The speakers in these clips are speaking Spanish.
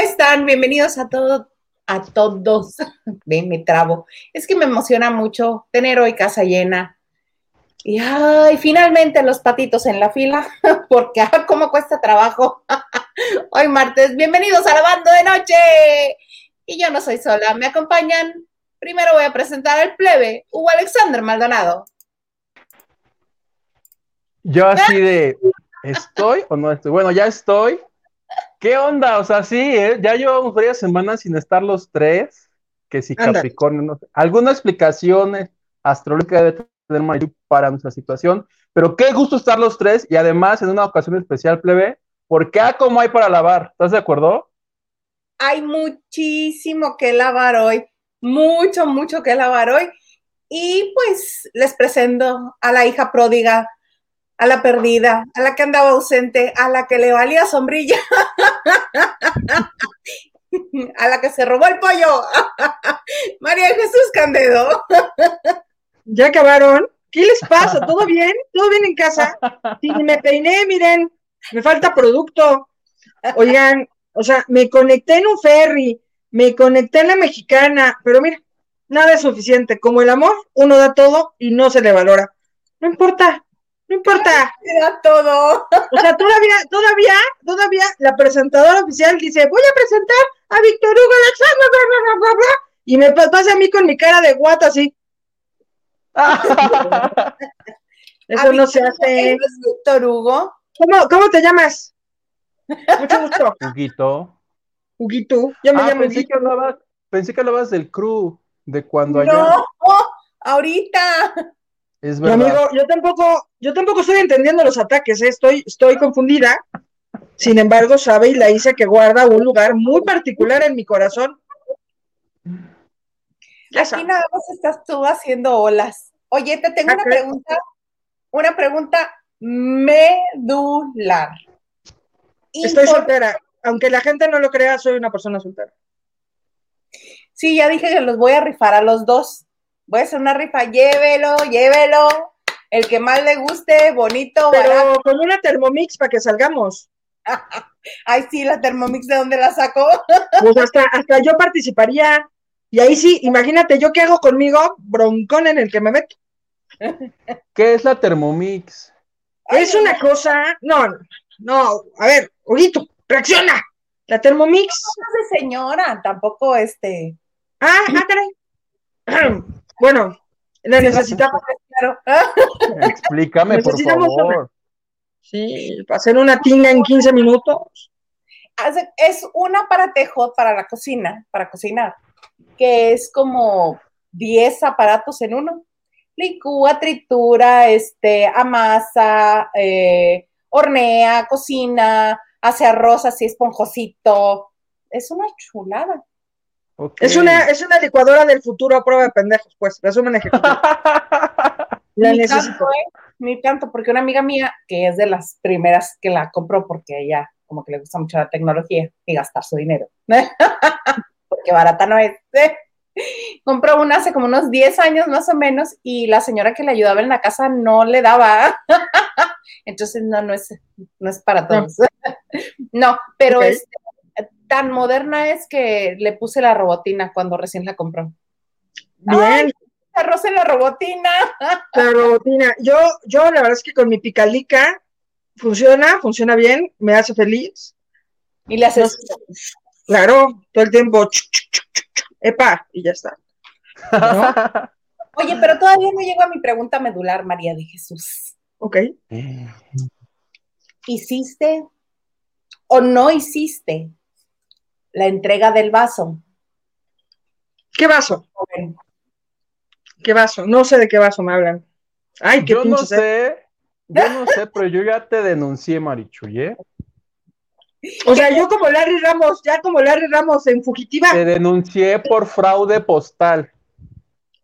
Hola, ¿cómo están? Bienvenidos a todos, a todos. Ven, me trabo. Es que me emociona mucho tener hoy casa llena. Y ay, finalmente los patitos en la fila, porque ah, cómo cuesta trabajo. hoy martes, bienvenidos a la banda de noche. Y yo no soy sola, me acompañan. Primero voy a presentar al plebe, Hugo Alexander Maldonado. Yo así de, ¿estoy o no estoy? Bueno, ya estoy. ¿Qué onda? O sea, sí, ¿eh? ya llevamos varias semanas sin estar los tres, que si Capricornio, no sé. Alguna explicación astrológica debe tener para nuestra situación, pero qué gusto estar los tres y además en una ocasión especial, plebe, porque ah, como hay para lavar, ¿estás de acuerdo? Hay muchísimo que lavar hoy, mucho, mucho que lavar hoy. Y pues les presento a la hija pródiga a la perdida, a la que andaba ausente, a la que le valía sombrilla, a la que se robó el pollo, María Jesús Candedo. ¿Ya acabaron? ¿Qué les pasa? ¿Todo bien? ¿Todo bien en casa? Sí, me peiné, miren, me falta producto. Oigan, o sea, me conecté en un ferry, me conecté en la mexicana, pero mira, nada es suficiente. Como el amor, uno da todo y no se le valora. No importa, no importa. Era todo. O sea, todavía, todavía, todavía la presentadora oficial dice, voy a presentar a Víctor Hugo Alexander, y me pasa a mí con mi cara de guata así. Eso no se hace. Víctor Hugo? ¿Cómo, ¿Cómo te llamas? Mucho gusto. Huguito. Huguito. Yo me ah, llamo pensé que, hablabas, pensé que hablabas del crew, de cuando allá. No, ahorita. Es Mi amigo, yo tampoco, yo tampoco estoy entendiendo los ataques, ¿eh? estoy, estoy confundida. Sin embargo, sabe y la hice que guarda un lugar muy particular en mi corazón. Ya Aquí nada más estás tú haciendo olas. Oye, te tengo una Ok. pregunta, una pregunta medular. Estoy soltera. Aunque la gente no lo crea, soy una persona soltera. Sí, ya dije que los voy a rifar a los dos. Voy a hacer una rifa, llévelo, llévelo. El que más le guste, bonito, barato. Pero con una Thermomix para que salgamos. Ay, sí, la Thermomix, ¿de dónde la sacó? Pues hasta, hasta yo participaría. Y ahí sí, imagínate, yo qué hago conmigo, broncón en el que me meto. ¿Qué es la Thermomix? Es una cosa, no, no, a ver, Orito, reacciona. La Thermomix. No de señora, tampoco este. Ah, ah, caray. Bueno, la necesitamos. Claro. Explícame, por favor. Sí, para hacer una tinga en 15 minutos. Es un aparatejo para la cocina, para cocinar, que es como 10 aparatos en uno. Licúa, tritura, este, amasa, eh, hornea, cocina, hace arroz así esponjosito. Es una chulada. Es una, es una licuadora del futuro a prueba de pendejos, pues, resumen ejecutivo. La Ni necesito. tanto, ¿eh? Ni tanto, porque una amiga mía, que es de las primeras que la compró porque ella como que le gusta mucho la tecnología y gastar su dinero, porque barata no es. ¿eh? Compró una hace como unos 10 años más o menos y la señora que le ayudaba en la casa no le daba. Entonces, no, no es, no es para todos. No, pero Ok. este, tan moderna es que le puse la robotina cuando recién la compró. Bien, Arroz en la robotina. la robotina. Yo, yo la verdad es que con mi picalica funciona, funciona bien, me hace feliz. Y le haces. Claro, todo el tiempo, chuc, chuc, chuc, chuc, chuc, epa, y ya está. ¿no? Oye, pero todavía no llego a mi pregunta medular, María de Jesús. Ok. ¿Hiciste o no hiciste la entrega del vaso? ¿Qué vaso? ¿Qué vaso? No sé de qué vaso me hablan. Ay, qué Yo no pinche sed. sé, yo no sé, pero yo ya te denuncié, Marichuy, ¿eh? O sea, yo como Larry Ramos, ya como Larry Ramos en fugitiva. Te denuncié por fraude postal.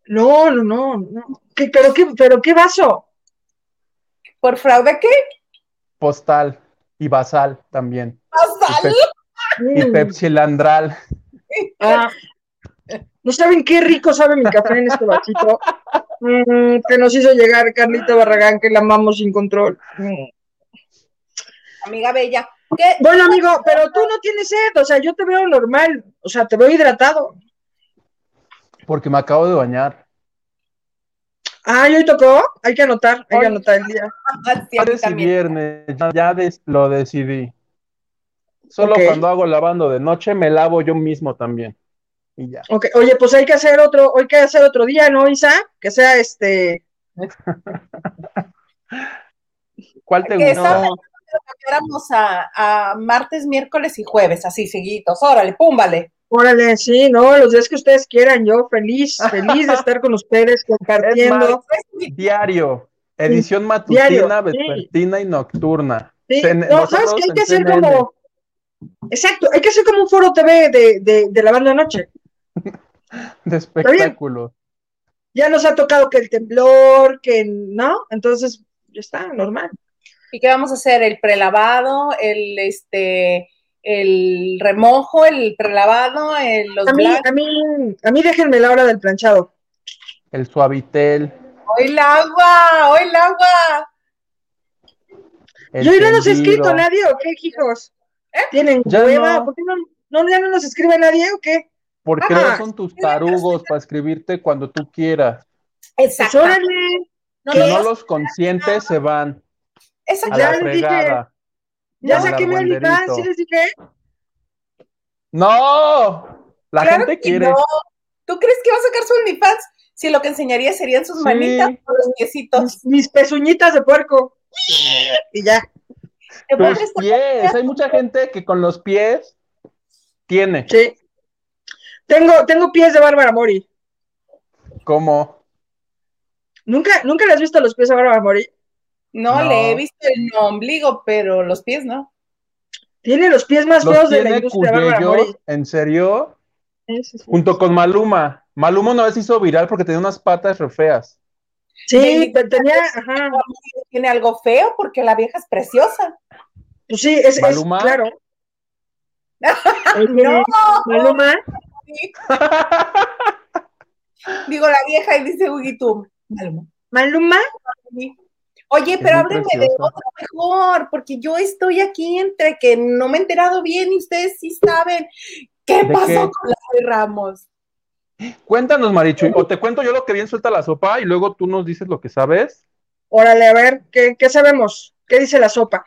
No, no, no, no. ¿Qué, pero, qué, ¿Pero qué vaso? ¿Por fraude qué? Postal y basal también. Basal. Y Mm. Pepsi Landral. Ah. No saben qué rico sabe mi café en este vasito. Mm, que nos hizo llegar Carlita Barragán, que la amamos sin control. Mm. amiga bella. Bueno, amigo, pero tú no tienes sed, o sea, yo te veo normal, o sea, te veo hidratado. Porque me acabo de bañar. Ah, ¿y hoy tocó? Hay que anotar, hay que anotar el día. Y viernes, ya, lo decidí. Solo cuando hago lavando de noche me lavo yo mismo también. Y ya. Ok, oye, pues hay que hacer otro, hay que hacer otro día, ¿no, Isa? Que sea este. ¿Cuál te gustó? Éramos a, a martes, miércoles y jueves, así seguidos. Órale, púmbale. Órale, sí, no, los días que ustedes quieran, yo feliz, feliz de estar con ustedes compartiendo. diario, edición matutina, vespertina y nocturna. Sí. no, ¿sabes que Hay que hacer como, exacto, hay que hacer como un foro TV de, de, de la banda noche. de espectáculo. Ya nos ha tocado que el temblor, que no, entonces ya está, normal. ¿Y qué vamos a hacer? El prelavado, el este el remojo, el prelavado, el, los a mí, a mí, a mí déjenme la hora del planchado. El suavitel. ¡Hoy el agua! ¡Hoy el agua! Yo no nos ha escrito nadie o qué, hijos? ¿Eh? ¿Tienen hueva? ¿Por qué no, no, ya no nos escribe nadie o qué? Porque no son tus tarugos para escribirte cuando tú quieras. Exacto. Pues si no los consientes, se van. Exacto. A la fregada. Ya saqué mi OnlyFans, ¿sí les dije? No, la gente quiere. ¿Tú crees que va a sacar su OnlyFans si lo que enseñaría serían sus manitas o los piecitos? Mis, pezuñitas de puerco. Y ya. Los pies, hay mucha gente que con los pies tiene. Sí. Tengo, tengo pies de Bárbara Mori. ¿Cómo? ¿Nunca, ¿Nunca le has visto los pies a Bárbara Mori? No, le he visto el ombligo, pero los pies no. Tiene los pies más feos de la industria. ¿En serio? Junto con Maluma. Maluma una vez hizo viral porque tenía unas patas re feas. Sí, pero tenía, ajá. Tiene algo feo porque la vieja es preciosa. Pues sí, es, ¿Maluma? claro. no. Maluma. Digo la vieja y dice Huguito. Maluma. Maluma. Oye, pero háblenme de otro mejor, porque yo estoy aquí entre que no me he enterado bien y ustedes sí saben. ¿Qué pasó con la de Ramos? Cuéntanos, Marichu, o te cuento yo lo que bien suelta la sopa y luego tú nos dices lo que sabes. Órale, a ver, ¿qué, qué sabemos? ¿Qué dice la sopa?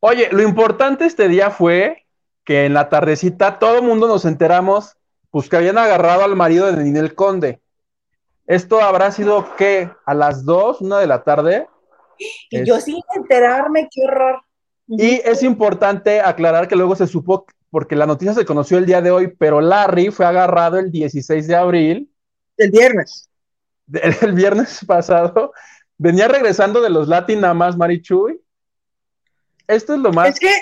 Oye, lo importante este día fue que en la tardecita todo el mundo nos enteramos, pues que habían agarrado al marido de Ninel Conde. Esto habrá sido, ¿qué? ¿A las dos, una de la tarde? Y yo sin enterarme, qué horror. Y es importante aclarar que luego se supo, porque la noticia se conoció el día de hoy, pero Larry fue agarrado el 16 de abril. El viernes. El, viernes pasado. Venía regresando de los Latin nada más, Marichuy. Esto es lo más. Es que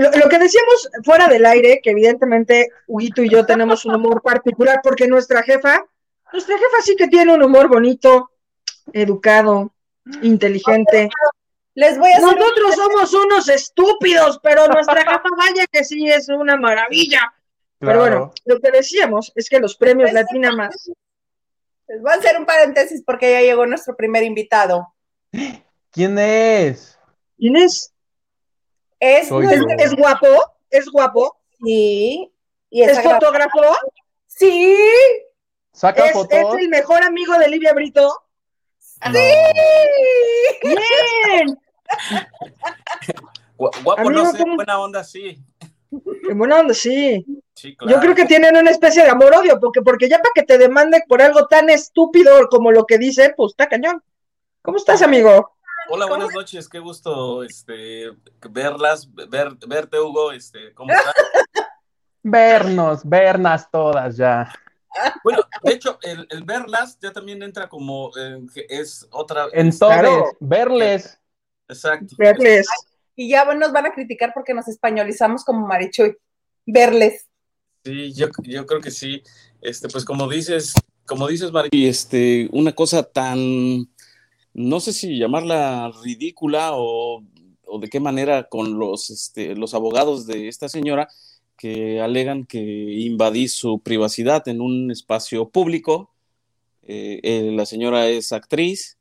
lo, lo, que decíamos fuera del aire, que evidentemente Huguito y yo tenemos un humor particular, porque nuestra jefa, nuestra jefa sí que tiene un humor bonito, educado, inteligente. Les voy a Nosotros somos unos estúpidos, pero nuestra jefa vaya que sí es una maravilla. Pero bueno, lo que decíamos es que los premios pues, Latina más. Les voy a hacer un paréntesis porque ya llegó nuestro primer invitado. ¿Quién es? ¿Quién es? Es, ¿Es, guapo? ¿Es guapo? Sí. ¿Y es, fotógrafo? Sí. ¿Saca ¿Es, fotos? ¿Es el mejor amigo de Livia Brito? ¡Sí! ¡Bien! Guapo, no sé, buena onda, sí. En buena onda, sí. Yo creo que tienen una especie de amor-odio, porque, porque ya para que te demande por algo tan estúpido como lo que dice, pues está cañón. ¿Cómo estás, amigo? Hola, buenas noches, qué gusto este, verlas, ver, verte, Hugo, este, ¿cómo estás? Vernos, vernas todas ya. Bueno, de hecho, el, verlas ya también entra como eh, es otra. En todo, verles. Exacto. Verles. Y ya nos van a criticar porque nos españolizamos como Marichuy. Verles. Sí, yo, yo creo que sí. Este, pues como dices, como dices, Marichuy, este, una cosa tan, no sé si llamarla ridícula o, o de qué manera con los, este, los abogados de esta señora que alegan que invadí su privacidad en un espacio público. Eh, eh, la señora es actriz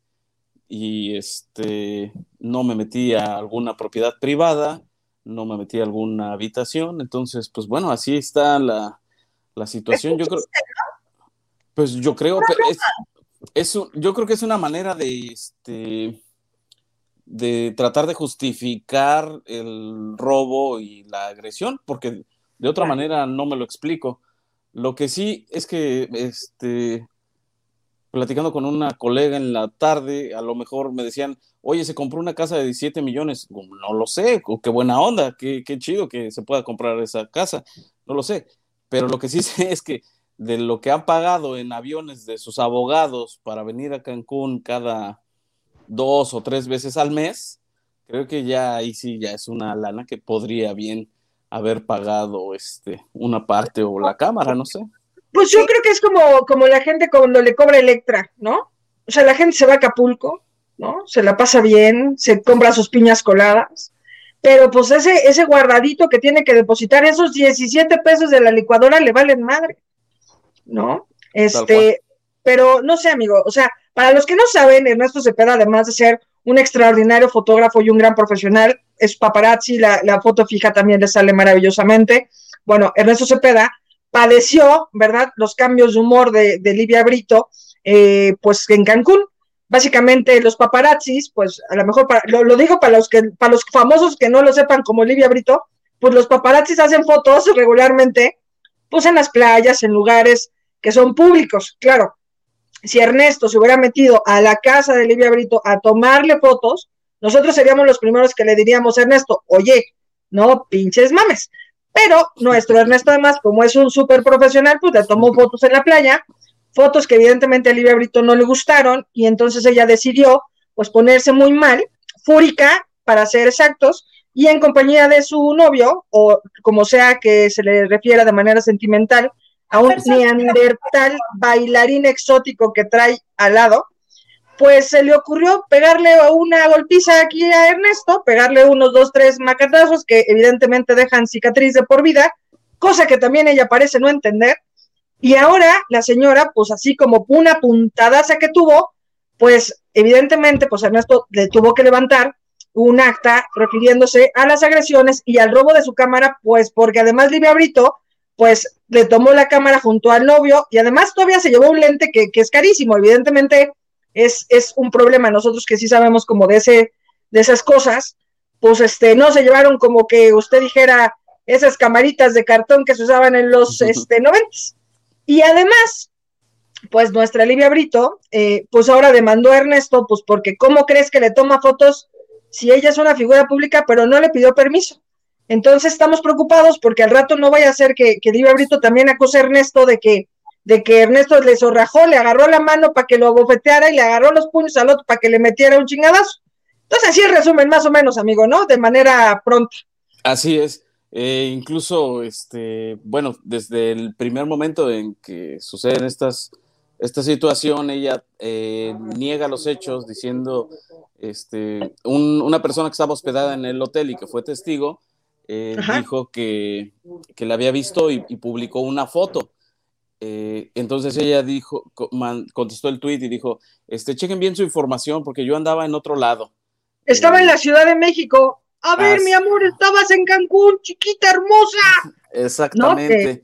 y este, no me metí a alguna propiedad privada, no me metí a alguna habitación, entonces, pues bueno, así está la, situación. Yo creo, pues yo creo que es, yo creo que es una manera de, este, de tratar de justificar el robo y la agresión, porque de otra manera no me lo explico. Lo que sí es que, este, platicando con una colega en la tarde, a lo mejor me decían, oye, se compró una casa de 17 millones. No lo sé, qué buena onda, qué, qué chido que se pueda comprar esa casa, no lo sé. Pero lo que sí sé es que de lo que han pagado en aviones de sus abogados para venir a Cancún cada dos o tres veces al mes, creo que ya ahí sí ya es una lana que podría bien haber pagado este una parte o la cámara, no sé. Pues yo creo que es como, como la gente cuando le cobra Electra, ¿no? O sea, la gente se va a Acapulco, ¿no? Se la pasa bien, se compra sus piñas coladas, pero pues ese, ese guardadito que tiene que depositar, esos 17 pesos de la licuadora le valen madre, ¿no? Este, pero no sé, amigo, o sea, para los que no saben, Ernesto Cepeda, además de ser un extraordinario fotógrafo y un gran profesional, es paparazzi, la, foto fija también le sale maravillosamente. Bueno, Ernesto Cepeda padeció, ¿verdad?, los cambios de humor de, Livia Brito, eh, pues en Cancún. Básicamente los paparazzis, pues a lo mejor, lo, digo para los, que, para los famosos que no lo sepan como Livia Brito, pues los paparazzis hacen fotos regularmente, pues en las playas, en lugares que son públicos, claro. Si Ernesto se hubiera metido a la casa de Livia Brito a tomarle fotos, nosotros seríamos los primeros que le diríamos, Ernesto, oye, no pinches mames. Pero nuestro Ernesto, además, como es un súper profesional, pues le tomó fotos en la playa, fotos que evidentemente a Livia Brito no le gustaron, y entonces ella decidió, pues, ponerse muy mal, fúrica, para ser exactos, y en compañía de su novio, o como sea que se le refiera de manera sentimental, a un neandertal bailarín exótico que trae al lado, pues se le ocurrió pegarle una golpiza aquí a Ernesto, pegarle unos dos, tres macatazos que evidentemente dejan cicatriz de por vida, cosa que también ella parece no entender. Y ahora la señora, pues así como una puntadaza que tuvo, pues evidentemente, pues Ernesto le tuvo que levantar un acta refiriéndose a las agresiones y al robo de su cámara, pues porque además Livia Brito, pues le tomó la cámara junto al novio y además todavía se llevó un lente que, que es carísimo, evidentemente es, es un problema. Nosotros que sí sabemos como de, ese, de esas cosas, pues este, no se llevaron como que usted dijera esas camaritas de cartón que se usaban en los este, 90. Y además, pues nuestra Livia Brito, eh, pues ahora demandó a Ernesto, pues porque ¿cómo crees que le toma fotos si ella es una figura pública, pero no le pidió permiso? Entonces estamos preocupados porque al rato no vaya a ser que, que Brito también acuse a Ernesto de que de que Ernesto le zorrajó, le agarró la mano para que lo abofeteara y le agarró los puños al otro para que le metiera un chingadazo. Entonces, así el resumen, más o menos, amigo, ¿no? De manera pronta. Así es. Eh, incluso, este, bueno, desde el primer momento en que suceden estas, esta situación, ella eh, niega los hechos diciendo, este, una persona que estaba hospedada en el hotel y que fue testigo, eh, dijo que, que la había visto y publicó una foto eh, entonces ella dijo, contestó el tweet y dijo, este, chequen bien su información porque yo andaba en otro lado. Estaba en la Ciudad de México. A ver, mi amor, estabas en Cancún, chiquita hermosa. Exactamente.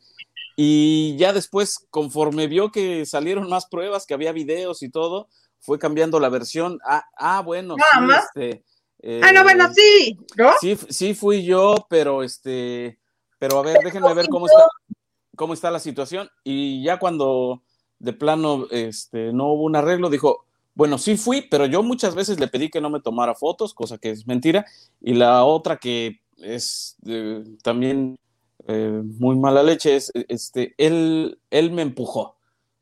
Y ya después, conforme vio que salieron más pruebas, que había videos y todo, fue cambiando la versión. Ah, ah bueno, sí, este, ah, no, bueno, sí, ¿no? Sí, sí fui yo, pero este, pero a ver, déjenme ver cómo está cómo está la situación y ya cuando de plano este, no hubo un arreglo, dijo, bueno, sí fui, pero yo muchas veces le pedí que no me tomara fotos, cosa que es mentira, y la otra que es eh, también eh, muy mala leche es, este, él, él me empujó.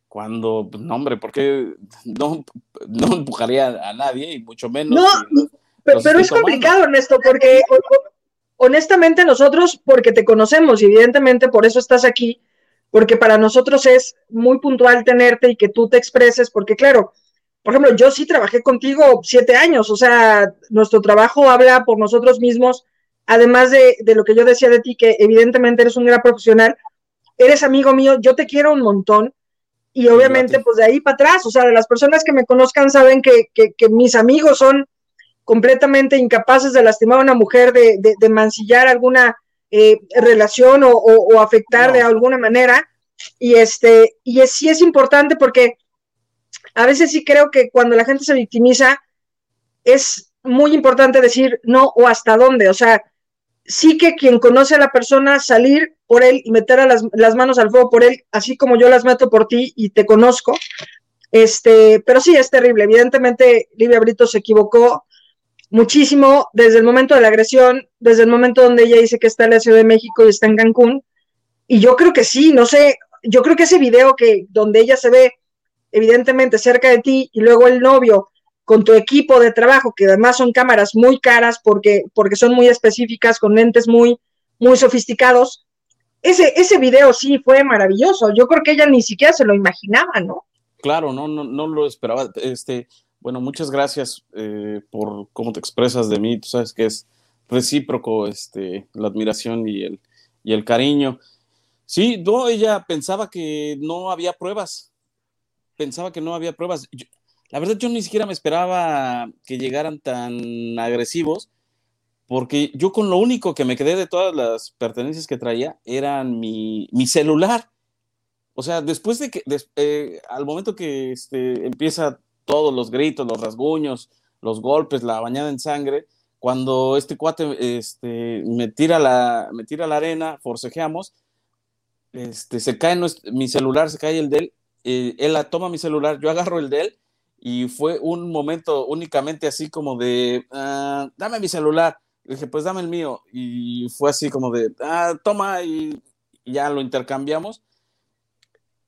Cuando, no, hombre, porque no, no empujaría a nadie y mucho menos. No, pero, es complicado, Ernesto, porque honestamente nosotros, porque te conocemos y evidentemente por eso estás aquí, porque para nosotros es muy puntual tenerte y que tú te expreses, porque claro, por ejemplo, yo sí trabajé contigo siete años, o sea, nuestro trabajo habla por nosotros mismos, además de, de lo que yo decía de ti, que evidentemente eres un gran profesional, eres amigo mío, yo te quiero un montón, y obviamente pues de ahí para atrás, o sea, de las personas que me conozcan saben que, mis amigos son completamente incapaces de lastimar a una mujer, de, de, mancillar alguna eh, relación o, afectar de alguna manera. Y este, y es, sí es importante porque a veces sí creo que cuando la gente se victimiza, es muy importante decir no o hasta dónde. O sea, sí que quien conoce a la persona, salir por él y meter a las, las, manos al fuego por él, así como yo las meto por ti y te conozco. Este, pero sí, es terrible. Evidentemente, Livia Brito se equivocó muchísimo desde el momento de la agresión, desde el momento donde ella dice que está en la Ciudad de México y está en Cancún. Y yo creo que sí, no sé, yo creo que ese video que donde ella se ve evidentemente cerca de ti y luego el novio con tu equipo de trabajo, que además son cámaras muy caras porque, porque son muy específicas, con lentes muy, muy sofisticados. Ese, ese video sí fue maravilloso. Yo creo que ella ni siquiera se lo imaginaba, ¿no? Claro, no, no, no lo esperaba. Este, bueno, muchas gracias eh, por cómo te expresas de mí. Tú sabes que es recíproco este, la admiración y el, y el cariño. Sí, no, ella pensaba que no había pruebas. Pensaba que no había pruebas. La verdad, yo ni siquiera me esperaba que llegaran tan agresivos, porque yo con lo único que me quedé de todas las pertenencias que traía eran mi, celular. O sea, después de que, eh, al momento que este, empieza todos los gritos, los rasguños, los golpes, la bañada en sangre, cuando este cuate este, me, tira la, me tira la arena, forcejeamos, este, se cae mi celular, se cae el de él, eh, él toma mi celular, yo agarro el de él y fue un momento únicamente así como de, ah, dame mi celular. dije, pues dame el mío. Y fue así como de, ah, toma y, ya lo intercambiamos.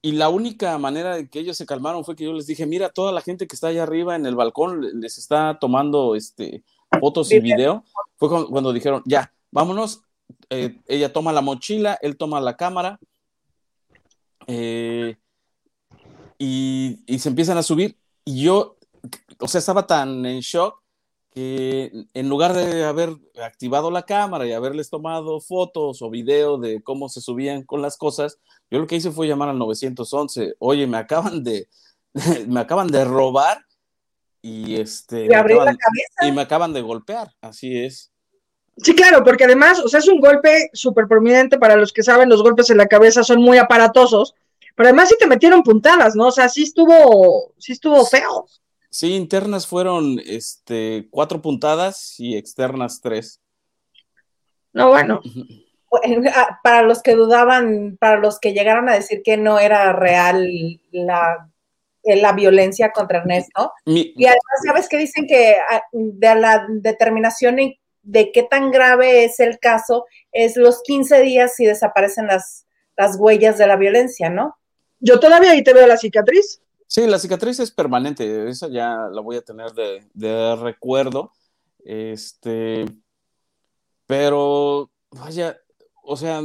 Y la única manera de que ellos se calmaron fue que yo les dije, mira, toda la gente que está allá arriba en el balcón les está tomando este, fotos y video. Fue cuando, dijeron, ya, vámonos. Eh, ella toma la mochila, él toma la cámara. Eh, y, y, se empiezan a subir y yo, o sea, estaba tan en shock que en lugar de haber activado la cámara y haberles tomado fotos o video de cómo se subían con las cosas, yo lo que hice fue llamar al 911. Oye, me acaban de, me acaban de robar y este me acaban, y me acaban de golpear, así es. Sí, claro, porque además, o sea, es un golpe súper prominente para los que saben, los golpes en la cabeza son muy aparatosos pero además sí te metieron puntadas, ¿no? O sea, sí estuvo, sí estuvo feo. Sí, internas fueron este, cuatro puntadas y externas tres. No, bueno. Ah, para los que dudaban, para los que llegaron a decir que no era real la, la violencia contra Ernesto, y además, ¿sabes que dicen que ah, de la determinación de qué tan grave es el caso es los 15 días si desaparecen las, las huellas de la violencia, ¿no? Yo todavía ahí te veo la cicatriz. Sí, la cicatriz es permanente, esa ya la voy a tener de, recuerdo. Este, pero vaya, o sea,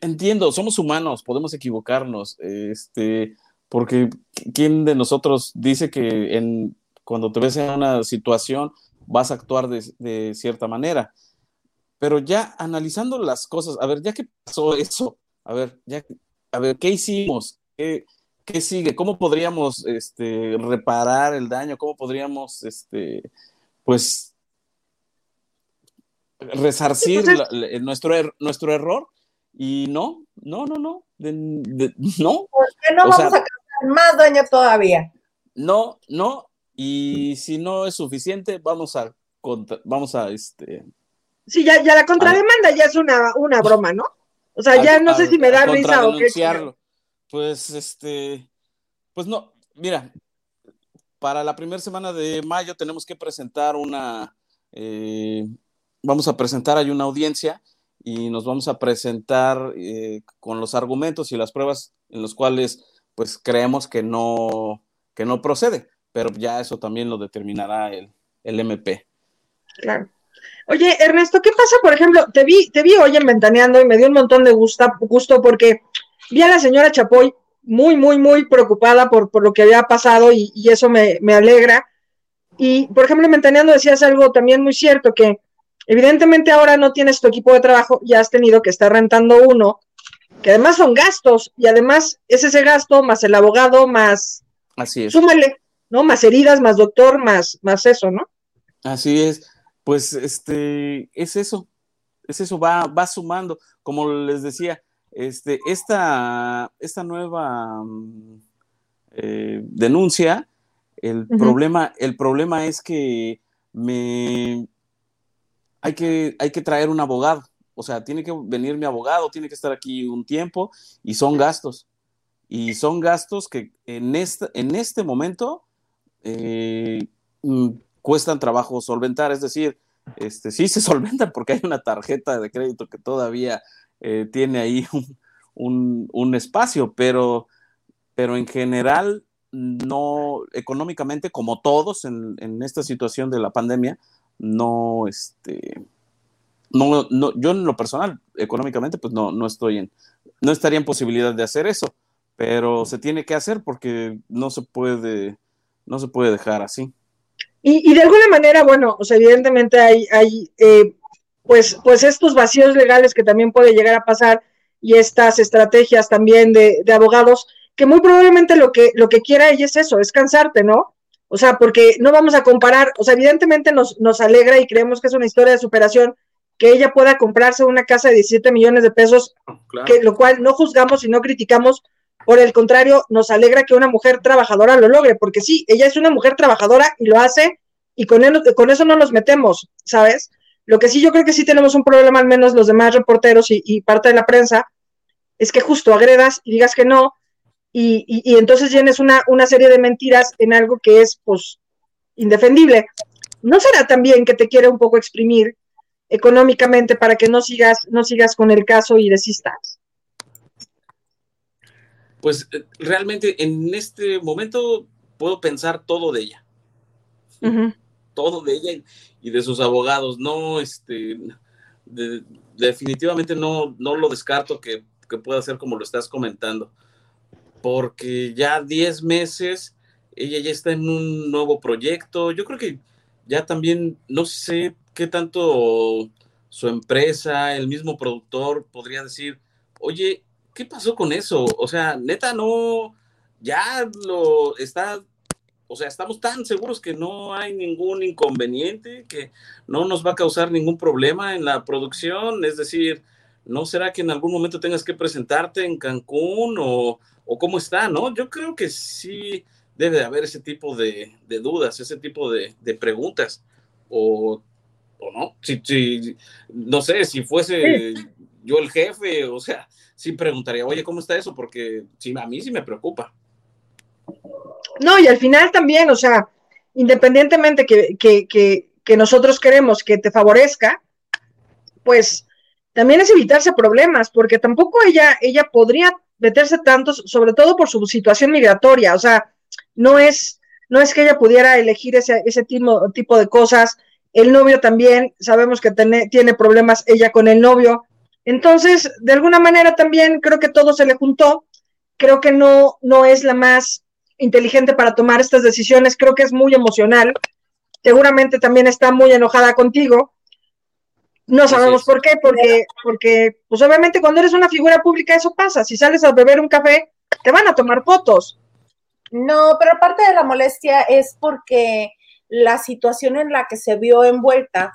entiendo, somos humanos, podemos equivocarnos, este, porque ¿quién de nosotros dice que en, cuando te ves en una situación vas a actuar de, cierta manera? Pero ya analizando las cosas, a ver, ya que pasó eso, a ver, ya a ver, ¿qué hicimos? ¿Qué, sigue? ¿Cómo podríamos este, reparar el daño? ¿Cómo podríamos, este, pues, resarcir pues nuestro, er, nuestro error? Y no, no, no, no, no. ¿Por qué no vamos a causar más daño todavía? No, no, y si no es suficiente, vamos a, vamos a, este... Sí, ya, ya la contrademanda ya es una, una broma, ¿no? O sea, ya no sé si me da risa o qué. Pues este, pues no, mira, para la primera semana de mayo tenemos que presentar una, eh, vamos a presentar, hay una audiencia y nos vamos a presentar eh, con los argumentos y las pruebas en los cuales pues creemos que no, que no procede, pero ya eso también lo determinará el, el MP. Claro. Oye, Ernesto, ¿qué pasa, por ejemplo? Te vi, te vi hoy en Ventaneando y me dio un montón de gusto, gusto porque vi a la señora Chapoy muy, muy, muy preocupada por, por lo que había pasado y, eso me, alegra. Y, por ejemplo, en Ventaneando decías algo también muy cierto, que evidentemente ahora no tienes tu equipo de trabajo, ya has tenido que estar rentando uno que además son gastos y además es ese gasto más el abogado más Así es. súmale, ¿no? Más heridas, más doctor, más más eso, ¿no? Así es. Pues este es eso. Es eso va va sumando, como les decía, este esta esta nueva mm, eh, denuncia el problema el problema es que me hay que hay que traer un abogado o sea, tiene que venir mi abogado, tiene que estar aquí un tiempo y son gastos. Y son gastos que en este, en este momento eh, mm, cuestan trabajo solventar. Es decir, este, sí se solventan porque hay una tarjeta de crédito que todavía eh, tiene ahí un, espacio, pero, pero en general no económicamente, como todos en, en, esta situación de la pandemia, no, este, no, no, yo en lo personal, económicamente, pues no, no estoy en, no estaría en posibilidad de hacer eso, pero se tiene que hacer porque no se puede, no se puede dejar así. Y, de alguna manera, bueno, sea, evidentemente hay, hay eh, pues, pues estos vacíos legales que también puede llegar a pasar y estas estrategias también de, de abogados, que muy probablemente lo que, lo que quiera ella es eso, es cansarte, ¿no? O sea, porque no vamos a comparar, o sea, evidentemente nos, nos alegra y creemos que es una historia de superación que ella pueda comprarse una casa de 17 millones de pesos, que, lo cual no juzgamos y no criticamos, por el contrario, nos alegra que una mujer trabajadora lo logre, porque sí, ella es una mujer trabajadora y lo hace, y con, con eso no nos metemos, ¿sabes? Lo que sí yo creo que sí tenemos un problema, al menos los demás reporteros y, parte de la prensa, es que justo agredas y digas que no, y, y, entonces tienes una, una serie de mentiras en algo que es, pues, indefendible. ¿No será también que te quiere un poco exprimir económicamente para que no sigas, no sigas con el caso y desistas? Pues eh, realmente en este momento puedo pensar todo de ella. Todo de ella y de sus abogados. No, este, definitivamente no, no lo descarto que, que pueda ser como lo estás comentando. Porque ya 10 meses, ella ya está en un nuevo proyecto. Yo creo que ya también, no sé qué tanto su empresa, el mismo productor podría decir, oye, ¿qué pasó con eso? O sea, neta, no, ya lo está, o sea, estamos tan seguros que no hay ningún inconveniente, que no nos va a causar ningún problema en la producción, es decir, ¿no será que en algún momento tengas que presentarte en Cancún o, o cómo está, no? Yo creo que sí debe de haber ese tipo de, dudas, ese tipo de, de preguntas, o no. Si, no sé, si fuese yo el jefe, o sea, sí preguntaría, oye, ¿cómo está eso? Porque sí, a mí sí me preocupa. No, y al final también, o sea, independientemente que, que, nosotros queremos que te favorezca, pues también es evitarse problemas, porque tampoco ella, ella podría meterse tantos, sobre todo por su situación migratoria, o sea, no es, no es que ella pudiera elegir ese, ese tipo, tipo de cosas, el novio también, sabemos que tiene problemas ella con el novio. Entonces, de alguna manera también creo que todo se le juntó. Creo que no, no es la más inteligente para tomar estas decisiones. Creo que es muy emocional. Seguramente también está muy enojada contigo. No sabemos por qué, porque, porque, pues obviamente cuando eres una figura pública eso pasa. Si sales a beber un café, te van a tomar fotos. No, pero aparte de la molestia es porque la situación en la que se vio envuelta,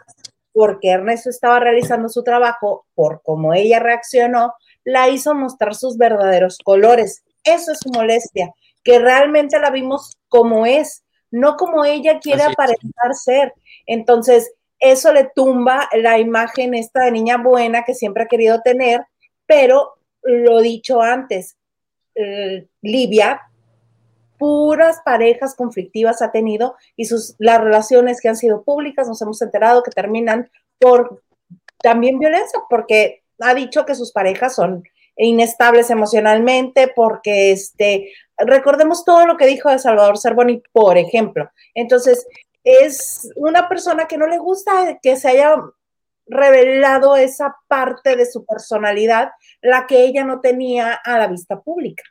porque Ernesto estaba realizando su trabajo, por cómo ella reaccionó, la hizo mostrar sus verdaderos colores. Eso es su molestia, que realmente la vimos como es, no como ella quiere aparentar ser. Entonces, eso le tumba la imagen esta de niña buena que siempre ha querido tener, pero lo dicho antes, eh, Livia puras parejas conflictivas ha tenido y sus, las relaciones que han sido públicas nos hemos enterado que terminan por también violencia, porque ha dicho que sus parejas son inestables emocionalmente, porque este, recordemos todo lo que dijo de Salvador Cervoni, por ejemplo. Entonces, es una persona que no le gusta que se haya revelado esa parte de su personalidad, la que ella no tenía a la vista pública.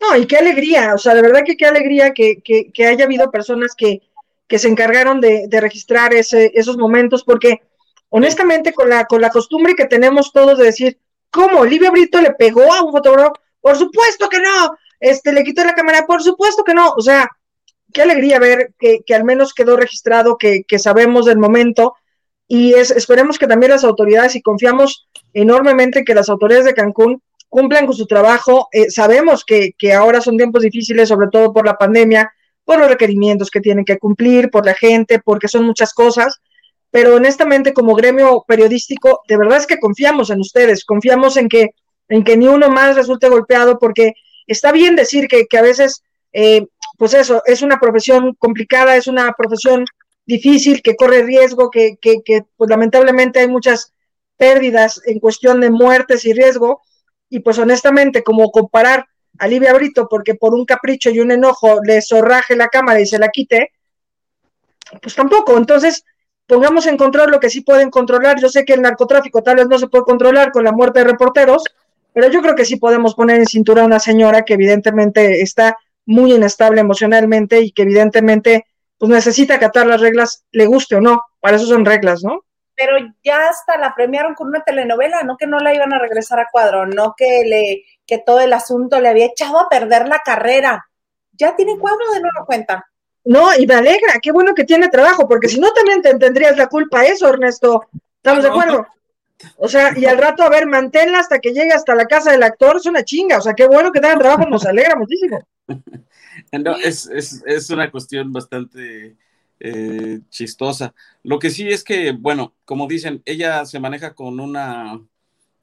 No, y qué alegría, o sea, de verdad que qué alegría que, haya habido personas que, se encargaron de, registrar ese, esos momentos, porque honestamente con la, con la costumbre que tenemos todos de decir, ¿cómo? Olivia Brito le pegó a un fotógrafo, por supuesto que no, este, le quitó la cámara, por supuesto que no, o sea, qué alegría ver que, que al menos quedó registrado, que, que sabemos del momento, y es, esperemos que también las autoridades, y confiamos enormemente que las autoridades de Cancún cumplan con su trabajo. Eh, sabemos que, que, ahora son tiempos difíciles, sobre todo por la pandemia, por los requerimientos que tienen que cumplir, por la gente, porque son muchas cosas, pero honestamente como gremio periodístico, de verdad es que confiamos en ustedes, confiamos en que, en que ni uno más resulte golpeado, porque está bien decir que, que a veces, eh, pues eso, es una profesión complicada, es una profesión difícil, que corre riesgo, que, que, pues lamentablemente hay muchas pérdidas en cuestión de muertes y riesgo, y pues honestamente, como comparar a Livia Brito porque por un capricho y un enojo le zorraje la cámara y se la quite, pues tampoco. Entonces, pongamos en control lo que sí pueden controlar. Yo sé que el narcotráfico tal vez no se puede controlar con la muerte de reporteros, pero yo creo que sí podemos poner en cintura a una señora que evidentemente está muy inestable emocionalmente y que evidentemente pues necesita acatar las reglas, le guste o no, para eso son reglas, ¿no? Pero ya hasta la premiaron con una telenovela, no que no la iban a regresar a cuadro, no que le que todo el asunto le había echado a perder la carrera. Ya tiene cuadro de nueva cuenta. No, y me alegra, qué bueno que tiene trabajo, porque si no también te tendrías la culpa eso, Ernesto. ¿Estamos de acuerdo? O sea, y al rato, a ver, manténla hasta que llegue hasta la casa del actor, es una chinga. O sea, qué bueno que tengan trabajo, nos alegra muchísimo. No, es, es, es una cuestión bastante eh, chistosa. Lo que sí es que, bueno, como dicen, ella se maneja con una,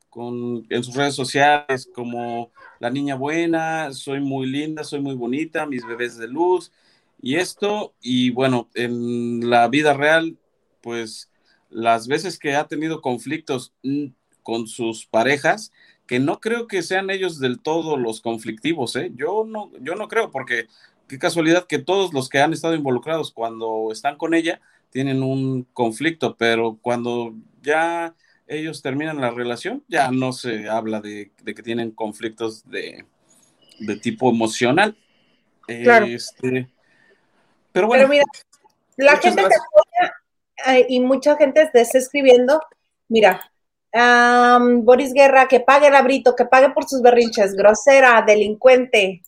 con, en sus redes sociales como la niña buena, soy muy linda, soy muy bonita, mis bebés de luz y esto, y bueno, en la vida real, pues las veces que ha tenido conflictos mm, con sus parejas, que no creo que sean ellos del todo los conflictivos, ¿eh? Yo no, yo no creo, porque qué casualidad que todos los que han estado involucrados cuando están con ella tienen un conflicto, pero cuando ya ellos terminan la relación, ya no se habla de, de que tienen conflictos de, de tipo emocional. Claro. Este, pero bueno. Pero mira, la gente te apoya y mucha gente te está escribiendo, mira, um, Boris Guerra, que pague el abrito, que pague por sus berrinches, grosera, delincuente.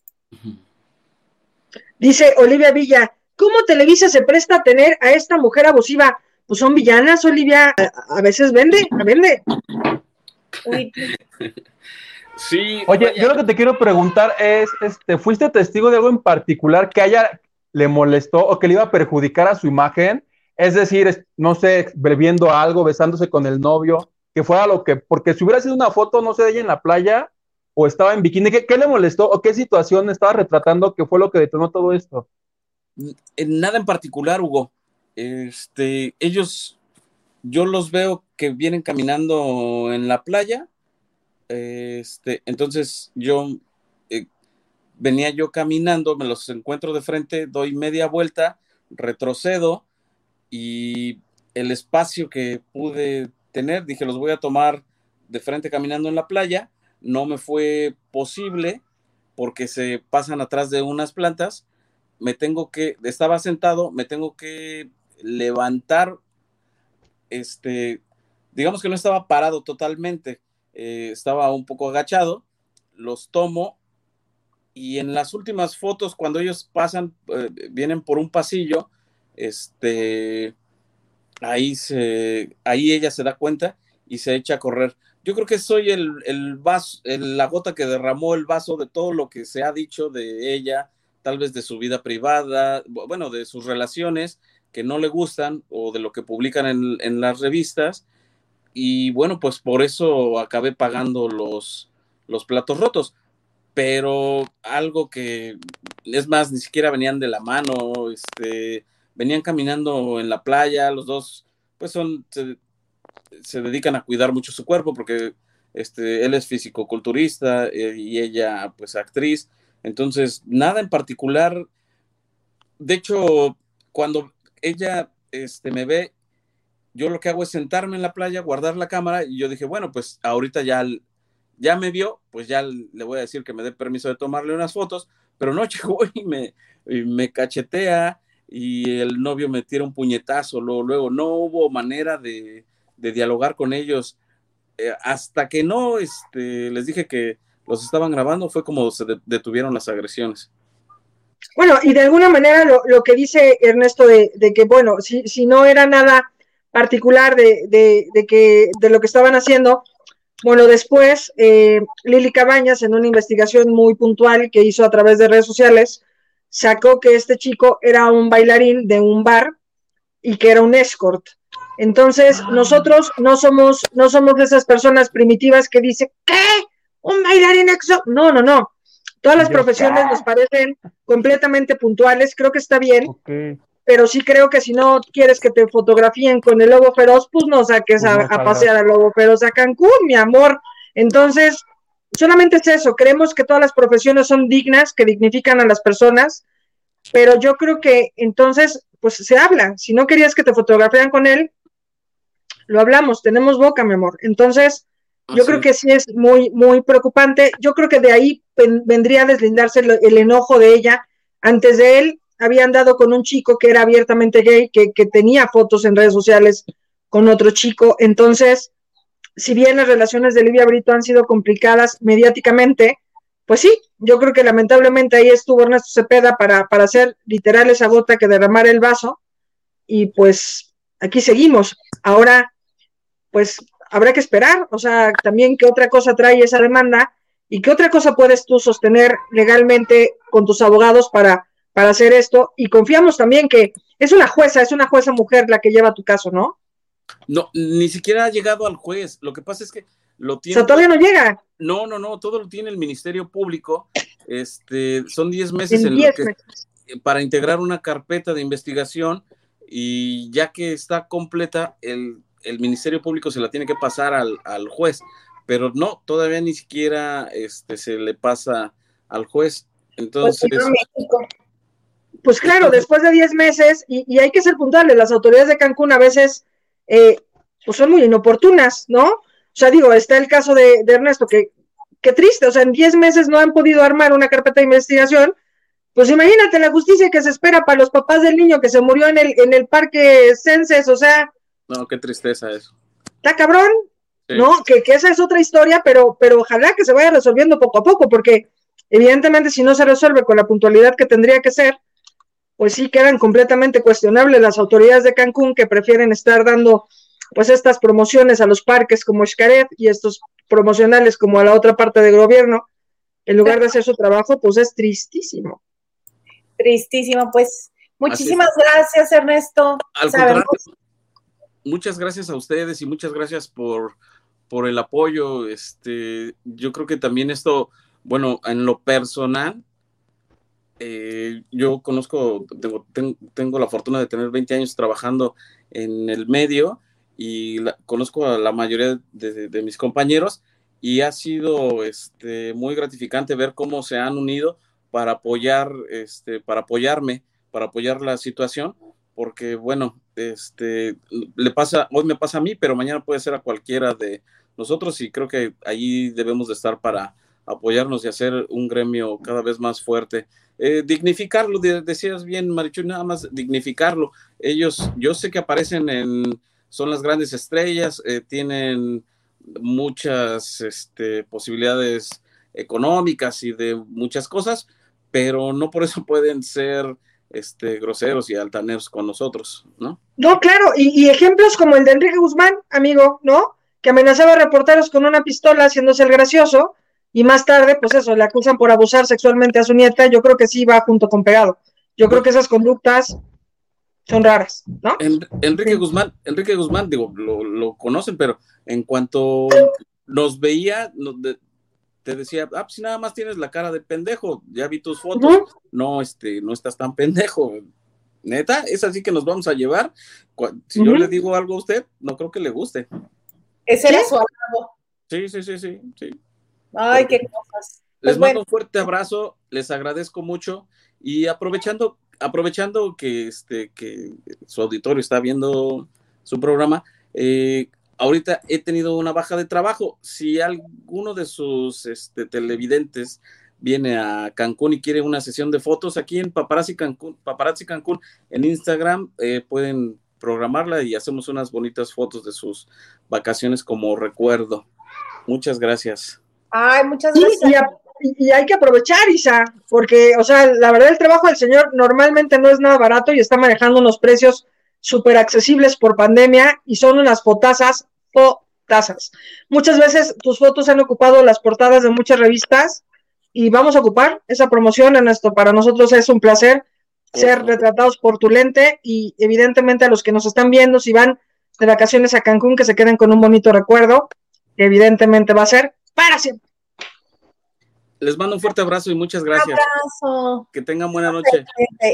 Dice Olivia Villa, ¿cómo Televisa se presta a tener a esta mujer abusiva? Pues son villanas, Olivia, a, a veces vende, vende. Uy, Sí. Oye, vaya, yo lo que te quiero preguntar es, este, ¿fuiste testigo de algo en particular que a ella le molestó o que le iba a perjudicar a su imagen? Es decir, no sé, bebiendo algo, besándose con el novio, que fuera lo que, porque si hubiera sido una foto, no sé, de ella en la playa o estaba en bikini, ¿qué, qué le molestó o qué situación estaba retratando que fue lo que detonó todo esto? nada en particular, Hugo. Este, ellos, yo los veo que vienen caminando en la playa. Este, entonces yo venía yo caminando, me los encuentro de frente, doy media vuelta, retrocedo y el espacio que pude tener, dije, los voy a tomar de frente caminando en la playa. No me fue posible porque se pasan atrás de unas plantas me tengo que, estaba sentado, me tengo que levantar, este, digamos que no estaba parado totalmente, eh, estaba un poco agachado, los tomo y en las últimas fotos, cuando ellos pasan, eh, vienen por un pasillo, este, ahí se, ahí ella se da cuenta y se echa a correr. Yo creo que soy el, el vaso, la gota que derramó el vaso de todo lo que se ha dicho de ella, tal vez de su vida privada, bu- bueno, de sus relaciones que no le gustan o de lo que publican en, en las revistas. Y bueno, pues por eso acabé pagando los, los platos rotos. Pero algo que, es más, ni siquiera venían de la mano, este, venían caminando en la playa, los dos, pues son, se, dedican a cuidar mucho su cuerpo porque este, él es fisicoculturista eh, y ella, pues, actriz. Entonces, nada en particular. De hecho, cuando ella este, me ve, yo lo que hago es sentarme en la playa, guardar la cámara y yo dije, bueno, pues ahorita ya, ya me vio, pues ya le voy a decir que me dé permiso de tomarle unas fotos, pero no llegó y me, me cachetea y el novio me tira un puñetazo, luego, luego no hubo manera de, de dialogar con ellos. eh, hasta que no este, les dije que los estaban grabando, fue como se detuvieron las agresiones. Bueno, y de alguna manera lo, que dice Ernesto de, que, bueno, si, si, no era nada particular de, de, que, de lo que estaban haciendo, bueno, después eh, Lili Cabañas, en una investigación muy puntual que hizo a través de redes sociales, sacó que este chico era un bailarín de un bar y que era un escort. Entonces, ah. nosotros no somos, no somos de esas personas primitivas que dicen, ¿qué? ¿Un bailarín exo? No, no, no. Todas las profesiones nos parecen completamente puntuales, creo que está bien, pero sí creo que si no quieres que te fotografíen con el lobo feroz, pues no saques pues a, pasear al lobo feroz a Cancún, mi amor. Entonces, solamente es eso, creemos que todas las profesiones son dignas, que dignifican a las personas, pero yo creo que entonces, pues se habla. Si no querías que te fotografían con él, lo hablamos, tenemos boca, mi amor. Entonces, yo creo que sí es muy, muy preocupante. Yo creo que de ahí vendría a deslindarse el, enojo de ella. Antes de él, había andado con un chico que era abiertamente gay, que, que tenía fotos en redes sociales con otro chico. Entonces, si bien las relaciones de Livia Brito han sido complicadas mediáticamente, pues sí, yo creo que lamentablemente ahí estuvo Ernesto Cepeda para, para hacer literal esa gota que derramar el vaso. Y pues aquí seguimos. Ahora, pues habrá que esperar, o sea, también qué otra cosa trae esa demanda y qué otra cosa puedes tú sostener legalmente con tus abogados para, para hacer esto. Y confiamos también que es una jueza, es una jueza mujer la que lleva tu caso, ¿no? No, ni siquiera ha llegado al juez. Lo que pasa es que lo tiene. O sea, todavía no llega. No, no, no, todo lo tiene el Ministerio Público. Este, son 10 meses en, lo que, para integrar una carpeta de investigación y ya que está completa, el el Ministerio Público se la tiene que pasar al, juez, pero no, todavía ni siquiera este, se le pasa al juez. Entonces... Pues, pues claro, después de 10 meses, y, hay que ser puntuales, las autoridades de Cancún a veces eh, pues son muy inoportunas, ¿no? O sea, digo, está el caso de, Ernesto, que, qué triste, o sea, en 10 meses no han podido armar una carpeta de investigación, pues imagínate la justicia que se espera para los papás del niño que se murió en el, en el parque Censes, o sea, no, qué tristeza eso. Está cabrón, ¿no? Que, esa es otra historia, pero, pero ojalá que se vaya resolviendo poco a poco, porque evidentemente si no se resuelve con la puntualidad que tendría que ser, pues sí quedan completamente cuestionables las autoridades de Cancún que prefieren estar dando pues estas promociones a los parques como Xcaret y estos promocionales como a la otra parte del gobierno, en lugar de hacer su trabajo, pues es tristísimo. Tristísimo, pues muchísimas gracias Ernesto. Al muchas gracias a ustedes y muchas gracias por, por el apoyo. Este, yo creo que también esto, bueno, en lo personal, eh, yo conozco, tengo, la fortuna de tener 20 años trabajando en el medio y conozco a la mayoría de, mis compañeros y ha sido este, muy gratificante ver cómo se han unido para apoyar, este, para apoyarme, para apoyar la situación, porque bueno, este, le pasa, hoy me pasa a mí, pero mañana puede ser a cualquiera de nosotros y creo que ahí debemos de estar para apoyarnos y hacer un gremio cada vez más fuerte. Eh, dignificarlo, decías bien, Marichu, nada más dignificarlo. Ellos, yo sé que aparecen en, son las grandes estrellas, eh, tienen muchas este, posibilidades económicas y de muchas cosas, pero no por eso pueden ser este, groseros y altaneros con nosotros, ¿no? No, claro, y, ejemplos como el de Enrique Guzmán, amigo, ¿no? Que amenazaba a reporteros con una pistola haciéndose el gracioso, y más tarde, pues eso, le acusan por abusar sexualmente a su nieta, yo creo que sí va junto con pegado. Yo creo que esas conductas son raras, ¿no? Enrique Guzmán, Enrique Guzmán, digo, lo, conocen, pero en cuanto nos veía, te decía, ah, pues si nada más tienes la cara de pendejo, ya vi tus fotos, no, este, no estás tan pendejo. Neta, es así que nos vamos a llevar. Si yo le digo algo a usted, no creo que le guste. Ese era su Sí, sí, sí, sí, sí. Ay, qué cosas. les pues mando un fuerte abrazo, les agradezco mucho y aprovechando, aprovechando que este, que su auditorio está viendo su programa, eh, ahorita he tenido una baja de trabajo. Si alguno de sus este, televidentes viene a Cancún y quiere una sesión de fotos aquí en Paparazzi Cancún, Paparazzi Cancún en Instagram, eh, pueden programarla y hacemos unas bonitas fotos de sus vacaciones como recuerdo. Muchas gracias. Ay, muchas gracias. y, hay que aprovechar, Isa, porque, o sea, la verdad el trabajo del señor normalmente no es nada barato y está manejando unos precios súper accesibles por pandemia y son unas fotazas, fotazas. Muchas veces tus fotos han ocupado las portadas de muchas revistas y vamos a ocupar esa promoción en esto. Para nosotros es un placer ser retratados por tu lente y evidentemente a los que nos están viendo, si van de vacaciones a Cancún, que se queden con un bonito recuerdo, que evidentemente va a ser para siempre. Les mando un fuerte abrazo y muchas gracias. Un abrazo. Que tengan buena noche.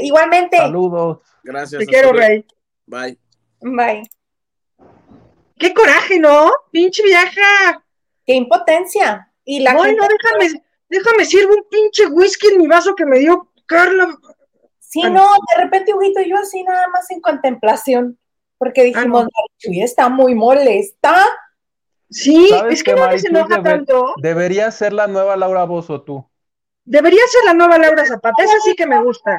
Igualmente. Saludos. Gracias. Te quiero, Rey. Bye. Bye. Qué coraje, ¿no? Pinche vieja. Qué impotencia. Y la bueno, déjame, déjame sirvo un pinche whisky en mi vaso que me dio Carla. Sí, no, de repente, Huguito, yo así nada más en contemplación, porque dijimos, ah, está muy molesta. Sí, es que, no se enoja tanto. Debería ser la nueva Laura Bozo, tú. Debería ser la nueva Laura Zapata, esa sí que me gusta.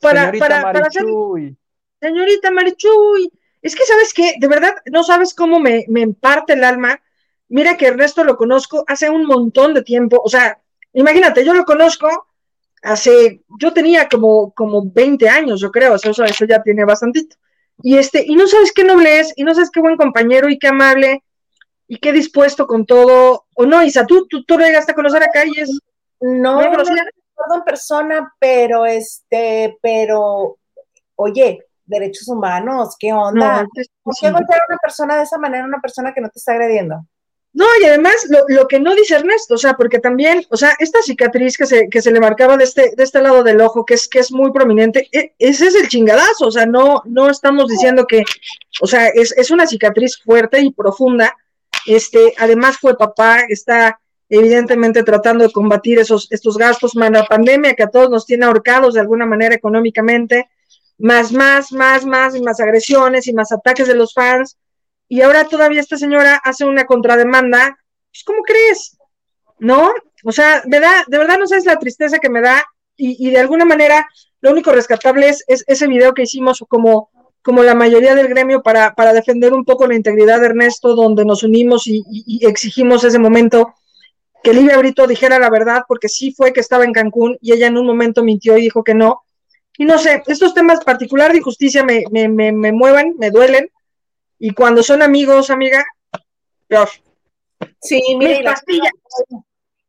Para, Señorita para, Marichuy. Señorita Marichuy. Es que, ¿sabes qué? De verdad, no sabes cómo me, me emparte el alma. Mira que Ernesto lo conozco hace un montón de tiempo. O sea, imagínate, yo lo conozco hace, yo tenía como, como 20 años, yo creo, eso, eso ya tiene bastantito. Y este, y no sabes qué noble es, y no sabes qué buen compañero, y qué amable, y qué dispuesto con todo, o no, Isa, tú, tú, tú llegaste a conocer acá y es... No, no, no en persona, pero este, pero, oye, derechos humanos, ¿qué onda? ¿Por qué golpear a una persona de esa manera, una persona que no te está agrediendo? No, y además lo, que no dice Ernesto, o sea, porque también, o sea, esta cicatriz que se, que se le marcaba de este, de este lado del ojo, que es, que es muy prominente, e, ese es el chingadazo, o sea, no, no estamos diciendo que, o sea, es, es una cicatriz fuerte y profunda. Este, además fue papá, está evidentemente tratando de combatir esos, estos gastos, más la pandemia que a todos nos tiene ahorcados de alguna manera económicamente, más, más, más, más, y más agresiones y más ataques de los fans y ahora todavía esta señora hace una contrademanda, pues ¿cómo crees? ¿No? O sea, me da, de verdad no sabes la tristeza que me da y, de alguna manera lo único rescatable es, ese video que hicimos como, como la mayoría del gremio para, para defender un poco la integridad de Ernesto, donde nos unimos y, exigimos ese momento que Livia Brito dijera la verdad, porque sí fue que estaba en Cancún y ella en un momento mintió y dijo que no. Y no sé, estos temas particular de injusticia me, me, me, me mueven, me duelen, y cuando son amigos, amiga, peor. Sí, mira,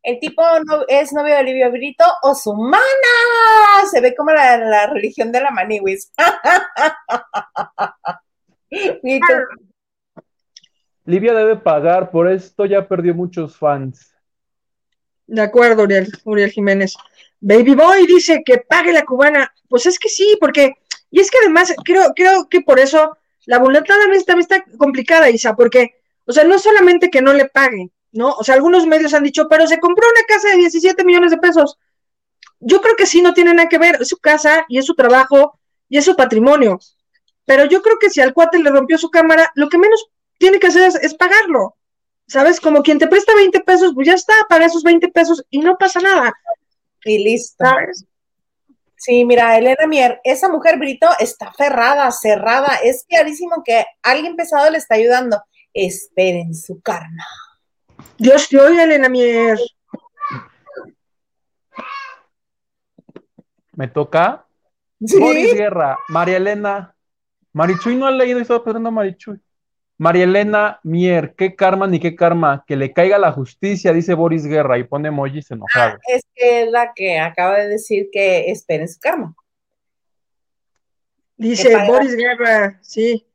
el tipo no, es novio de Olivia Brito o su mana. Se ve como la, religión de la maniwis. Livia debe pagar, por esto ya perdió muchos fans. De acuerdo, Uriel, Uriel Jiménez. Baby Boy dice que pague la cubana. Pues es que sí, porque, y es que además creo, creo que por eso la voluntad también está, complicada, Isa, porque, o sea, no solamente que no le paguen, ¿no? O sea, algunos medios han dicho, pero se compró una casa de 17 millones de pesos. Yo creo que sí, no tiene nada que ver, es su casa y es su trabajo y es su patrimonio. Pero yo creo que si al cuate le rompió su cámara, lo que menos tiene que hacer es, es pagarlo. ¿Sabes? Como quien te presta 20 pesos, pues ya está, paga esos 20 pesos y no pasa nada. Y listo. ¿Sabes? Sí, mira, Elena Mier, esa mujer Brito está aferrada, cerrada. Es clarísimo que alguien pesado le está ayudando. Esperen su karma. Dios te oiga, Elena Mier. ¿Me toca? ¿Sí? Guerra, María Elena. Marichuy no ha leído y estaba pensando Marichuy. María Elena Mier, qué karma ni qué karma, que le caiga la justicia, dice Boris Guerra y pone emojis enojado. Ah, es que es la que acaba de decir que esperen su karma. Dice Boris Guerra, sí.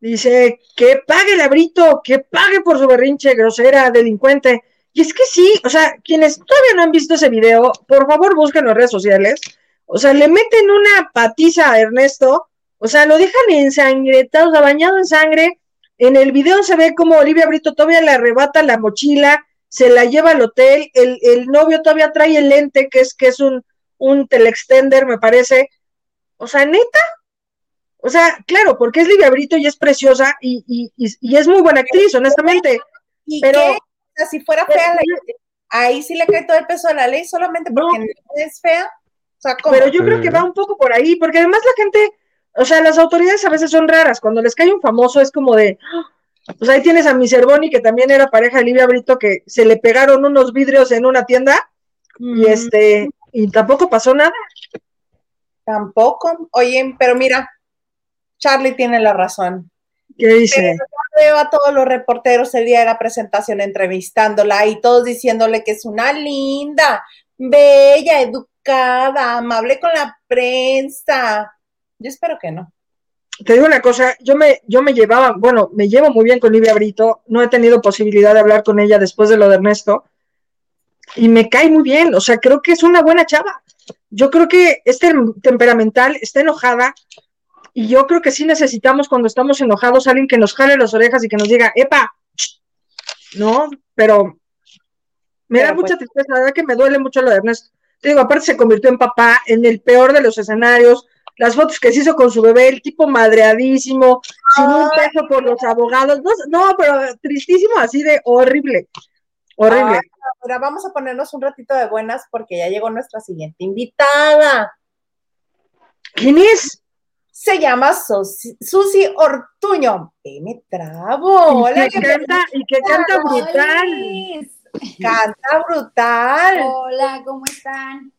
Dice que pague el abrito, que pague por su berrinche, grosera, delincuente. Y es que sí, o sea, quienes todavía no han visto ese video, por favor busquen las redes sociales. O sea, le meten una patiza a Ernesto, o sea, lo dejan ensangretado, o sea, bañado en sangre en el video se ve como Olivia Brito todavía le arrebata la mochila, se la lleva al hotel, el, el novio todavía trae el lente, que es, que es un, un telextender, me parece. O sea, neta. O sea, claro, porque es Olivia Brito y es preciosa y, y, y, es muy buena actriz, honestamente. pero si fuera fea, ahí sí le cae todo el peso de la ley solamente porque no, es fea. pero yo creo que va un poco por ahí, porque además la gente, o sea, las autoridades a veces son raras. Cuando les cae un famoso es como de, pues ahí tienes a mi Cervoni, que también era pareja de Livia Brito, que se le pegaron unos vidrios en una tienda y Mm, este, y tampoco pasó nada. Tampoco. Oye, pero mira, Charlie tiene la razón. ¿Qué dice? Pero veo a todos los reporteros el día de la presentación entrevistándola y todos diciéndole que es una linda, bella, educada, amable con la prensa. Yo espero que no. Te digo una cosa, yo me, yo me llevaba, bueno, me llevo muy bien con Livia Brito, no he tenido posibilidad de hablar con ella después de lo de Ernesto, y me cae muy bien, o sea, creo que es una buena chava. Yo creo que es tem- temperamental, está enojada, y yo creo que sí necesitamos cuando estamos enojados alguien que nos jale las orejas y que nos diga, epa, ch", no, pero me da mucha pues- tristeza, la verdad que me duele mucho lo de Ernesto. Te digo, aparte se convirtió en papá, en el peor de los escenarios, las fotos que se hizo con su bebé, el tipo madreadísimo, sin un peso por los abogados, no, no, pero tristísimo, así de horrible, horrible. Ahora vamos a ponernos un ratito de buenas porque ya llegó nuestra siguiente invitada. ¿Quién es? Se llama Susi, Susi Ortuño. Ve, me trabo. Hola, y que que canta, y que canta brutal. Canta brutal. Hola, ¿cómo están?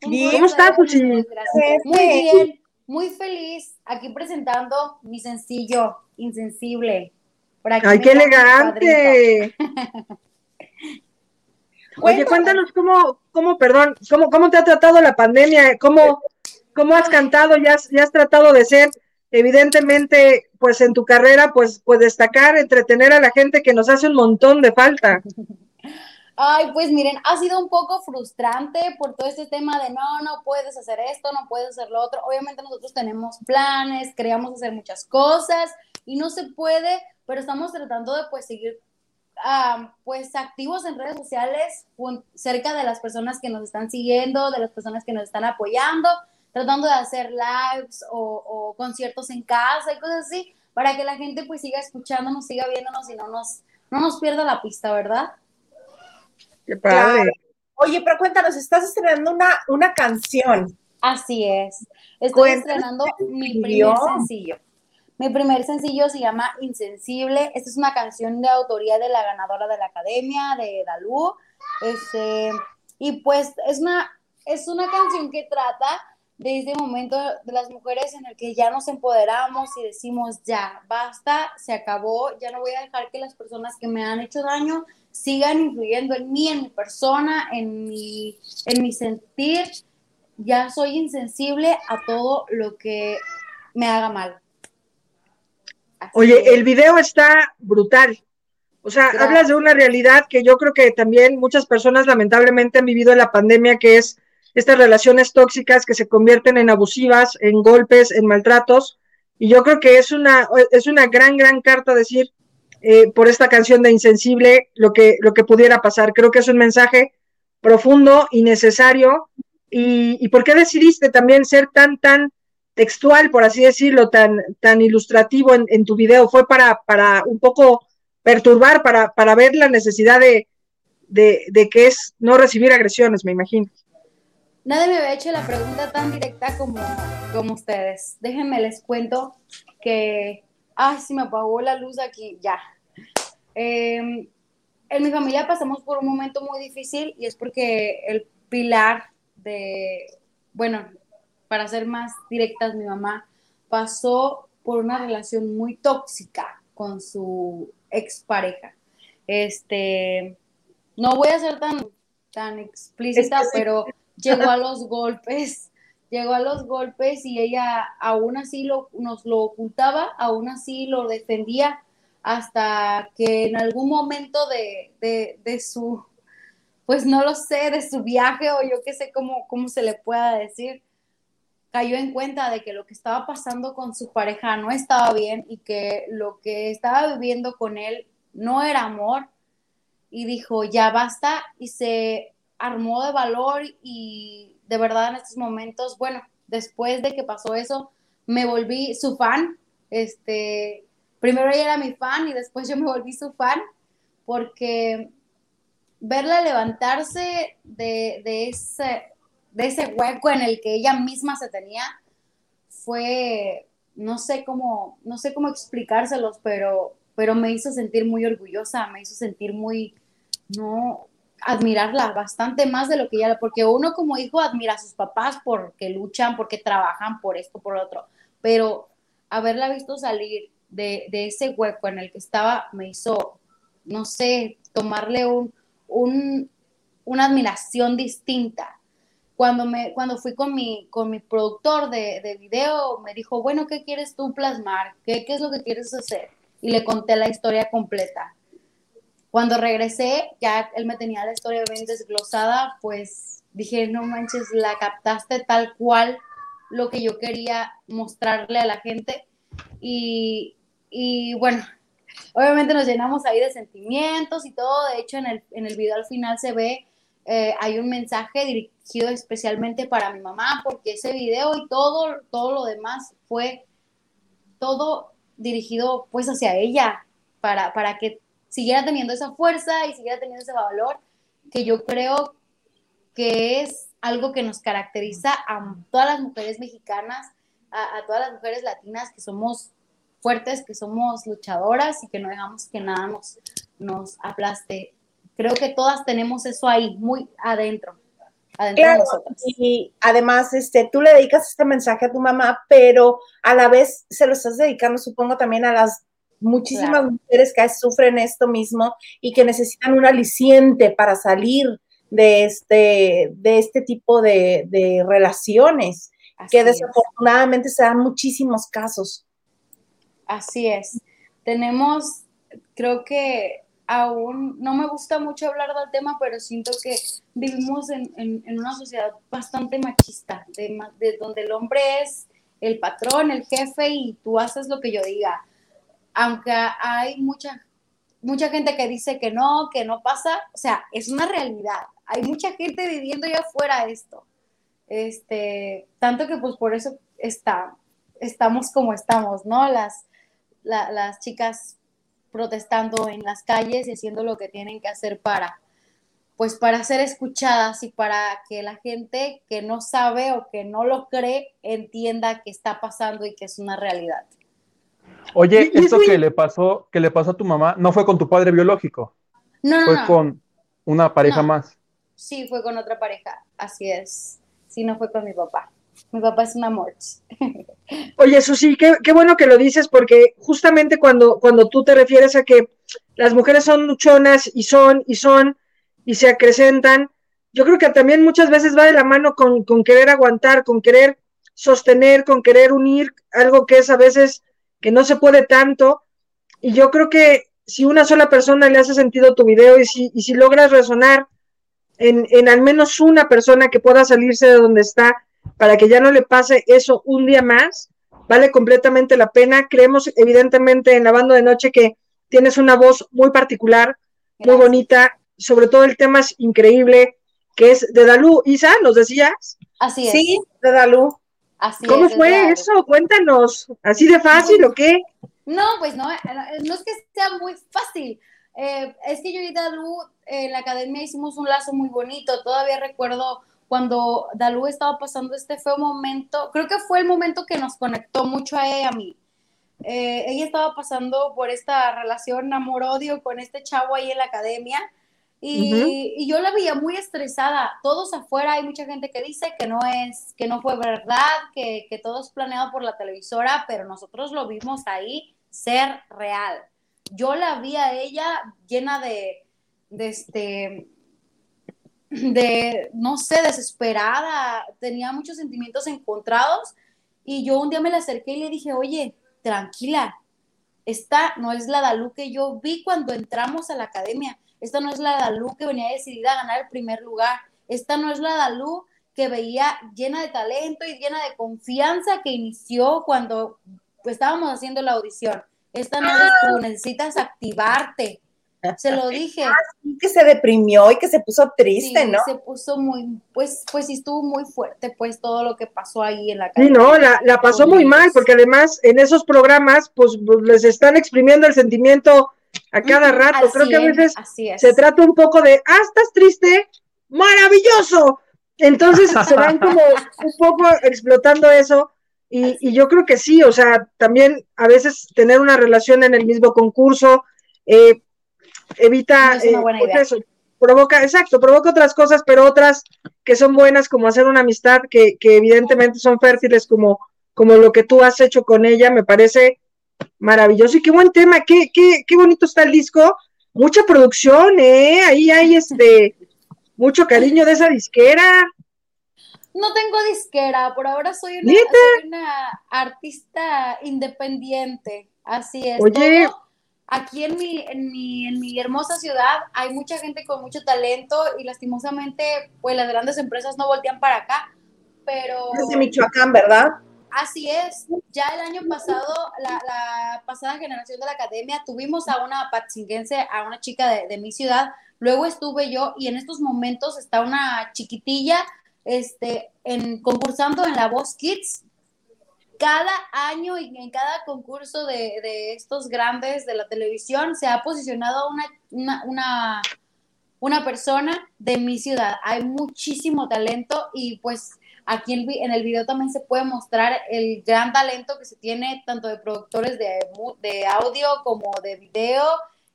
Bien. ¿Cómo estás, Susi? gracias. Muy bien, muy feliz aquí presentando mi sencillo, Insensible. Por aquí Ay, qué elegante. Oye, Cuéntanos. cuéntanos cómo, cómo, perdón, cómo, cómo te ha tratado la pandemia, cómo, cómo has cantado, ya has, ya has tratado de ser, evidentemente, pues en tu carrera, pues, pues destacar, entretener a la gente que nos hace un montón de falta. Ay, pues miren, ha sido un poco frustrante por todo este tema de no, no puedes hacer esto, no puedes hacer lo otro. Obviamente nosotros tenemos planes, queríamos hacer muchas cosas y no se puede, pero estamos tratando de pues seguir ah, pues activos en redes sociales cerca de las personas que nos están siguiendo, de las personas que nos están apoyando, tratando de hacer lives o, o conciertos en casa y cosas así, para que la gente pues siga escuchándonos, siga viéndonos y no nos, no nos pierda la pista, ¿verdad? Qué padre. Claro. Oye, pero cuéntanos, estás estrenando una, una canción. Así es. Estoy Cuéntanos estrenando mi primer sencillo. Mi primer sencillo se llama Insensible. Esta es una canción de autoría de la ganadora de la academia, de Dalú. Este, y pues es una, es una canción que trata de ese momento de las mujeres en el que ya nos empoderamos y decimos ya, basta, se acabó, ya no voy a dejar que las personas que me han hecho daño sigan influyendo en mí, en mi persona, en mi, en mi sentir. Ya soy insensible a todo lo que me haga mal. Así Oye, que- el video está brutal. O sea, Gracias. hablas de una realidad que yo creo que también muchas personas lamentablemente han vivido en la pandemia, que es estas relaciones tóxicas que se convierten en abusivas, en golpes, en maltratos. Y yo creo que es una, es una gran, gran carta decir eh, por esta canción de Insensible lo que, lo que pudiera pasar. Creo que es un mensaje profundo y necesario. Y, por qué decidiste también ser tan, tan textual, por así decirlo, tan, tan ilustrativo en, en tu video? ¿Fue para, para un poco perturbar, para, para ver la necesidad de, de, de que es no recibir agresiones, me imagino? Nadie me había hecho la pregunta tan directa como, como ustedes. Déjenme les cuento que. Ay, se me apagó la luz aquí, ya. Eh, en mi familia pasamos por un momento muy difícil y es porque el pilar de. Bueno, para ser más directas, mi mamá pasó por una relación muy tóxica con su expareja. Este. No voy a ser tan, tan explícita, Es que sí. pero llegó a los golpes, llegó a los golpes y ella aún así lo, nos lo ocultaba, aún así lo defendía, hasta que en algún momento de, de, de su, pues no lo sé, de su viaje o yo qué sé cómo, cómo se le pueda decir, cayó en cuenta de que lo que estaba pasando con su pareja no estaba bien y que lo que estaba viviendo con él no era amor y dijo, ya basta y se armó de valor y de verdad en estos momentos, bueno, después de que pasó eso, me volví su fan. Este, primero ella era mi fan y después yo me volví su fan porque verla levantarse de, de ese, de ese hueco en el que ella misma se tenía fue no sé cómo, no sé cómo explicárselos, pero, pero me hizo sentir muy orgullosa, me hizo sentir muy, no, admirarla bastante más de lo que ya, porque uno como hijo admira a sus papás porque luchan, porque trabajan por esto, por otro, pero haberla visto salir de, de ese hueco en el que estaba me hizo, no sé, tomarle un, un, una admiración distinta. Cuando, me, cuando fui con mi, con mi productor de, de video, me dijo, bueno, ¿qué quieres tú plasmar? ¿Qué, ¿Qué es lo que quieres hacer? Y le conté la historia completa. Cuando regresé, ya él me tenía la historia bien desglosada, pues dije, no manches, la captaste tal cual lo que yo quería mostrarle a la gente. Y, y bueno, obviamente nos llenamos ahí de sentimientos y todo. De hecho, en el, en el video al final se ve, eh, hay un mensaje dirigido especialmente para mi mamá, porque ese video y todo, todo lo demás fue todo dirigido pues hacia ella, para, para que siguiera teniendo esa fuerza y siguiera teniendo ese valor, que yo creo que es algo que nos caracteriza a todas las mujeres mexicanas, a, a todas las mujeres latinas que somos fuertes, que somos luchadoras y que no dejamos que nada nos, nos aplaste. Creo que todas tenemos eso ahí, muy adentro. adentro claro, y además este, tú le dedicas este mensaje a tu mamá, pero a la vez se lo estás dedicando, supongo, también a las muchísimas claro. mujeres que sufren esto mismo y que necesitan un aliciente para salir de este, de este tipo de, de relaciones, Así que desafortunadamente es. se dan muchísimos casos. Así es. Tenemos, creo que aún no me gusta mucho hablar del tema, pero siento que vivimos en, en, en una sociedad bastante machista, de, de, donde el hombre es el patrón, el jefe y tú haces lo que yo diga. Aunque hay mucha, mucha gente que dice que no, que no pasa, o sea, es una realidad. Hay mucha gente viviendo allá afuera esto. Este, tanto que pues por eso está, estamos como estamos, ¿no? Las, la, las chicas protestando en las calles y haciendo lo que tienen que hacer para, pues para ser escuchadas y para que la gente que no sabe o que no lo cree entienda que está pasando y que es una realidad. Oye, esto que le pasó, que le pasó a tu mamá, no fue con tu padre biológico. No, no, fue no. con una pareja No. más. Sí, fue con otra pareja, así es. Sí, no fue con mi papá. Mi papá es un amor. Oye, Susi, qué, qué bueno que lo dices, porque justamente cuando, cuando tú te refieres a que las mujeres son luchonas y son y son y se acrecentan, yo creo que también muchas veces va de la mano con, con querer aguantar, con querer sostener, con querer unir algo que es a veces que no se puede tanto. Y yo creo que si una sola persona le hace sentido tu video y si, y si logras resonar en, en al menos una persona que pueda salirse de donde está para que ya no le pase eso un día más, vale completamente la pena. Creemos evidentemente en la banda de noche que tienes una voz muy particular, muy Gracias. bonita, sobre todo el tema es increíble, que es de Dalú. Isa, ¿nos decías? Así es. Sí, de Dalú. Así ¿Cómo es, fue eso? Cuéntanos. ¿Así de fácil o qué? No, pues no, no es que sea muy fácil. Eh, es que yo y Dalú en la academia hicimos un lazo muy bonito. Todavía recuerdo cuando Dalú estaba pasando este feo momento. Creo que fue el momento que nos conectó mucho a ella y a mí. Eh, ella estaba pasando por esta relación amor-odio con este chavo ahí en la academia. Y, yo la veía muy estresada. Todos afuera hay mucha gente que dice que no es, que no fue verdad, que, que todo es planeado por la televisora, pero nosotros lo vimos ahí ser real. Yo la vi a ella llena de, de este, de, no sé, desesperada, tenía muchos sentimientos encontrados y yo un día me la acerqué y le dije, oye, tranquila, esta no es la Dalú que yo vi cuando entramos a la academia, esta no es la Dalú que venía decidida a ganar el primer lugar, esta no es la Dalú que veía llena de talento y llena de confianza que inició cuando pues, estábamos haciendo la audición. Esta no eres tú, necesitas activarte. Se lo dije. Que se deprimió y que se puso triste, Sí, ¿no? se puso muy, pues, pues sí estuvo muy fuerte, pues todo lo que pasó ahí en la Sí, calle. no, la, la pasó muy mal, porque además en esos programas, pues pues, les están exprimiendo el sentimiento a cada rato. Creo que a 100, veces es. se trata un poco de, ah, estás triste, maravilloso. Entonces se van como un poco explotando eso, Y, yo creo que sí, o sea, también a veces tener una relación en el mismo concurso eh, evita eh, pues provoca, exacto, provoca otras cosas, pero otras que son buenas, como hacer una amistad, que, que evidentemente son fértiles, como, como lo que tú has hecho con ella, me parece maravilloso y qué buen tema, qué, qué, qué bonito está el disco, mucha producción, ¿eh? Ahí hay este, mucho cariño de esa disquera. No tengo disquera, por ahora soy una, artista independiente, así es. Oye. aquí en mi, en, mi, en mi hermosa ciudad hay mucha gente con mucho talento y lastimosamente pues las grandes empresas no voltean para acá, pero... Desde Michoacán, ¿verdad? Así es, ya el año pasado, la, pasada generación de la academia, tuvimos a una patzinguense, a una chica de, de mi ciudad, luego estuve yo y en estos momentos está una chiquitilla este, en, concursando en la Voz Kids. Cada año y en cada concurso de, estos grandes de la televisión se ha posicionado una, una, una, persona de mi ciudad. Hay muchísimo talento y pues aquí en, en, el video también se puede mostrar el gran talento que se tiene tanto de productores de, de audio como de video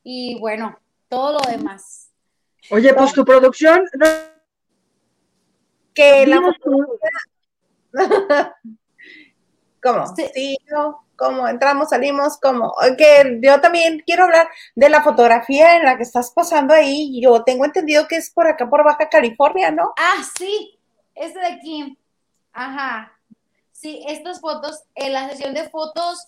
y bueno, todo lo demás. Oye, pues tu producción que la ¿Cómo? Sí, ¿cómo? Entramos, salimos, ¿cómo? Que yo también quiero hablar de la fotografía en la que estás posando ahí. Yo tengo entendido que es por acá, por Baja California, ¿no? Ah, sí, este de aquí. Ajá. Sí, estas fotos, en la sesión de fotos,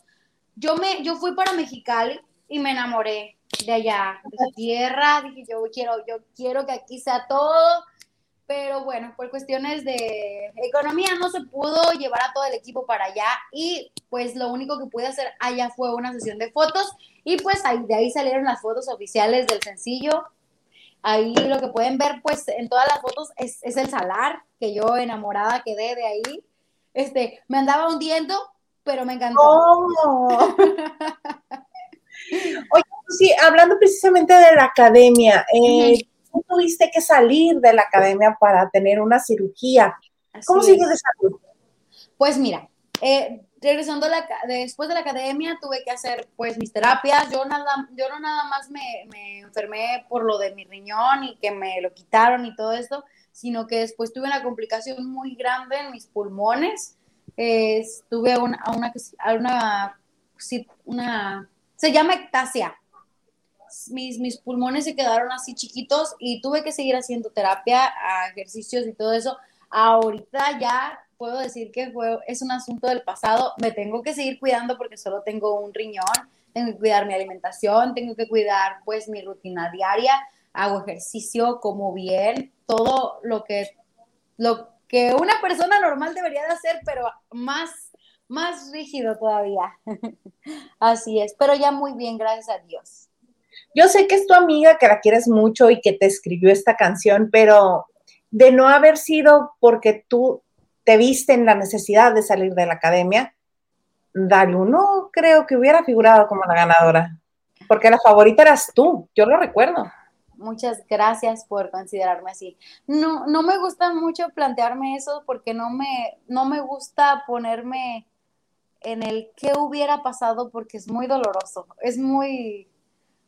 yo me, yo fui para Mexicali y me enamoré de allá, de la tierra. Dije, yo quiero, yo quiero que aquí sea todo pero bueno, por cuestiones de economía no se pudo llevar a todo el equipo para allá y pues lo único que pude hacer allá fue una sesión de fotos y pues ahí, de ahí salieron las fotos oficiales del sencillo. Ahí lo que pueden ver pues en todas las fotos es, el salar, que yo enamorada quedé de ahí. Este, me andaba hundiendo, pero me encantó. Oh. Oye, sí, hablando precisamente de la academia, eh, tuviste que salir de la academia para tener una cirugía. ¿Cómo sigues de salud? Pues mira, eh, regresando la, después de la academia tuve que hacer pues mis terapias. Yo, nada, yo no nada más me, enfermé por lo de mi riñón y que me lo quitaron y todo esto, sino que después tuve una complicación muy grande en mis pulmones. Eh, tuve una, una, se llama ectasia mis, mis pulmones se quedaron así chiquitos y tuve que seguir haciendo terapia, ejercicios y todo eso. Ahorita ya puedo decir que fue, es un asunto del pasado. Me tengo que seguir cuidando porque solo tengo un riñón. Tengo que cuidar mi alimentación, tengo que cuidar pues mi rutina diaria. Hago ejercicio, como bien, todo lo que, lo que una persona normal debería de hacer, pero más, más rígido todavía. Así es, pero ya muy bien, gracias a Dios. Yo sé que es tu amiga, que la quieres mucho y que te escribió esta canción, pero de no haber sido porque tú te viste en la necesidad de salir de la academia, Dalu no creo que hubiera figurado como la ganadora, porque la favorita eras tú, yo lo recuerdo. Muchas gracias por considerarme así. No, no me gusta mucho plantearme eso porque no me, no me gusta ponerme en el qué hubiera pasado porque es muy doloroso, es muy,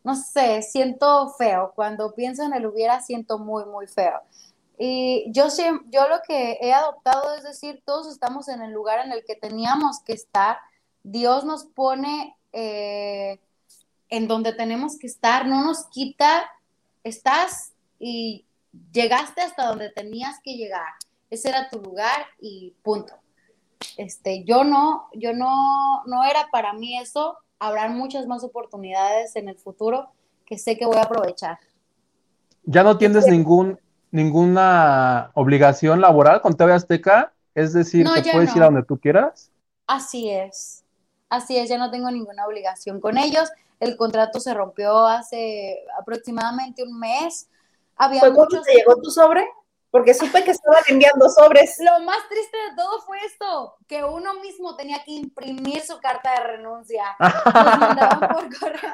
no sé, siento feo. Cuando pienso en el hubiera, siento muy, muy feo. Y yo, yo lo que he adoptado es decir, todos estamos en el lugar en el que teníamos que estar. Dios nos pone eh, en donde tenemos que estar, no nos quita, estás y llegaste hasta donde tenías que llegar. Ese era tu lugar y punto. Este, yo no, yo no, no era para mí eso, habrá muchas más oportunidades en el futuro que sé que voy a aprovechar. ¿Ya no tienes ningún, ninguna obligación laboral con TV Azteca? Es decir, que puedes ir a donde tú quieras. Así es. Así es, ya no tengo ninguna obligación con ellos. El contrato se rompió hace aproximadamente un mes. Había muchos... te llegó tu sobre? Porque supe que estaban enviando sobres. Lo más triste de todo fue esto, que uno mismo tenía que imprimir su carta de renuncia. por correo.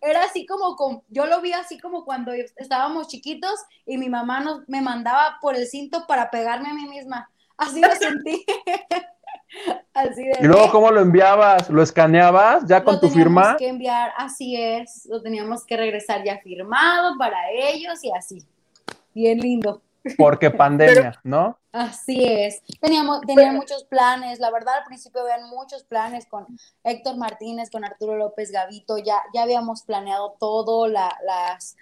Era así como, con, yo lo vi así como cuando estábamos chiquitos y mi mamá nos, me mandaba por el cinto para pegarme a mí misma. Así lo sentí. Así de, y luego, ¿cómo lo enviabas? ¿Lo escaneabas ya con tu firma? Lo teníamos que enviar, así es, lo teníamos que regresar ya firmado para ellos y así. Bien lindo. Porque pandemia, ¿no? Así es. Teníamos, tenían muchos planes, la verdad al principio habían muchos planes con Héctor Martínez, con Arturo López Gavito, ya, ya habíamos planeado todo, las,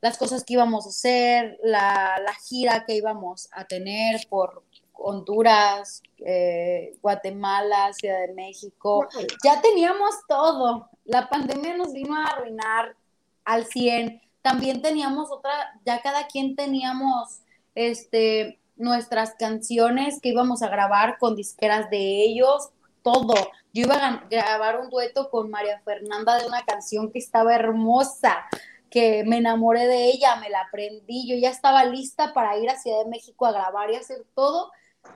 las cosas que íbamos a hacer, la, la gira que íbamos a tener por Honduras, eh, Guatemala, Ciudad de México, ya teníamos todo. La pandemia nos vino a arruinar al 100. También teníamos otra, ya cada quien teníamos este, nuestras canciones que íbamos a grabar con disqueras de ellos, todo. Yo iba a grabar un dueto con María Fernanda de una canción que estaba hermosa, que me enamoré de ella, me la aprendí, yo ya estaba lista para ir a Ciudad de México a grabar y hacer todo,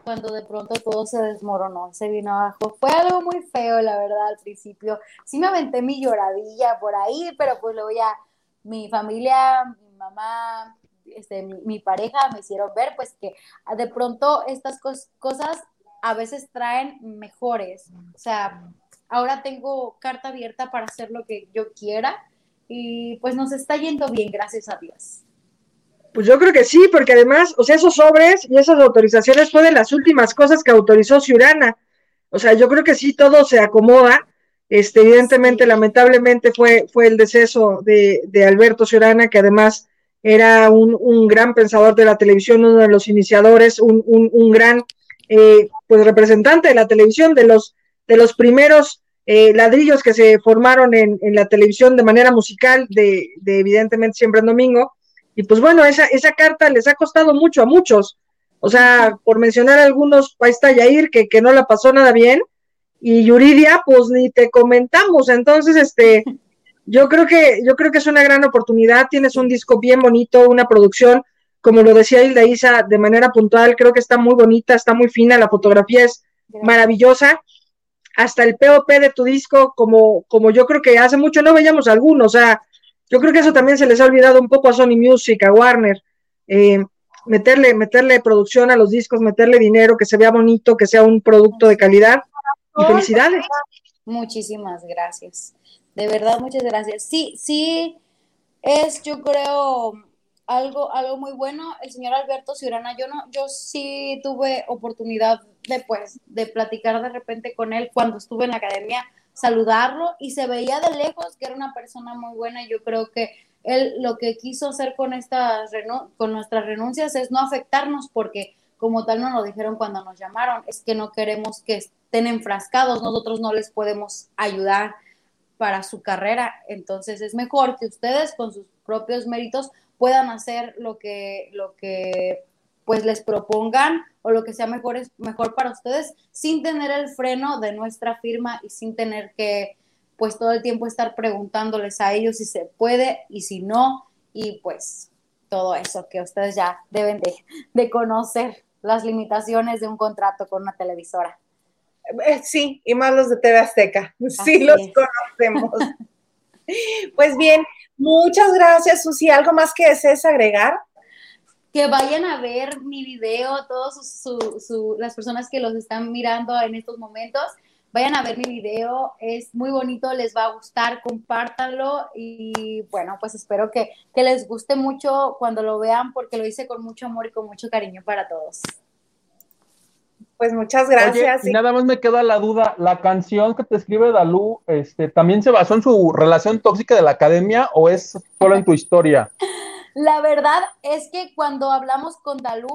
cuando de pronto todo se desmoronó, se vino abajo. Fue algo muy feo, la verdad, al principio. Sí me aventé mi lloradilla por ahí, pero pues luego ya mi familia, mi mamá, este, mi, pareja me hicieron ver pues que de pronto estas cosas a veces traen mejores. O sea, ahora tengo carta abierta para hacer lo que yo quiera y pues nos está yendo bien, gracias a Dios. Pues yo creo que sí, porque además, o sea, esos sobres y esas autorizaciones fueron las últimas cosas que autorizó Ciurana. O sea, yo creo que sí todo se acomoda. Este, evidentemente, lamentablemente fue, fue el deceso de, de Alberto Ciurana, que además era un, un, gran pensador de la televisión, uno de los iniciadores, un, un, un gran eh, pues representante de la televisión, de los, de los primeros eh, ladrillos que se formaron en, en, la televisión de manera musical, de, de, evidentemente siempre en domingo. Y pues bueno, esa, esa carta les ha costado mucho a muchos. O sea, por mencionar algunos, ahí está Yair, que, que no la pasó nada bien, y Yuridia, pues ni te comentamos. Entonces, este, yo creo que, yo creo que es una gran oportunidad. Tienes un disco bien bonito, una producción, como lo decía Hilda Isa, de manera puntual, creo que está muy bonita, está muy fina, la fotografía es maravillosa. Hasta el POP de tu disco, como, como yo creo que hace mucho no veíamos alguno, o sea, yo creo que eso también se les ha olvidado un poco a Sony Music, a Warner, eh, meterle, meterle producción a los discos, meterle dinero, que se vea bonito, que sea un producto de calidad. Y felicidades. Muchísimas gracias. De verdad, muchas gracias. Sí, sí, es, yo creo, algo, algo muy bueno. El señor Alberto Ciurana, yo no, yo sí tuve oportunidad después de platicar de repente con él cuando estuve en la academia, saludarlo y se veía de lejos que era una persona muy buena yo creo que él lo que quiso hacer con estas con nuestras renuncias es no afectarnos porque como tal nos lo dijeron cuando nos llamaron, es que no queremos que estén enfrascados, nosotros no les podemos ayudar para su carrera. Entonces es mejor que ustedes con sus propios méritos puedan hacer lo que, lo que pues les propongan o lo que sea mejor, es, mejor para ustedes sin tener el freno de nuestra firma y sin tener que pues todo el tiempo estar preguntándoles a ellos si se puede y si no y pues todo eso que ustedes ya deben de, de conocer las limitaciones de un contrato con una televisora. Eh, sí, y más los de TV Azteca. Sí, los conocemos. pues bien, muchas gracias, Susi. ¿Algo más que desees agregar? Que vayan a ver mi video, todas las personas que los están mirando en estos momentos, vayan a ver mi video, es muy bonito, les va a gustar, compártanlo y bueno, pues espero que, que les guste mucho cuando lo vean porque lo hice con mucho amor y con mucho cariño para todos. Pues muchas gracias. y nada más me queda la duda, la canción que te escribe Dalú, este, ¿también se basó en su relación tóxica de la academia o es solo en tu historia? La verdad es que cuando hablamos con Dalú,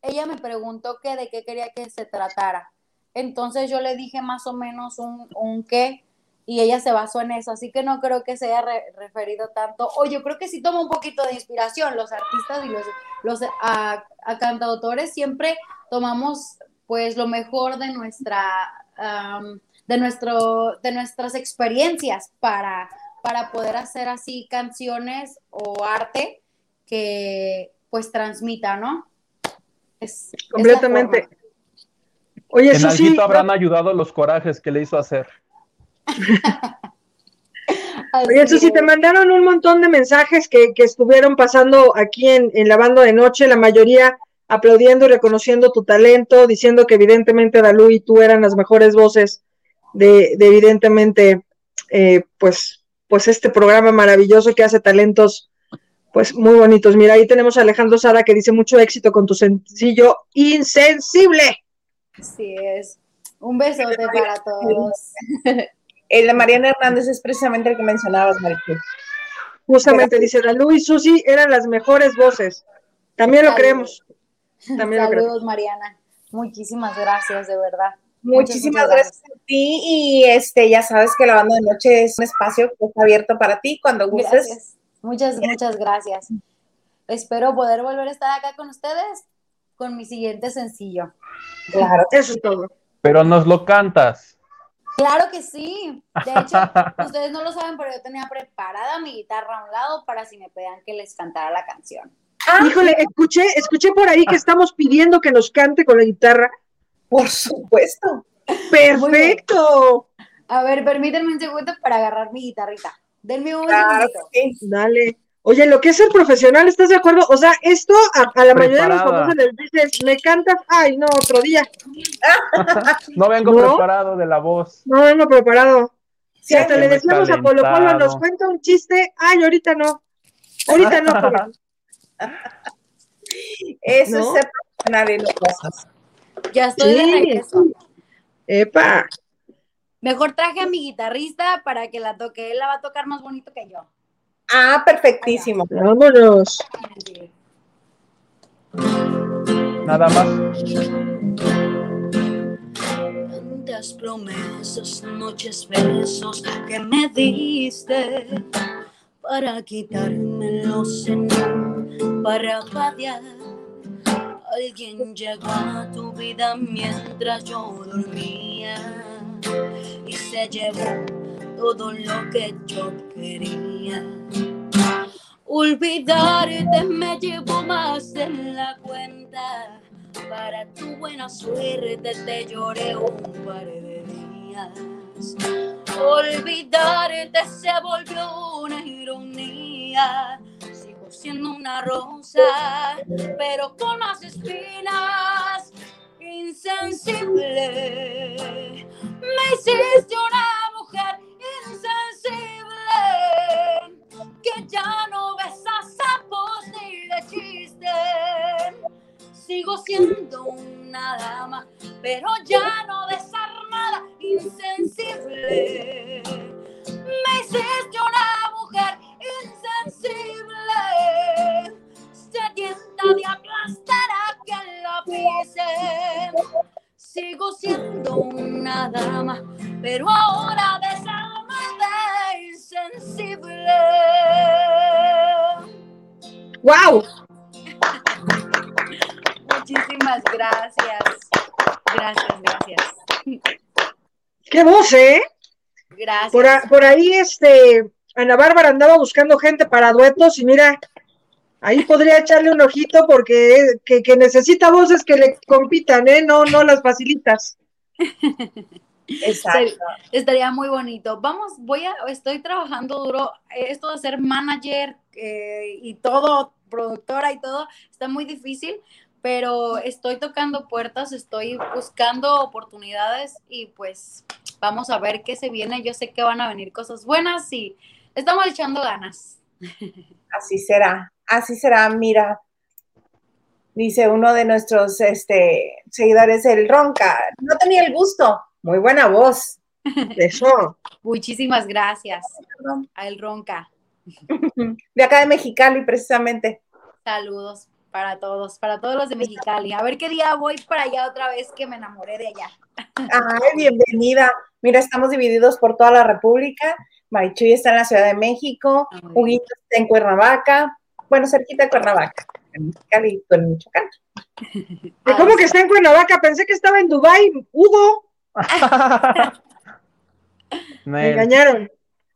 ella me preguntó que de qué quería que se tratara. Entonces yo le dije más o menos un, un qué y ella se basó en eso, así que no creo que se haya referido tanto, o yo creo que sí toma un poquito de inspiración, los artistas y los, los a, a cantautores siempre tomamos pues lo mejor de nuestra, de nuestro, de nuestras experiencias para, para poder hacer así canciones o arte que pues transmita, ¿no? Es, Completamente. Oye, eso sí. habrán ayudado los corajes que le hizo hacer. Oye, eso sí, te mandaron un montón de mensajes que, que estuvieron pasando aquí en, en la banda de noche, la mayoría aplaudiendo y reconociendo tu talento, diciendo que evidentemente Dalú y tú eran las mejores voces de, evidentemente, eh, pues, pues este programa maravilloso que hace talentos pues muy bonitos. Mira, ahí tenemos a Alejandro Sara que dice mucho éxito con tu sencillo Insensible. Así es. Un besote para todos. El de Mariana Hernández es precisamente el que mencionabas, Marichu. Justamente dice, Dalú y Susi eran las mejores voces. También lo creemos. También Saludos, Mariana. Muchísimas gracias, de verdad. Muchísimas gracias. a ti y este ya sabes que la banda de noche es un espacio que está abierto para ti cuando gustes. Muchas, muchas gracias. Espero poder volver a estar acá con ustedes con mi siguiente sencillo. Claro, eso es todo. Pero nos lo cantas. Claro que sí. De hecho, ustedes no lo saben, pero yo tenía preparada mi guitarra a un lado para si me pedían que les cantara la canción. Ah, Híjole, escuché, escuché por ahí que estamos pidiendo que nos cante con la guitarra. Por supuesto. Perfecto. A ver, permítanme un segundo para agarrar mi guitarrita. Denme un claro, Dale. Oye, lo que es el profesional, ¿estás de acuerdo? O sea, esto a, la mayoría de los famosos les dices, me cantas, ay, no, otro día. no vengo preparado de la voz. No vengo preparado. Si hasta le decimos a Polo Polo, nos cuenta un chiste, ay, ahorita no. Ahorita no. Eso es ser profesional en cosas. Ya estoy de regreso. Epa. Mejor traje a mi guitarrista para que la toque. Él la va a tocar más bonito que yo. Ah, perfectísimo. Vámonos. Nada más. Tantas promesas, noches, besos que me diste para quitarme los para padear. Alguien llegó a tu vida mientras yo dormía y se llevó todo lo que yo quería. Olvidarte me llevó más de la cuenta. Para tu buena suerte te lloré un par de días. Olvidarte se volvió una ironía. Siendo una rosa, pero con más espinas. Insensible, me hiciste una mujer insensible que ya no besas sapos ni de chiste. Sigo siendo una dama, pero ya no desarmada, insensible. Me hiciste una mujer insensible, sedienta de aplastar a quien la pise. Sigo siendo una dama, pero ahora desarmada e insensible. ¡Wow! Muchísimas gracias. Gracias, gracias. ¡Qué voz, eh! Gracias. Por, por ahí, este, Ana Bárbara andaba buscando gente para duetos y mira, ahí podría echarle un ojito porque que, que necesita voces que le compitan, ¿eh? No, no las facilitas. Exacto. Estaría muy bonito. Vamos, voy a, estoy trabajando duro. Esto de ser manager eh, y todo, productora y todo, está muy difícil, pero estoy tocando puertas, estoy buscando oportunidades y pues vamos a ver qué se viene. Yo sé que van a venir cosas buenas y estamos echando ganas. Así será, así será. Mira, dice uno de nuestros este, seguidores, el Ronca, no tenía el gusto, muy buena voz. Eso. Muchísimas gracias a el Ronca. De acá de Mexicali, precisamente. Saludos para todos, para todos los de Mexicali. A ver qué día voy para allá otra vez que me enamoré de allá. Ay, bienvenida. Mira, estamos divididos por toda la República. Marichuy está en la Ciudad de México, ah, Huguito está en Cuernavaca, bueno, cerquita de Cuernavaca, en Mexicali, en Michoacán. ¿Cómo que está en Cuernavaca? Pensé que estaba en Dubái, Hugo. Me engañaron.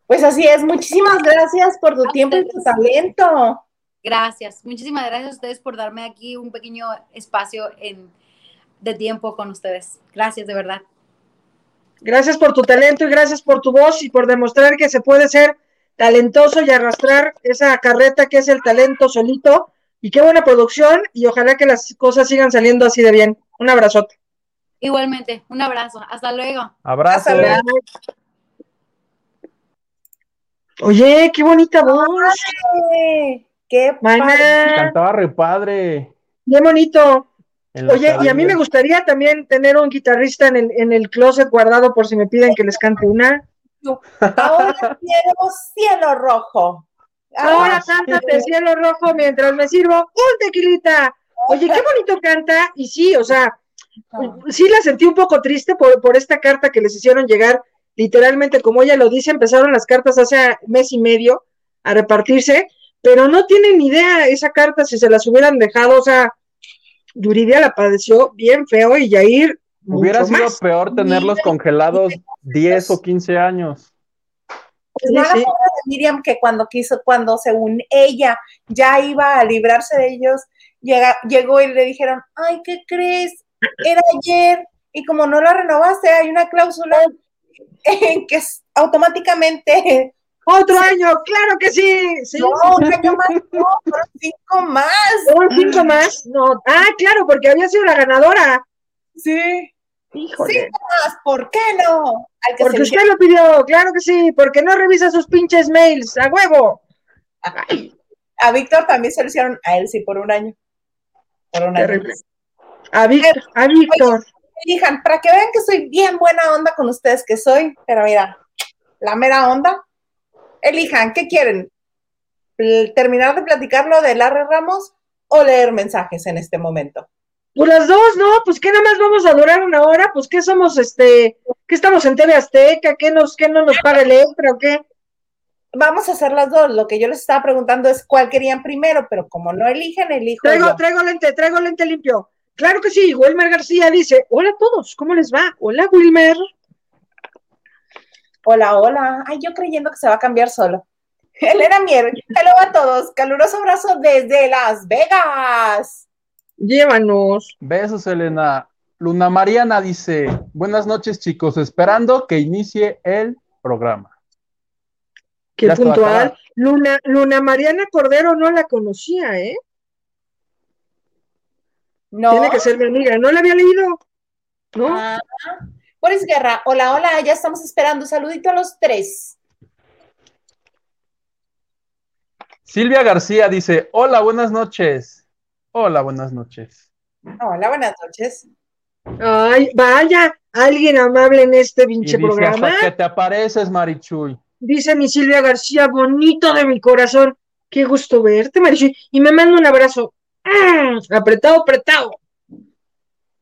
Pues así es, muchísimas gracias por tu tiempo y tu talento. Gracias, muchísimas gracias a ustedes por darme aquí un pequeño espacio en, de tiempo con ustedes. Gracias, de verdad. Gracias por tu talento y gracias por tu voz y por demostrar que se puede ser talentoso y arrastrar esa carreta que es el talento solito y qué buena producción y ojalá que las cosas sigan saliendo así de bien. Un abrazote. Igualmente, un abrazo. Hasta luego. Abrazo. Hasta luego. Oye, qué bonita voz. Ay, ¡Qué padre! Cantaba re padre. qué bonito. Oye, y a mí me gustaría también tener un guitarrista en el, en el closet guardado por si me piden que les cante una. Ahora quiero cielo rojo. Ahora Ah, cántate cielo rojo mientras me sirvo un tequilita. Oye, qué bonito canta. Y sí, o sea, sí la sentí un poco triste por, por esta carta que les hicieron llegar. Literalmente, como ella lo dice, empezaron las cartas hace mes y medio a repartirse, pero no tienen ni idea esa carta si se las hubieran dejado. O sea, Yuridia la padeció bien feo y Yair Hubiera mucho sido más. peor tenerlos congelados 10 o 15 años. Pues Sí, la sí. pobre de Miriam que cuando quiso, cuando según ella ya iba a librarse de ellos, llega, llegó y le dijeron, ay, ¿qué crees? Era ayer y como no la renovaste, hay una cláusula en que es- automáticamente, Otro año, claro que sí. sí. no, un año más, no, fueron cinco más. ¿Un cinco más? No. Ah, claro, porque había sido la ganadora. Sí, Híjole. cinco más, ¿por qué no? Al que Porque se usted lo pidió, claro que sí, porque no revisa sus pinches mails, a huevo. A Víctor también se lo hicieron a él, sí, por un año. Por un año. A Víctor, a Víctor. Elijan, para que vean que soy bien buena onda con ustedes, que soy, pero mira, la mera onda. Elijan, ¿qué quieren? ¿Terminar de platicar lo de Larry Ramos o leer mensajes en este momento? Pues las dos, ¿no? Pues que nada más vamos a durar una hora, pues que somos, este, que estamos en TV Azteca, que nos, que no nos paga el extra o qué. Vamos a hacer las dos. Lo que yo les estaba preguntando es cuál querían primero, pero como no eligen, elijo Traigo, yo. traigo lente, traigo lente limpio. Claro que sí, Wilmer García dice, hola a todos, ¿cómo les va? Hola, Wilmer. Hola, hola. Ay, yo creyendo que se va a cambiar solo. Elena Mier, hello a todos. Caluroso abrazo desde Las Vegas. Llévanos. Besos, Elena. Luna Mariana dice, buenas noches chicos, esperando que inicie el programa. Qué Ya puntual. Luna, Luna Mariana Cordero no la conocía, ¿eh? No. Tiene que ser mi amiga, no la había leído. ¿No? Ah, Boris Guerra, hola, hola, ya estamos esperando. Saludito a los tres. Silvia García dice, hola, buenas noches. Hola, buenas noches. Hola, buenas noches. Ay, vaya, alguien amable en este pinche programa. hasta que te apareces, Marichuy. Dice mi Silvia García, bonito de mi corazón. Qué gusto verte, Marichuy. Y me manda un abrazo. Mm, apretado, apretado.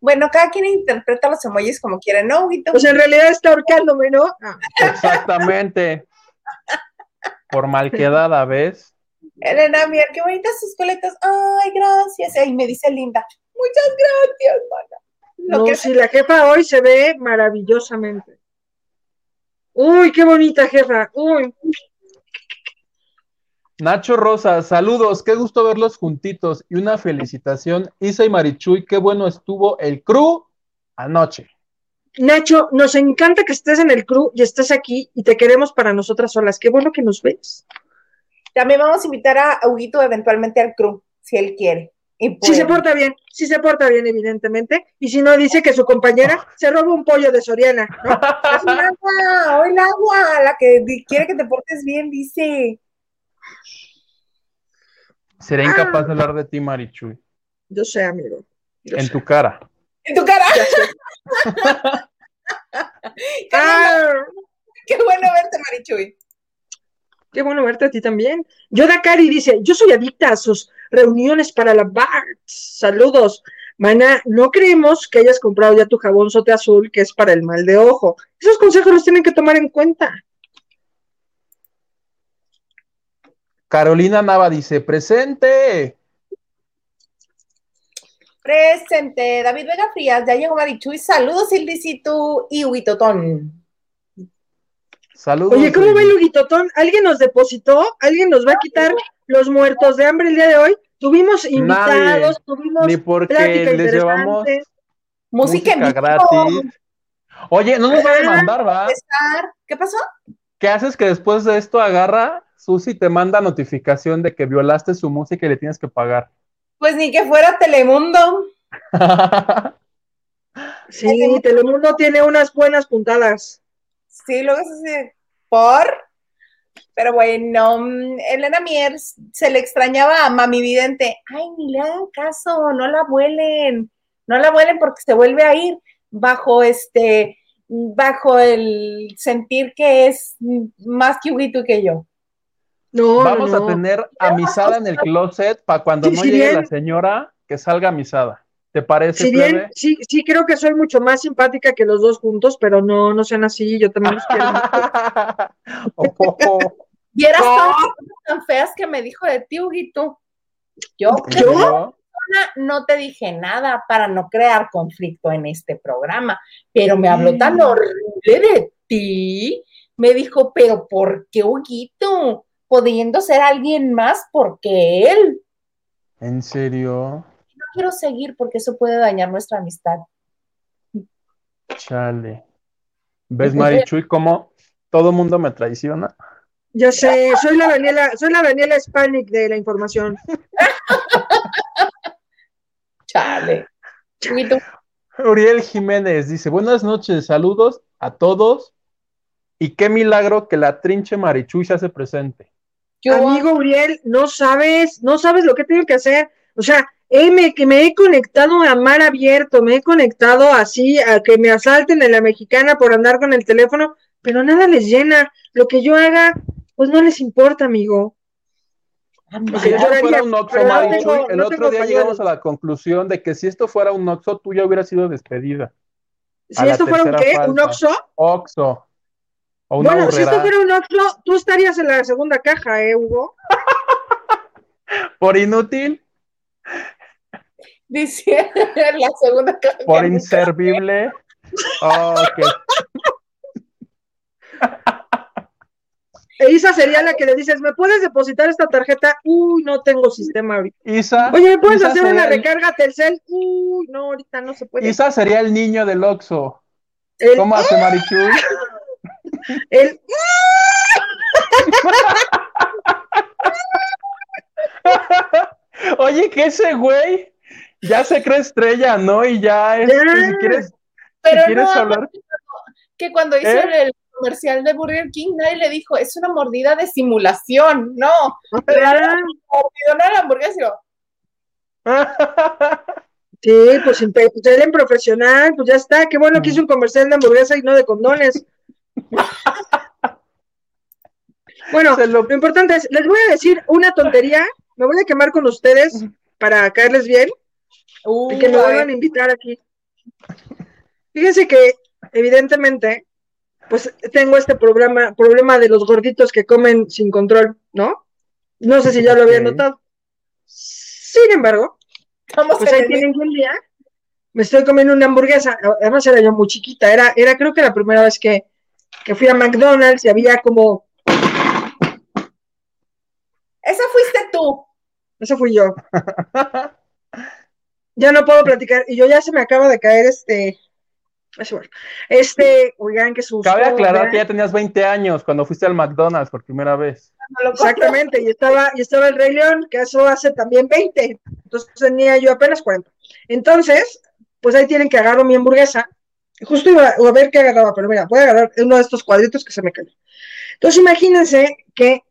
Bueno, cada quien interpreta los emojis como quiere, ¿no, Huguito? Pues en realidad está ahorcándome, ¿no? Ah, Exactamente. Por malquedada, ¿ves? Elena Mier, qué bonitas sus coletas. Ay, gracias. Ay, me dice linda. Muchas gracias, mana. Lo no, que si la jefa hoy se ve maravillosamente. Uy, qué bonita jefa. Uy, Nacho Rosa, saludos, qué gusto verlos juntitos y una felicitación. Isa y Marichuy, qué bueno estuvo el crew anoche. Nacho, nos encanta que estés en el crew y estés aquí y te queremos para nosotras solas. Qué bueno que nos ves. También vamos a invitar a Huguito eventualmente al crew, si él quiere. Si se pues, porta bien, si se porta bien, evidentemente. Y si no, dice que su compañera se roba un pollo de Soriana, ¿no? es un agua, hoy el agua, la que quiere que te portes bien, dice. Seré incapaz de hablar de ti, Marichuy, Yo sé, amigo. Yo en sé. tu cara. En tu cara. Ah, qué bueno verte, Marichuy. Qué bueno verte a ti también. Yoda Cari dice, yo soy adicta a sus reuniones para la BART. Saludos. Mana, no creemos que hayas comprado ya tu jabón sote azul, que es para el mal de ojo. Esos consejos los tienen que tomar en cuenta. Carolina Nava dice, presente. Presente, David Vega Frías, ya llegó Marichuy. Saludos, Ildicitu y Huitotón. Saludos. Oye, ¿cómo va el Huguitotón? ¿Alguien nos depositó? ¿Alguien nos va a quitar los muertos de hambre el día de hoy? Tuvimos invitados, tuvimos Ni porque plática les llevamos. Música, en vivo. gratis. Oye, no nos va a demandar, ¿va? ¿Qué pasó? ¿Qué haces que después de esto agarra, Susi te manda notificación de que violaste su música y le tienes que pagar? Pues ni que fuera Telemundo. sí, Telemundo tiene unas buenas puntadas. Sí, luego se por. Pero bueno, Elena Mier se le extrañaba a Mami Vidente. Ay, ni le hagan caso, no la vuelen, no la vuelen porque se vuelve a ir bajo este, bajo el sentir que es más que Huguito que yo. No, Vamos a tener amisada en el closet para cuando no llegue la señora que salga amisada. ¿Te parece? Si bien, sí, sí creo que soy mucho más simpática que los dos juntos, pero no, no sean así, yo también los quiero. Y eras tan, feas que me dijo de ti, Huguito. Yo, yo no te dije nada para no crear conflicto en este programa, pero me habló tan mm. horrible de ti. Me dijo, pero ¿por qué Huguito? Pudiendo ser alguien más, ¿por qué él? ¿En serio? Quiero seguir porque eso puede dañar nuestra amistad. Chale. ¿Ves, Marichuy, cómo todo mundo me traiciona? Ya sé, soy la Daniela, soy la Daniela Hispanic de la información. Chale. Uriel Jiménez dice, buenas noches, saludos a todos. Y qué milagro que la trinche Marichuy se hace presente. Amigo Uriel, no sabes, no sabes lo que tengo que hacer. O sea, me, que me he conectado a mar abierto, me he conectado así a que me asalten en la mexicana por andar con el teléfono, pero nada les llena. Lo que yo haga, pues no les importa, amigo. si esto fuera un Oxxo, Marichuy, el otro día llegamos a la conclusión de que si esto fuera un Oxxo, tú ya hubieras sido despedida. Si esto fuera un qué, un Oxxo. Oxxo. bueno, si esto fuera un Oxxo, tú estarías en la segunda caja, ¿eh, Hugo? Por inútil. Dice la segunda caja. Por inservible. Oh, e Isa sería la que le dices, ¿me puedes depositar esta tarjeta? Uy, no tengo sistema ahorita. Isa. Oye, ¿me puedes hacer una recarga Telcel? Uy, no, ahorita no se puede. Isa sería el niño del Oxxo. ¿Cómo hace Marichuy? el... Oye, que ese güey ya se cree estrella, ¿no? Y ya, es, si quieres, Pero quieres hablar. Que cuando hizo ¿Eh? el comercial de Burger King, nadie le dijo, es una mordida de simulación, no. Pero era una hamburguesa. Sí, pues, pues en profesional, pues ya está. Qué bueno que hizo un comercial de hamburguesa y no de condones. bueno, lo... importante es, les voy a decir una tontería, me voy a quemar con ustedes para caerles bien y que me vuelvan a invitar aquí. Fíjense que, evidentemente, pues tengo este problema, problema de los gorditos que comen sin control, ¿no? No sé si ya lo habían notado. Sin embargo, pues ahí tienen un día, me estoy comiendo una hamburguesa, además era yo muy chiquita, era, era creo que la primera vez que, que fui a McDonald's y había como... Esa fuiste tú. Esa fui yo. ya no puedo platicar, y yo ya se me acaba de caer este, este, oigan, que susto. Cabe aclarar que ya tenías 20 años cuando fuiste al McDonald's por primera vez. Exactamente, y estaba, y estaba el Rey León, que eso hace también 20. Entonces tenía yo apenas 40. Entonces, pues ahí tienen que agarrar mi hamburguesa. Justo iba a ver qué agarraba, pero mira, voy a agarrar uno de estos cuadritos que se me cayó. Entonces imagínense que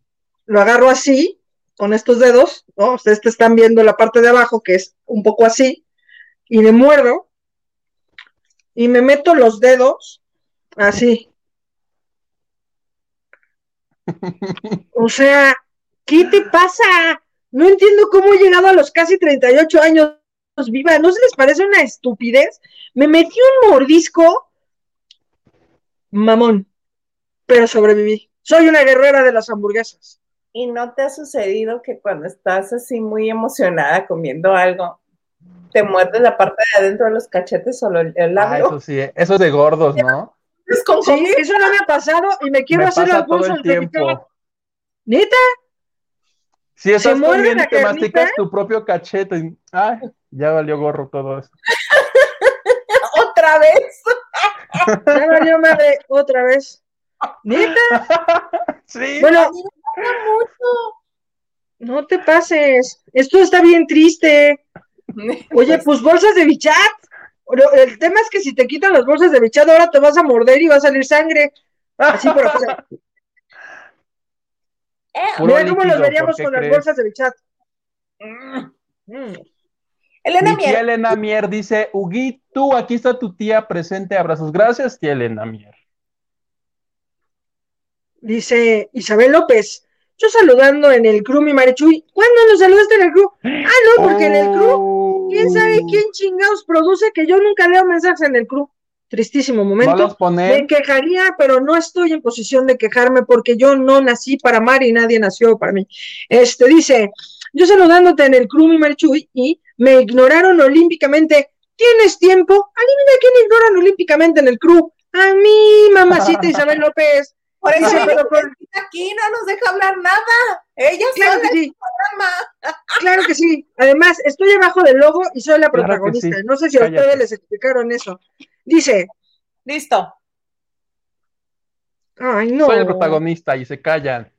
lo agarro así, con estos dedos, ¿no? Ustedes están viendo la parte de abajo, que es un poco así, y le muerdo, y me meto los dedos así. O sea, ¿qué te pasa? No entiendo cómo he llegado a los casi 38 años viva. ¿No se les parece una estupidez? Me metí un mordisco, mamón, pero sobreviví. Soy una guerrera de las hamburguesas. ¿Y no te ha sucedido que cuando estás así muy emocionada comiendo algo, te muerdes la parte de adentro de los cachetes o el, labio. Ah, eso sí, eso es de gordos, ¿no? Es con sí, eso no me ha pasado y me quiero hacer la todo el tiempo. ¿Neta? Si estás comiendo te masticas tu propio cachete y, ay, ya valió gorro todo eso. otra vez. ya valió madre otra vez. ¿Neta? sí. Bueno, No te pases. Esto está bien triste. Oye, pues bolsas de bichat. El tema es que si te quitan las bolsas de bichat, ahora te vas a morder y va a salir sangre. Así por afuera. Mira cómo los veríamos con las bolsas de bichat. Mm. Elena Mier. Tía Elena Mier dice, Ugui, tú, aquí está tu tía presente, abrazos. Gracias, tía Elena Mier. Dice Isabel López, yo saludando en el crew, mi Marichuy. ¿Cuándo nos saludaste en el crew? Ah, no, porque en el crew, quién sabe quién chingados produce que yo nunca leo mensajes en el crew. Tristísimo momento. Me quejaría, pero no estoy en posición de quejarme porque yo no nací para amar y nadie nació para mí. Este dice, yo saludándote en el crew, mi Marichuy, y me ignoraron olímpicamente. ¿Tienes tiempo? Adivina quién ignoran olímpicamente en el crew. A mí, mamacita Isabel López. Por eso aquí no nos deja hablar nada. Ella claro que sí. Claro que sí. Además, estoy abajo del logo y soy la protagonista. No sé si a ustedes les explicaron eso. Dice. Listo. Ay, no. Soy el protagonista y se callan.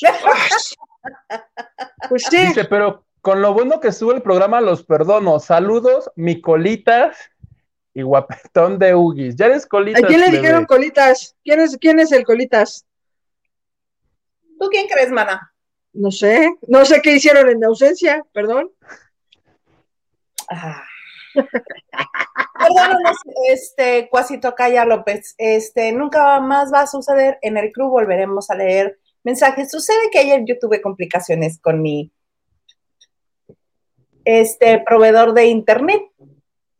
pues sí. Dice, pero con lo bueno que sube el programa, los perdono. Saludos, mi colitas y guapetón de Ugis. Ya eres colitas. ¿A quién le dijeron colitas? ¿Quién es, ¿Quién es el colitas? ¿Tú quién crees, mana? No sé, no sé qué hicieron en mi ausencia, perdón. Ah. Perdónanos, este, Cuasito Calla López, este, nunca más va a suceder, en el club volveremos a leer mensajes. Sucede que ayer yo tuve complicaciones con mi este proveedor de internet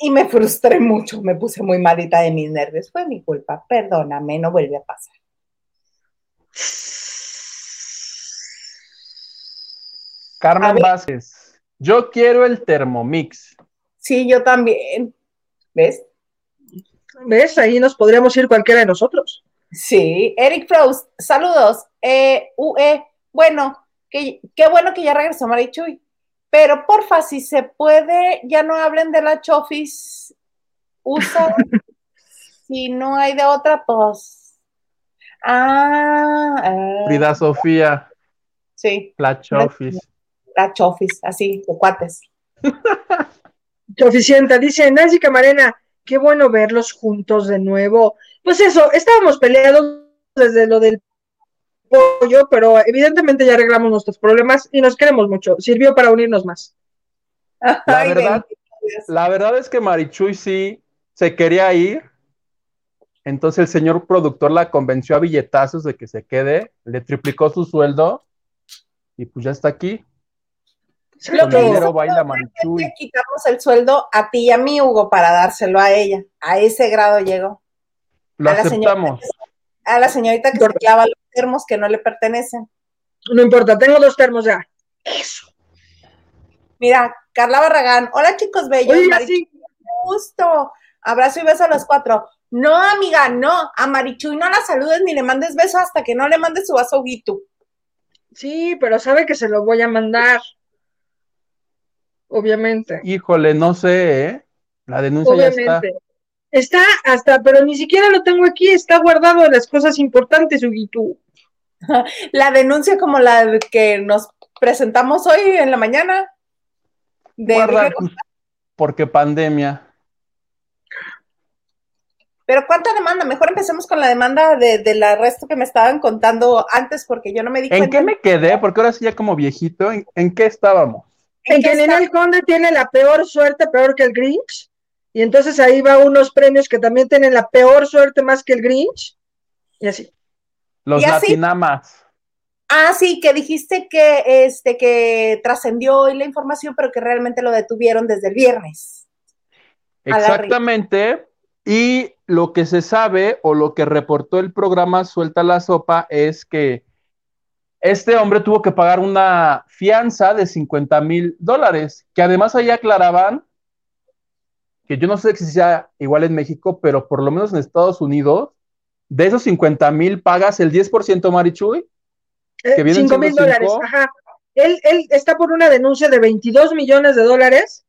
y me frustré mucho, me puse muy malita de mis nervios. Fue mi culpa, perdóname, no vuelve a pasar. Carmen Vázquez, yo quiero el Thermomix. Sí, yo también. ¿Ves? ¿Ves? Ahí nos podríamos ir cualquiera de nosotros. Sí, Eric Frost, saludos. Eh, UE, bueno, qué bueno que ya regresó Marichuy. Pero porfa, si se puede, ya no hablen de la chofis. Usa, si no hay de otra, pues. Ah, ah. Frida Sofía. Sí. La chofis. La chofis, así, de cuates. Chofisienta, dice Nancy Camarena, qué bueno verlos juntos de nuevo. Pues eso, estábamos peleados desde lo del pero evidentemente ya arreglamos nuestros problemas y nos queremos mucho. Sirvió para unirnos más. La verdad, la verdad es que Marichuy sí se quería ir. Entonces el señor productor la convenció a billetazos de que se quede, le triplicó su sueldo y pues ya está aquí. Lo que dinero baila Marichuy. quitamos el sueldo a ti y a mí, Hugo, para dárselo a ella. A ese grado llegó. Lo aceptamos a la señorita que se clava los termos que no le pertenecen. No importa, tengo dos termos ya. Eso. Mira, Carla Barragán, hola chicos bellos. Oye, Justo. Abrazo y beso a los cuatro. No, amiga, no. A Marichuy no la saludes ni le mandes beso hasta que no le mandes su vaso Guito. Sí, pero sabe que se lo voy a mandar. Obviamente. Híjole, no sé, ¿eh? La denuncia ya está. Está hasta, pero ni siquiera lo tengo aquí, está guardado en las cosas importantes, Huguito. La denuncia como la que nos presentamos hoy en la mañana. De porque pandemia. Pero ¿cuánta demanda? Mejor empecemos con la demanda de, del arresto que me estaban contando antes, porque yo no me di cuenta. ¿En qué me quedé? Porque ahora sí ya como viejito, ¿en, qué estábamos? En, que el Conde tiene la peor suerte, peor que el Grinch. Y entonces ahí va unos premios que también tienen la peor suerte más que el Grinch. Y así. Los Latinamas. Ah, sí, que dijiste que este que trascendió hoy la información, pero que realmente lo detuvieron desde el viernes. Exactamente. Y lo que se sabe o lo que reportó el programa Suelta la Sopa es que este hombre tuvo que pagar una fianza de 50 mil dólares, que además ahí aclaraban que yo no sé si sea igual en México, pero por lo menos en Estados Unidos, de esos 50 mil pagas el 10% Marichuy. Que eh, 5 mil dólares, ajá. Él, él está por una denuncia de 22 millones de dólares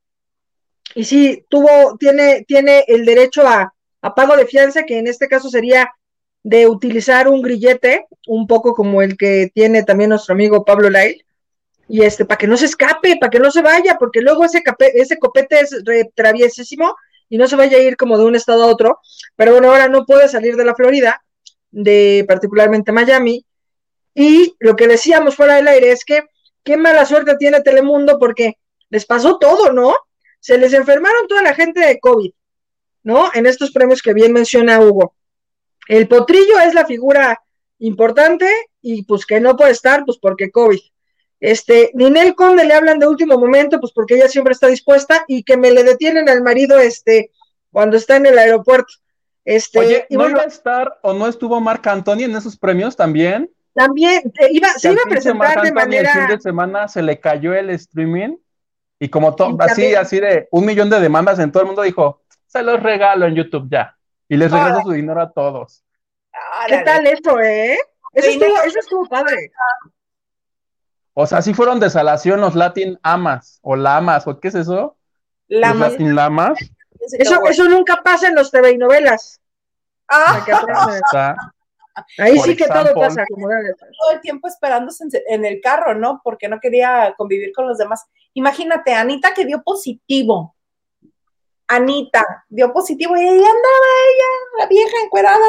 y sí, tuvo, tiene, tiene el derecho a, a pago de fianza, que en este caso sería de utilizar un grillete, un poco como el que tiene también nuestro amigo Pablo Lail, y este, para que no se escape, para que no se vaya, porque luego ese, ese copete es traviesísimo y no se vaya a ir como de un estado a otro, pero bueno, ahora no puede salir de la Florida, de particularmente Miami, y lo que decíamos fuera del aire es que qué mala suerte tiene Telemundo porque les pasó todo, ¿no? Se les enfermaron toda la gente de COVID, ¿no? En estos premios que bien menciona Hugo. El potrillo es la figura importante y pues que no puede estar, pues porque COVID. Este, Ninel Conde le hablan de último momento, pues porque ella siempre está dispuesta y que me le detienen al marido, este, cuando está en el aeropuerto. Este, Oye, ¿no iba a estar o no estuvo Marc Anthony en esos premios también? También, eh, iba, se iba a presentar de manera... El fin de semana se le cayó el streaming y como todo, así, así de un millón de demandas en todo el mundo dijo, se los regalo en YouTube ya. Y les regreso su dinero a todos. ¿Qué tal eso, eh? Eso estuvo, eso estuvo padre. O sea, si fueron desalación los Latin Amas o Lamas, ¿o qué es eso? Lamas. Los Latin Lamas. Eso, eso nunca pasa en los TV y novelas. Ah. Ahí sí que todo pasa. Todo el tiempo esperándose en, el carro, ¿no? Porque no quería convivir con los demás. Imagínate, Anita que dio positivo. Anita dio positivo y ahí andaba ella, la vieja encuerada,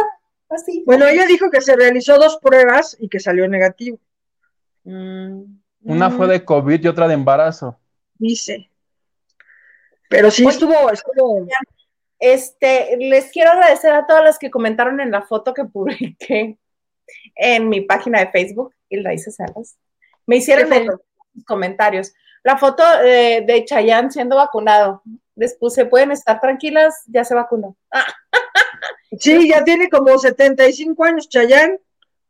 así. Bueno, ella dijo que se realizó dos pruebas y que salió negativo. Mm. Una fue de COVID y otra de embarazo. Dice. Pero sí estuvo, estuvo. Este, les quiero agradecer a todas las que comentaron en la foto que publiqué en mi página de Facebook, Hilda Salas. Me hicieron los comentarios. La foto eh, de Chayanne siendo vacunado. Les puse, pueden estar tranquilas, ya se vacunó. Sí, ya tiene como 75 años Chayanne.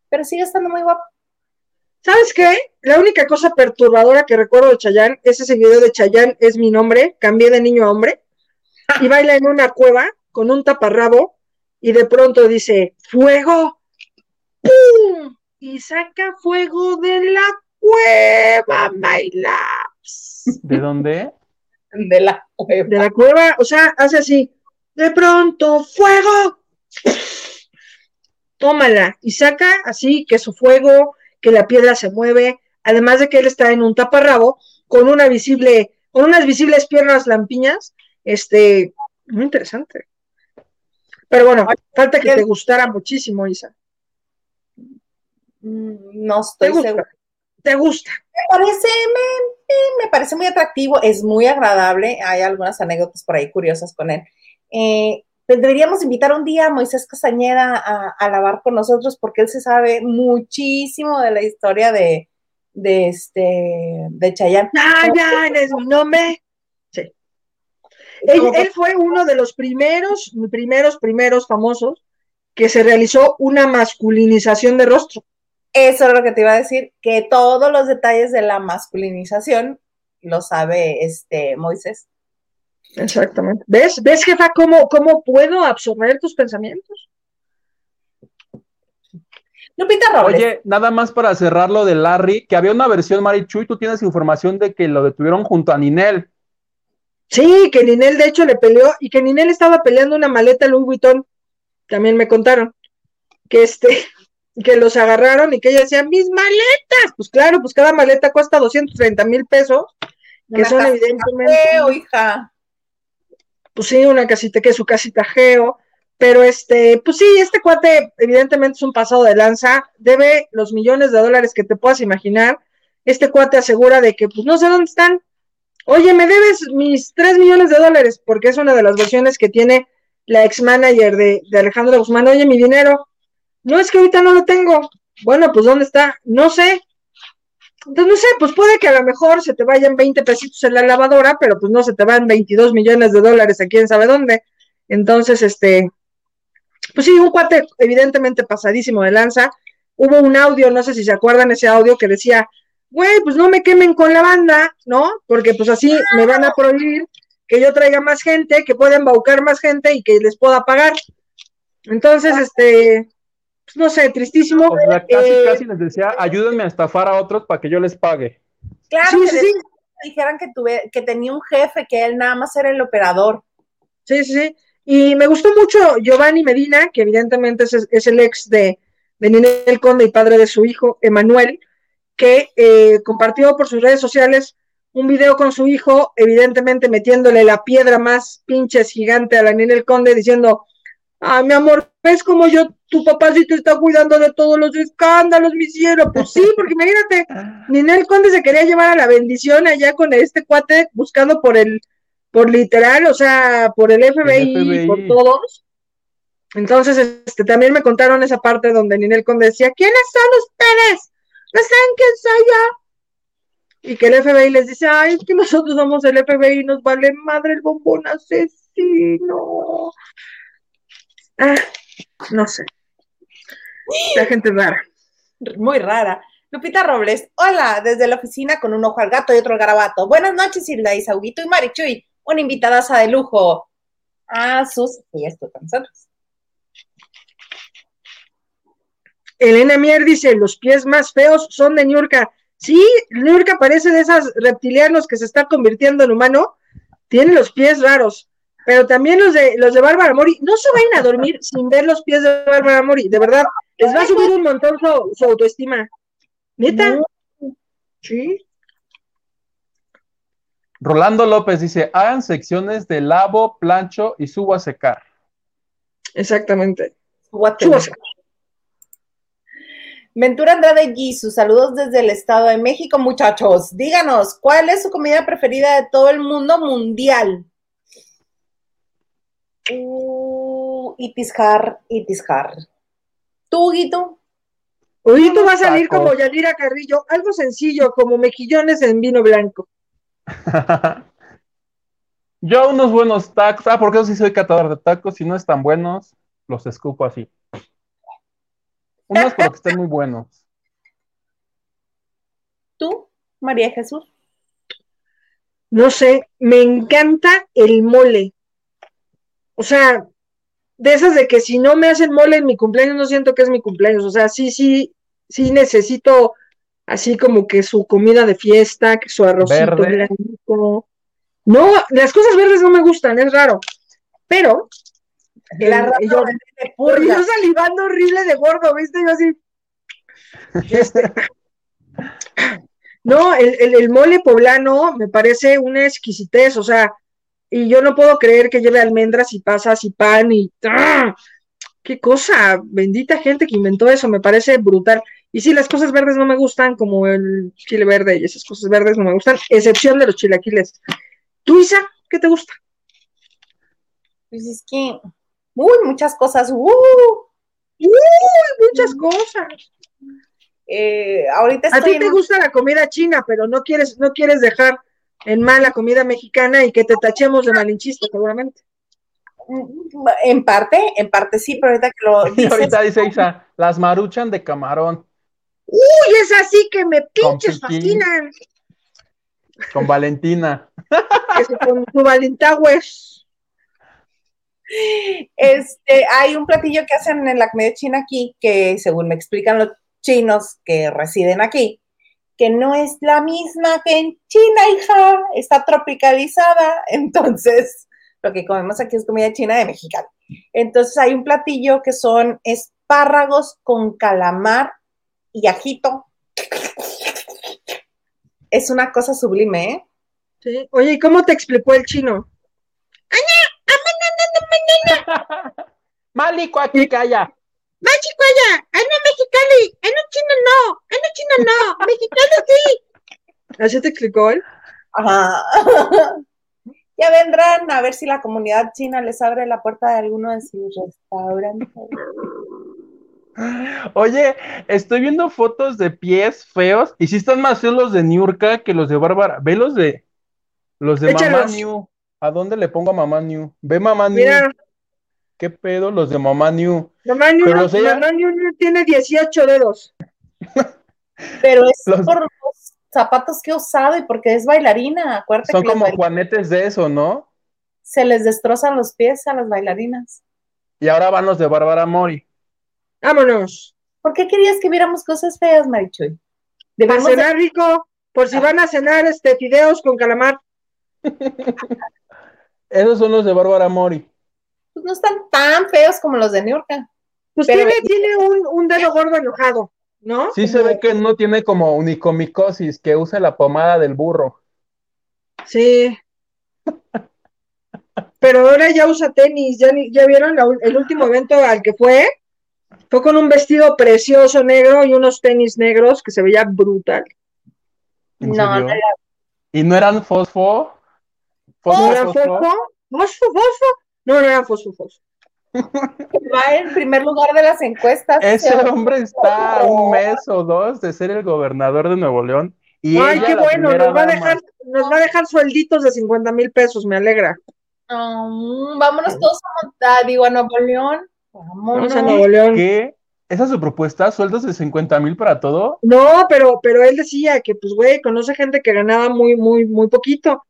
Pero sigue estando muy guapo. ¿Sabes qué? La única cosa perturbadora que recuerdo de Chayanne es ese video de Chayanne es mi nombre, cambié de niño a hombre, y baila en una cueva con un taparrabo y de pronto dice, fuego, ¡pum! Y saca fuego de la cueva, my ¿De dónde? De la cueva. De la cueva, o sea, hace así, de pronto, fuego, tómala, y saca así que su fuego que la piedra se mueve, además de que él está en un taparrabo con una visible, con unas visibles piernas lampiñas, este, muy interesante. Pero bueno, falta que te gustara muchísimo, Isa. Mm, no estoy segura. ¿Te gusta? Me parece, me, parece muy atractivo, es muy agradable. Hay algunas anécdotas por ahí curiosas con él. Eh, deberíamos invitar un día a Moisés Castañeda a, a, lavar con nosotros porque él se sabe muchísimo de la historia de, de este de Chayanne. Ah, ya, es mi nombre. Sí. Él, fue uno de los primeros, primeros, primeros famosos que se realizó una masculinización de rostro. Eso es lo que te iba a decir, que todos los detalles de la masculinización lo sabe este Moisés. Exactamente. ¿Ves, ¿Ves jefa, cómo, cómo puedo absorber tus pensamientos? Lupita Robles. Oye, nada más para cerrar lo de Larry, que había una versión, Marichu, y tú tienes información de que lo detuvieron junto a Ninel. Sí, que Ninel de hecho le peleó y que Ninel estaba peleando una maleta Louis Vuitton. También me contaron que este que los agarraron y que ella decía, mis maletas. Pues claro, pues cada maleta cuesta 230 mil pesos, que son evidentemente. hija pues sí, una casita que es su casita geo, pero este, pues sí, este cuate evidentemente es un pasado de lanza, debe los millones de dólares que te puedas imaginar, este cuate asegura de que pues no sé dónde están, oye, me debes mis tres millones de dólares, porque es una de las versiones que tiene la ex manager de, de Alejandro Guzmán, oye, mi dinero, no es que ahorita no lo tengo, bueno, pues ¿dónde está? No sé, entonces, no sé, pues puede que a lo mejor se te vayan 20 pesitos en la lavadora, pero pues no se te van 22 millones de dólares a quién sabe dónde. Entonces, este, pues sí, un cuate evidentemente pasadísimo de lanza. Hubo un audio, no sé si se acuerdan ese audio que decía, güey, pues no me quemen con la banda, ¿no? Porque pues así me van a prohibir que yo traiga más gente, que pueda embaucar más gente y que les pueda pagar. Entonces, este, pues, no sé, tristísimo. casi, eh, casi les decía, ayúdenme a estafar a otros para que yo les pague. Claro, que sí. dijeran que, tuve, que tenía un jefe, que él nada más era el operador. Sí, sí, sí. Y me gustó mucho Giovanni Medina, que evidentemente es, el ex de, de Ninel Conde y padre de su hijo, Emanuel, que eh, compartió por sus redes sociales un video con su hijo, evidentemente metiéndole la piedra más pinches gigante a la Ninel Conde, diciendo, ah, mi amor, ¿ves como yo, tu papá sí te está cuidando de todos los escándalos, mi cielo? Pues sí, porque imagínate, Ninel Conde se quería llevar a la bendición allá con este cuate buscando por el, por literal, o sea, por el FBI, por todos. Entonces, este, también me contaron esa parte donde Ninel Conde decía, ¿quiénes son ustedes? ¿No saben quién soy yo? y que el FBI les dice, ay, es que nosotros somos el FBI nos vale madre el bombón asesino. Ah, no sé. La gente rara. Muy rara. Lupita Robles, hola, desde la oficina con un ojo al gato y otro al garabato. Buenas noches, Hilda Isauguito y Marichuy, una invitadaza de lujo. Ah, sus, y esto con nosotros. Elena Mier dice, los pies más feos son de Niurka. Sí, Nurka parece de esos reptilianos que se está convirtiendo en humano. Tiene los pies raros. Pero también los de los de Bárbara Mori, no se vayan a dormir sin ver los pies de Bárbara Mori, de verdad, les va a subir un montón su, autoestima. ¿Neta? Sí. Rolando López dice, hagan secciones de lavo, plancho y subo a secar. Exactamente. Subo a secar. Ventura Andrade sus saludos desde el Estado de México, muchachos. Díganos, ¿cuál es su comida preferida de todo el mundo mundial? Uh, itisjar, itisjar. ¿Tú, Guito? Guito va a salir como Yadira Carrillo, algo sencillo, como mejillones en vino blanco. Yo unos buenos tacos, ah, porque yo sí soy catador de tacos, si no están buenos, los escupo así. Unos porque estén muy buenos. ¿Tú, María Jesús? No sé, me encanta el mole. O sea, de esas de que si no me hacen mole en mi cumpleaños, no siento que es mi cumpleaños. O sea, sí, sí, sí necesito así como que su comida de fiesta, que su arrocito blanco. No, las cosas verdes no me gustan, es raro. Pero la yo, yo salivando horrible de gordo, ¿viste? Yo así. Este, no, el, mole poblano me parece una exquisitez, o sea, y yo no puedo creer que lleve almendras y pasas y pan y. ¡ah! ¡Qué cosa! Bendita gente que inventó eso, me parece brutal. Y sí, las cosas verdes no me gustan, como el chile verde y esas cosas verdes no me gustan, excepción de los chilaquiles. ¿Tú, Isa, qué te gusta? Pues es que Uy, muchas cosas. Uh, uy, muchas cosas. Eh, ahorita A ti te gusta la comida china, pero no quieres, no quieres dejar en mal la comida mexicana y que te tachemos de malinchista, seguramente. En parte, en parte sí, pero ahorita que lo dices... ahorita dice Isa, las maruchan de camarón. Uy, es así que me pinches fascinan. Con Valentina. con tu Valentagües. Este, hay un platillo que hacen en la comida china aquí, que según me explican los chinos que residen aquí, que no es la misma que en China, hija, está tropicalizada. Entonces, lo que comemos aquí es comida china de mexicano. Entonces, hay un platillo que son espárragos con calamar y ajito. Es una cosa sublime, ¿eh? Sí. Oye, ¿y cómo te explicó el chino? Malico aquí calla. Mexicali, ay no chino no, ay no chino no, mexicano sí. ¿Así te explicó él? Ajá. ya vendrán a ver si la comunidad china les abre la puerta de alguno de sus restaurantes. Oye, estoy viendo fotos de pies feos y si están más feos los de Niurka que los de Bárbara. Ve los de los de Mamá New. ¿A dónde le pongo a Mamá New? Ve Mamá New. ¿Qué pedo los de Mamá New? Mamá New, Mamá New tiene 18 dedos. Pero es por los zapatos que he usado y porque es bailarina. Acuérdate Son como juanetes de eso, ¿no? Se les destrozan los pies a las bailarinas. Y ahora van los de Bárbara Mori. Vámonos. ¿Por qué querías que viéramos cosas feas, Marichuy? Para cenar rico, por si ah. van a cenar este fideos con calamar. Esos son los de Bárbara Mori no están tan feos como los de New York. Pues tiene, tiene un, un, dedo gordo enojado. ¿no? Sí se ve que no tiene como unicomicosis, que usa la pomada del burro. Sí. Pero ahora ya usa tenis, ¿ya, ya vieron el último evento al que fue? Fue con un vestido precioso negro y unos tenis negros que se veía brutal. No, no ¿Y no eran fosfo? ¿Fosfo, ¿No eran fosfo? ¿Fosfo, fosfo? No, no eran fosfo, fosfo. Va en primer lugar de las encuestas. Ese hombre está un mes o dos de ser el gobernador de Nuevo León. Y Ay, qué bueno, nos va, a dejar, nos va a dejar suelditos de 50 mil pesos, me alegra. vámonos todos a montar, digo, a Nuevo León. Vamos a Nuevo León. ¿Qué? ¿Esa es su propuesta? ¿Sueldos de 50 mil para todo? No, pero, pero él decía que, pues, güey, conoce gente que ganaba muy, muy, muy poquito.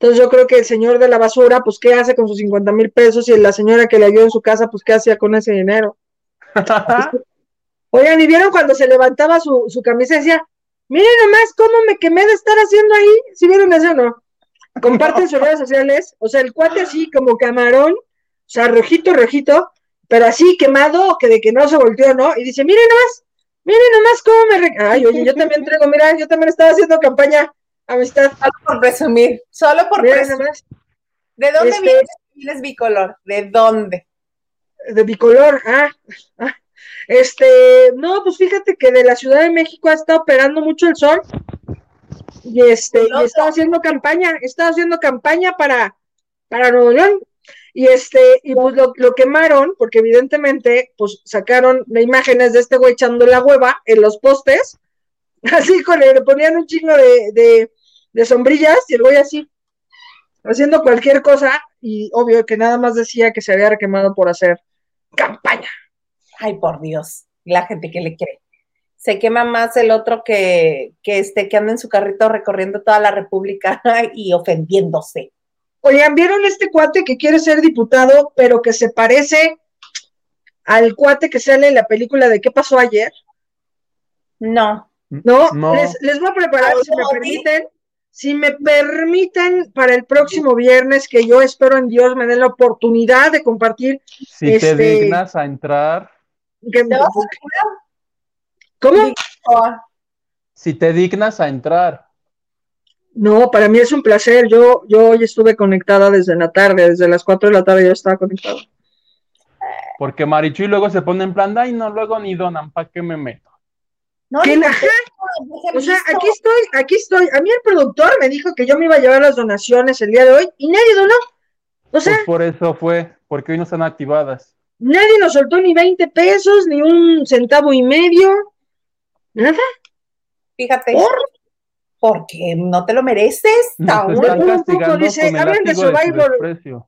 Entonces yo creo que el señor de la basura, pues, ¿qué hace con sus 50 mil pesos? Y la señora que le ayudó en su casa, pues, ¿qué hacía con ese dinero? Oigan, ¿y vieron cuando se levantaba su, su camisa y decía, miren nomás cómo me quemé de estar haciendo ahí? ¿Sí vieron eso o no? Comparten sus redes sociales, o sea, el cuate así como camarón, o sea, rojito, rojito, pero así quemado, que de que no se volteó, ¿no? Y dice, miren nomás, miren nomás cómo me... Ay, oye, yo también traigo, mira, yo también estaba haciendo campaña amistad. Solo por presumir, solo por presumir. ¿De dónde este, vienes, bicolor? ¿De dónde? De bicolor, ah, ah, Este, no, pues fíjate que de la Ciudad de México ha estado operando mucho el sol. Y este, y estaba haciendo campaña, estaba haciendo campaña para, para Nuevo León. Y este, y pues lo, lo, quemaron, porque evidentemente, pues sacaron las imágenes de este güey echando la hueva en los postes, así con le ponían un chingo de, de sombrillas y el güey así, haciendo cualquier cosa y obvio que nada más decía que se había quemado por hacer campaña. Ay, por Dios, la gente que le cree. Se quema más el otro que, que, este, que anda en su carrito recorriendo toda la República y ofendiéndose. Oigan, ¿vieron este cuate que quiere ser diputado, pero que se parece al cuate que sale en la película de ¿Qué pasó ayer? No. No, Les, les, voy a preparar, si me permiten, si me permiten, para el próximo viernes, que yo espero en Dios me den la oportunidad de compartir. Si te este, dignas a entrar. ¿Cómo? Si te dignas a entrar. No, para mí es un placer. Yo, yo hoy estuve conectada desde la tarde, desde las 4 de la tarde yo estaba conectada. Porque Marichuy luego se pone en plan, ay, no, luego ni donan, ¿para qué me meto? No, o sea, aquí estoy, aquí estoy. A mí el productor me dijo que yo me iba a llevar las donaciones el día de hoy y nadie donó. O sea, pues por eso fue, porque hoy no están activadas. Nadie nos soltó ni 20 pesos, ni un centavo y medio. Nada. Fíjate. Porque no te lo mereces. No, te están castigando dice, con el hablan de Survivor.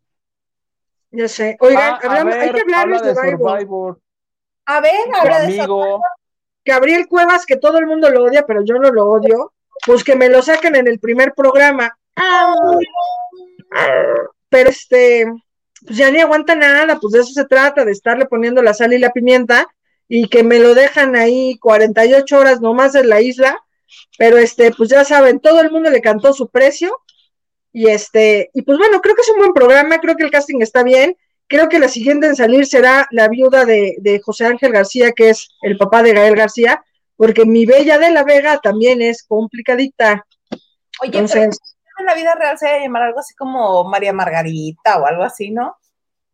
Ya sé. Oigan, ah, hay que hablar de Survivor. A ver, habla de Survivor. Gabriel Cuevas, que todo el mundo lo odia, pero yo no lo odio, pues que me lo saquen en el primer programa. Pero este, pues ya ni aguanta nada, pues de eso se trata, de estarle poniendo la sal y la pimienta y que me lo dejan ahí 48 horas nomás en la isla, pero este, pues ya saben, todo el mundo le cantó su precio y este, y pues bueno, creo que es un buen programa, creo que el casting está bien, Creo que la siguiente en salir será la viuda de, José Ángel García, que es el papá de Gael García, porque mi bella de la Vega también es complicadita. Oye, Entonces, en la vida real se va a llamar algo así como María Margarita o algo así, ¿no?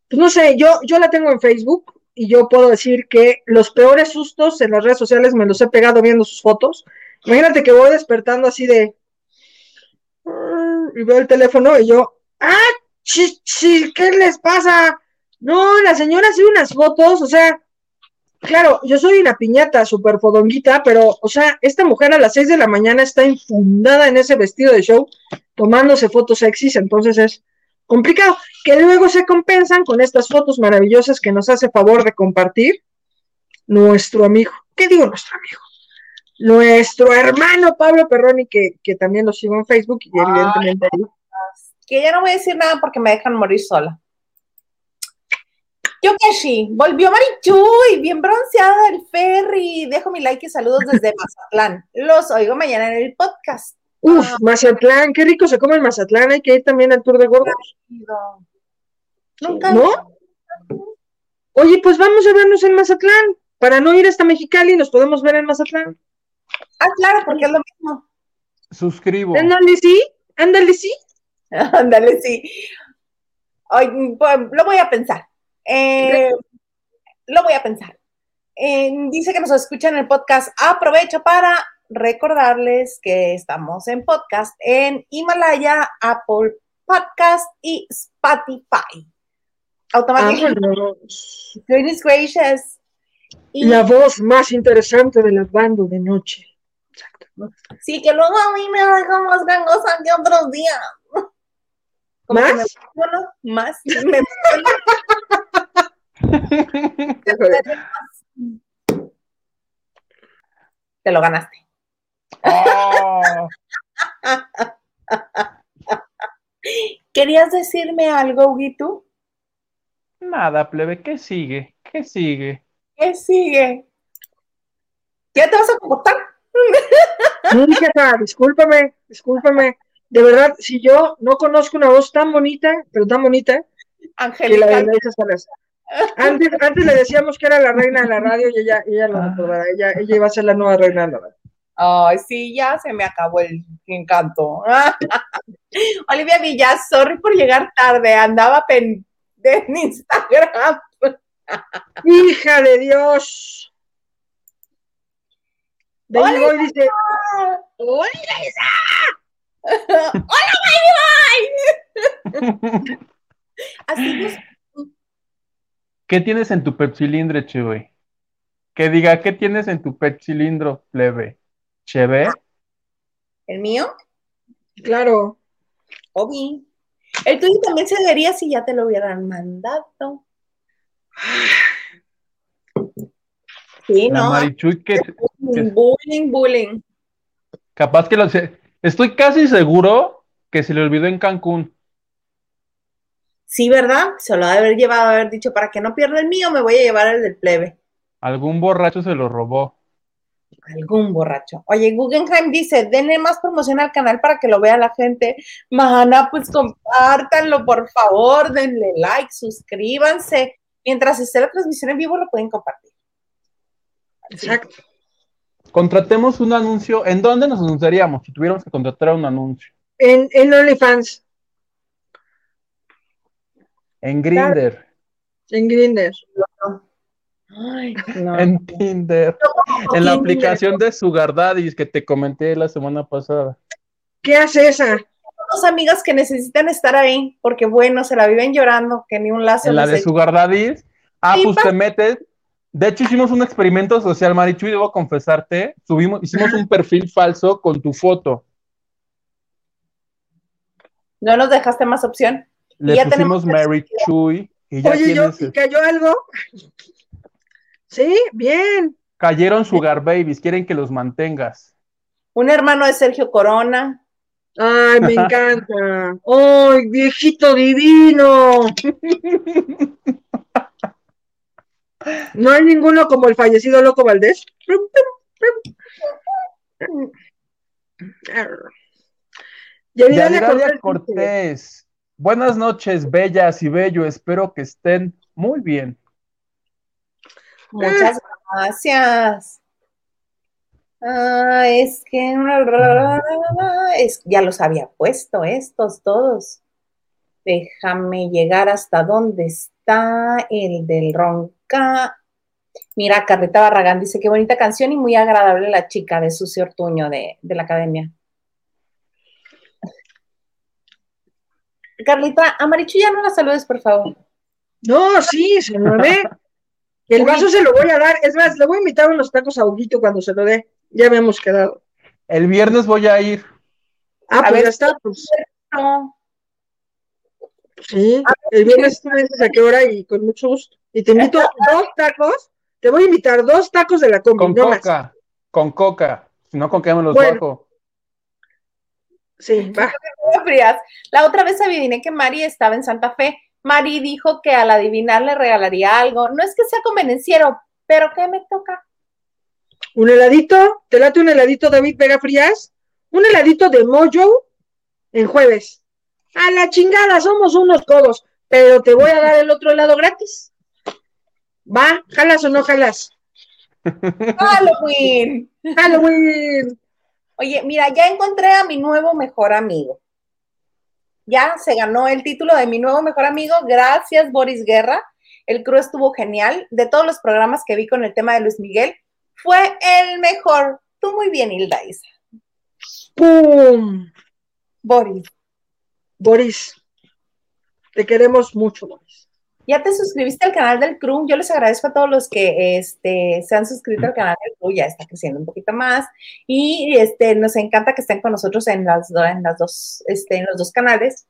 Pues no sé, yo, yo la tengo en Facebook y yo puedo decir que los peores sustos en las redes sociales me los he pegado viendo sus fotos. Imagínate que voy despertando así de... Y veo el teléfono y yo, ¡ah! ¿Qué les pasa? No, la señora hace unas fotos, o sea, claro, yo soy una piñata súper fodonguita, pero, o sea, esta mujer a las 6 de la mañana está infundada en ese vestido de show, tomándose fotos sexys, entonces es complicado, que luego se compensan con estas fotos maravillosas que nos hace favor de compartir nuestro amigo, ¿qué digo nuestro amigo? Nuestro hermano Pablo Perroni, que, que también lo sigo en Facebook y evidentemente... que ya no voy a decir nada porque me dejan morir sola. Yo que sí, volvió Marichuy, bien bronceada el ferry. Dejo mi like y saludos desde Mazatlán. Los oigo mañana en el podcast. Uf, ah. Mazatlán, qué rico se come en Mazatlán. Hay que ir también al tour de gordos. Nunca. ¿No? Oye, pues vamos a vernos en Mazatlán. para no ir hasta Mexicali, nos podemos ver en Mazatlán. Ah, claro, porque es lo mismo. Suscribo. Ándale, sí, ándale, sí. Ándale, sí. Ay, pues, lo voy a pensar. Eh, lo voy a pensar. Eh, dice que nos escuchan en el podcast. Aprovecho para recordarles que estamos en podcast en Himalaya, Apple Podcast y Spotify. Automáticamente. Goodness gracious. Y La voz más interesante de la banda de noche. Exacto. sí, que luego a mí me deja más gangosa que otros días. Como que ¿Más? me emociono más. Me Te lo ganaste. Oh, ¿Querías decirme algo, Huguito? nada, plebe, ¿qué sigue? ¿Qué sigue? ¿Qué sigue? ¿Ya te vas a comportar? Discúlpame, discúlpame. De verdad, si yo no conozco una voz tan bonita, pero tan bonita, que la de. Antes, antes le decíamos que era la reina de la radio y ella, ella lo recordará. Ella, ella iba a ser la nueva reina de la radio. Ay, sí, ya se me acabó el encanto. Olivia Villas, sorry por llegar tarde, andaba en Instagram. ¡Hija de Dios! De Hola, voy, dice, ¡Hola, Hola, Así es. ¿Qué tienes en tu pepsilindro, cheve? Que diga, ¿qué tienes en tu pepsilindro, plebe? ¿Cheve? ¿El mío? claro, Obi. El tuyo también se vería si ya te lo hubieran mandado. Sí, La ¿no? Marichuy, que Bullying, bullying. capaz que lo sé. Estoy casi seguro que se le olvidó en Cancún. Sí, ¿verdad? Se lo ha de haber llevado, haber dicho, para que no pierda el mío, me voy a llevar el del plebe. Algún borracho se lo robó. Algún borracho. Oye, Guggenheim dice, denle más promoción al canal para que lo vea la gente. Mana, pues compártanlo, por favor, denle like, suscríbanse. Mientras esté la transmisión en vivo, lo pueden compartir. exacto. Contratemos un anuncio. ¿En dónde nos anunciaríamos si tuviéramos que contratar un anuncio? En, en OnlyFans, En Grindr, en. Ay, no. en Tinder, en la Tinder. aplicación de Sugar Daddies que te comenté la semana pasada. ¿Qué hace esa? Dos amigas que necesitan estar ahí, porque bueno, se la viven llorando, que ni un lazo En la de. Sugar Daddies. Ah, Sí, pues pa- te metes. De hecho, hicimos un experimento social, Marichu, y debo confesarte. Subimos, hicimos un perfil falso con tu foto. No nos dejaste más opción. Le ya tenemos pusimos Mary Chuy y ya Oye, yo, tienes. ¿y cayó algo? Sí, bien. Cayeron Sugar Babies, quieren que los mantengas. Un hermano de Sergio Corona. Ay, me encanta. Ay, viejito divino. No hay ninguno como el fallecido Loco Valdés. Yadiralia Cortés. Buenas noches, bellas y bello. Espero que estén muy bien. Muchas gracias. Ah, es que es, ya los había puesto estos todos. Déjame llegar hasta donde está el del ronca. Mira, Carlita Barragán dice qué bonita canción y muy agradable la chica de Sucio Ortuño de, de la academia. Carlita, a Marichu ya no la saludes, por favor. No, sí, se lo dé. El vaso se lo voy a dar. Es más, le voy a invitar unos tacos a Huguito cuando se lo dé. Ya habíamos quedado. El viernes voy a ir. Ah, A pues ver. ya está. Pues No, sí. El viernes tú me dices a qué hora y con mucho gusto. Y te invito dos tacos. Te voy a invitar dos tacos de la combi, Con no más. coca. Con coca. Si no, con qué me los Bueno. bajo. Sí, va. frías. La otra vez adiviné que Mari estaba en Santa Fe. Mari dijo que al adivinar le regalaría algo. No es que sea convenenciero, pero ¿qué me toca? Un heladito. ¿Te late un heladito, David Vega Frías? Un heladito de Mojo en jueves. A la chingada, somos unos codos. Pero te voy a dar el otro helado gratis. ¿Va? ¿Jalas o no jalas? Halloween. Halloween. Oye, mira, ya encontré a mi nuevo mejor amigo. Ya se ganó el título de mi nuevo mejor amigo. Gracias, Boris Guerra. El crew estuvo genial. De todos los programas que vi con el tema de Luis Miguel, fue el mejor. Tú muy bien, Hilda Isa. ¡Pum! Boris. Boris, te queremos mucho, Boris. ¿Ya te suscribiste al canal del crew? Yo les agradezco a todos los que este, se han suscrito al canal del crew, ya está creciendo un poquito más. Y este, nos encanta que estén con nosotros en las, en las dos, este, en los dos canales.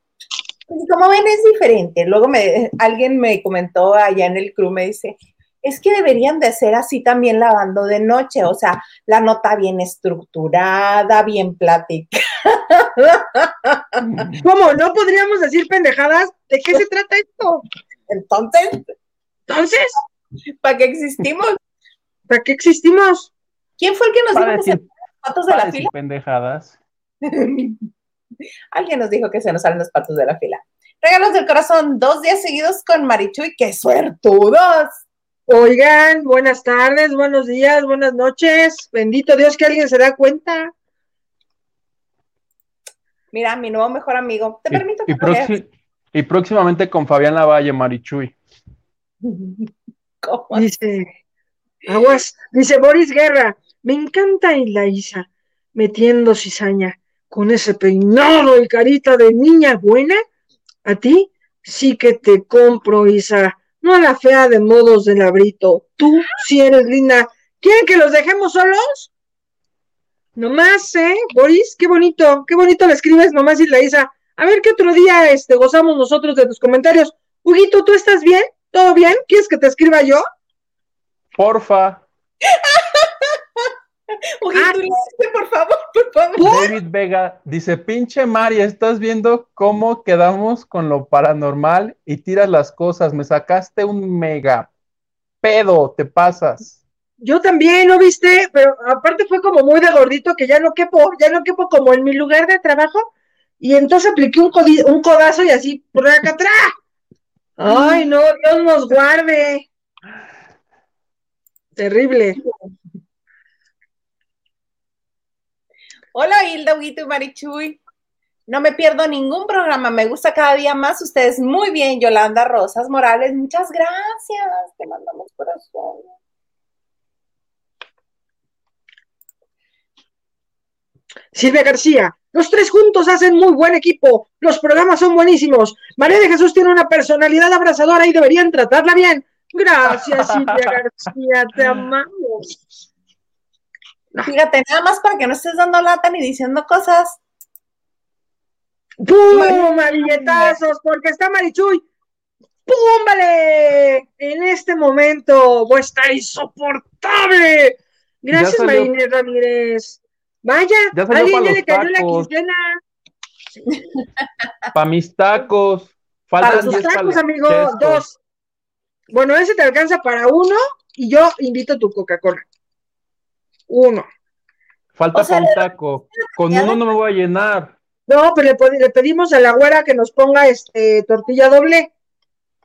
Y como ven, es diferente. Luego me, alguien me comentó allá en el crew, me dice, es que deberían de ser así también lavando de noche, o sea, la nota bien estructurada, bien platicada. ¿Cómo? ¿No podríamos decir pendejadas? ¿De qué se trata esto? Entonces, Entonces, ¿para qué existimos? ¿para qué existimos? ¿Quién fue el que nos Para dijo que se decir- nos salen los patos de la decir fila? pendejadas. Alguien nos dijo que se nos salen los patos de la fila. Regalos del corazón, dos días seguidos con Marichuy, qué suertudos. Oigan, buenas tardes, buenos días, buenas noches. Bendito Dios que alguien se da cuenta. Mira, mi nuevo mejor amigo. Te Y, permito y que veas. proxi- y próximamente con Fabián Lavalle, Marichuy. ¿Cómo? Dice, aguas, dice Boris Guerra, me encanta la Isa metiendo cizaña con ese peinado y carita de niña buena. A ti sí que te compro, Isa, no a la fea de modos de labrito. Tú sí eres linda. ¿Quieren que los dejemos solos? Nomás, ¿eh? Boris, qué bonito, qué bonito le escribes nomás y la Isa. A ver qué otro día este, gozamos nosotros de tus comentarios. Huguito, ¿tú estás bien? ¿Todo bien? ¿Quieres que te escriba yo? Porfa, Huguito Ah. Por favor, por favor. David Vega dice, pinche Mari, estás viendo cómo quedamos con lo paranormal y tiras las cosas. Me sacaste un mega pedo, te pasas. Yo también, ¿no viste? Pero aparte fue como muy de gordito que ya no quepo, ya no quepo como en mi lugar de trabajo. Y entonces apliqué un, codi- un codazo y así, por acá atrás. Ay, no, Dios nos guarde. Terrible. Hola, Hilda, Huguito y Marichuy. No me pierdo ningún programa, me gusta cada día más. Ustedes muy bien, Yolanda Rosas Morales. Muchas gracias. Te mandamos corazón. Silvia García, los tres juntos hacen muy buen equipo. Los programas son buenísimos. María de Jesús tiene una personalidad abrazadora y deberían tratarla bien. Gracias, Silvia García, te amamos. Fíjate, nada más para que no estés dando lata ni diciendo cosas. ¡Pum! Billetazos, porque está Marichuy. ¡Pum! Vale. En este momento a estar insoportable. Gracias. Marinés Ramírez. Vaya, Ya salió alguien ya le cayó la quincena. Pa' mis tacos. Para Faltan sus 10 tacos, amigo, dos. Bueno, ese te alcanza para uno y yo invito tu Coca-Cola. Uno. Falta O sea, un taco. Con uno no me voy a llenar. No, pero le, pedimos a la güera que nos ponga este tortilla doble.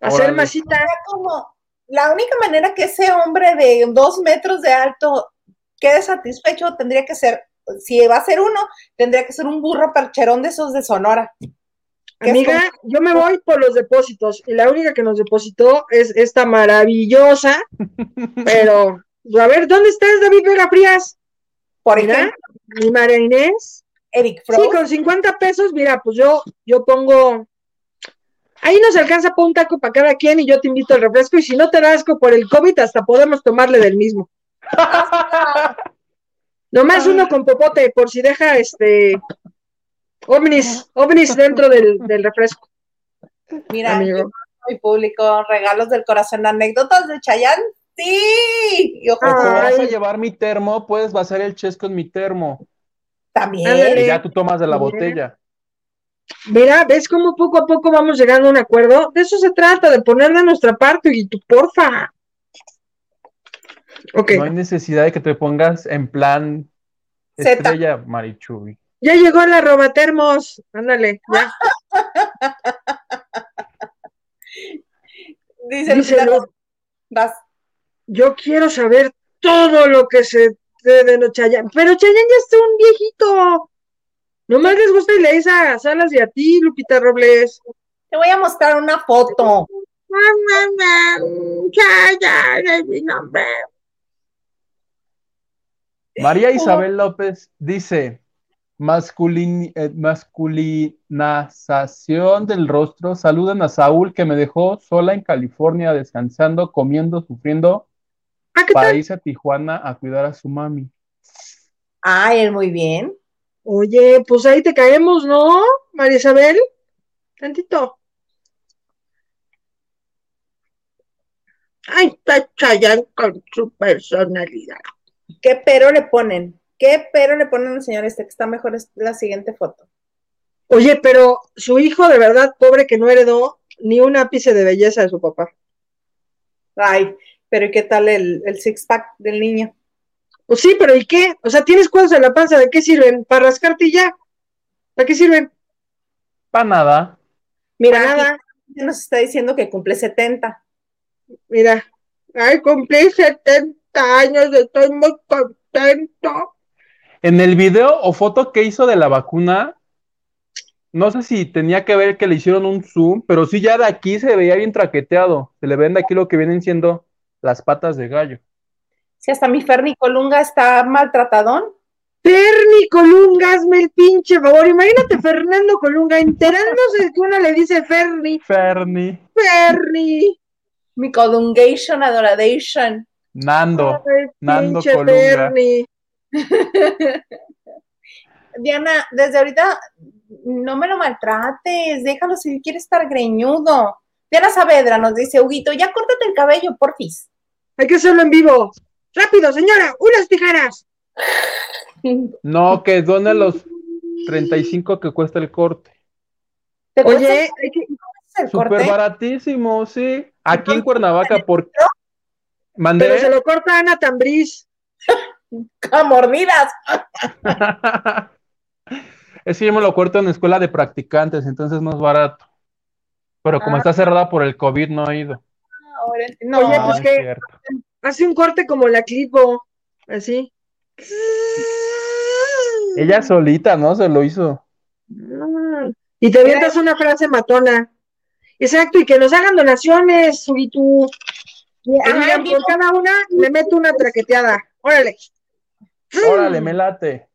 Hacer Órale. masita. Como la única manera que ese hombre de dos metros de alto quede satisfecho tendría que ser, si va a ser uno, tendría que ser un burro percherón de esos de Sonora. ¿Qué Amiga, yo me voy por los depósitos y la única que nos depositó es esta maravillosa, pero a ver, ¿dónde estás, David Vega Frías? Por Mira, mi María Inés. Eric Sí, Frost. con 50 pesos, mira, pues yo, yo pongo, ahí nos alcanza para un taco para cada quien y yo te invito al refresco y si no te da asco por el COVID, hasta podemos tomarle del mismo. Nomás uno con popote, por si deja este ovnis, ovnis dentro del, del refresco, Mira, amigo. yo mi público, regalos del corazón, anécdotas de Chayán. Sí, y O te vas a llevar mi termo, puedes vaciar el chesco en mi termo. también. Ándale. Y ya tú tomas de la botella. Mira, ¿ves cómo poco a poco vamos llegando a un acuerdo? De eso se trata, de poner de nuestra parte, y tú, porfa. No hay necesidad de que te pongas en plan Zeta. estrella, Marichuy. ya llegó la robatermos. Ándale, ya. Dice Lu- vas. Yo quiero saber todo lo que se de, Chayanne. Pero Chayanne ya está un viejito. Nomás les gusta y le dice a Salas y a ti, Lupita Robles. Te voy a mostrar una foto. Chayanne es mi nombre. María Isabel López dice, masculin, eh, masculinización del rostro. Saluden a Saúl que me dejó sola en California descansando, comiendo, sufriendo Ah, ¿qué para irse a Tijuana a cuidar a su mami. Ay, él muy bien. Oye, pues ahí te caemos, ¿no, María Isabel? Tantito. Ay, está Chayanne con su personalidad. ¿Qué pero le ponen? ¿Qué pero le ponen al señor este que está mejor es la siguiente foto? Oye, pero su hijo de verdad, pobre que no heredó ni un ápice de belleza de su papá. Ay, pero ¿y qué tal el, el six pack del niño? Pues sí, pero ¿y qué? O sea, tienes cuadros en la panza, ¿de qué sirven? ¿Para rascarte y ya? ¿Para qué sirven? Para nada. Mira, Para nada. nos está diciendo que cumple 70. Mira, ay, cumplí 70 años, estoy muy contento. En el video o foto que hizo de la vacuna, no sé si tenía que ver que le hicieron un zoom, pero sí ya de aquí se veía bien traqueteado. Se le ven de aquí lo que vienen siendo las patas de gallo. Si hasta mi Ferni Colunga está maltratadón. Ferni Colunga, hazme el pinche favor. Imagínate Fernando Colunga enterándose de que uno le dice Ferni. Ferni, Ferni. Mi Colungation Adoration. Nando, Ay, Nando pinche Colunga. Ferni. Diana, desde ahorita no me lo maltrates, déjalo si quiere estar greñudo. Diana Saavedra nos dice, Huguito, ya córtate el cabello, porfis. Hay que hacerlo en vivo. Rápido, señora, unas tijeras. No, que done los 35 que cuesta el corte. ¿Te Oye, hay que, el Súper baratísimo, sí. Aquí en Cuernavaca, por. Pero Mandé. se lo corta Ana Tambriz. ¡A mordidas! Ese yo me lo corto en escuela de practicantes, entonces no es barato. Pero como Ah. está cerrada por el COVID, no he ido. Ahora, no, Oye, pues es que-. Hace un corte como la clipo. Así. Ella solita, ¿no? Se lo hizo. Ah, Y te avientas una frase matona. Exacto, y que nos hagan donaciones, Sugitu. Dijo- por cada una le meto una traqueteada. Órale. Órale, me late.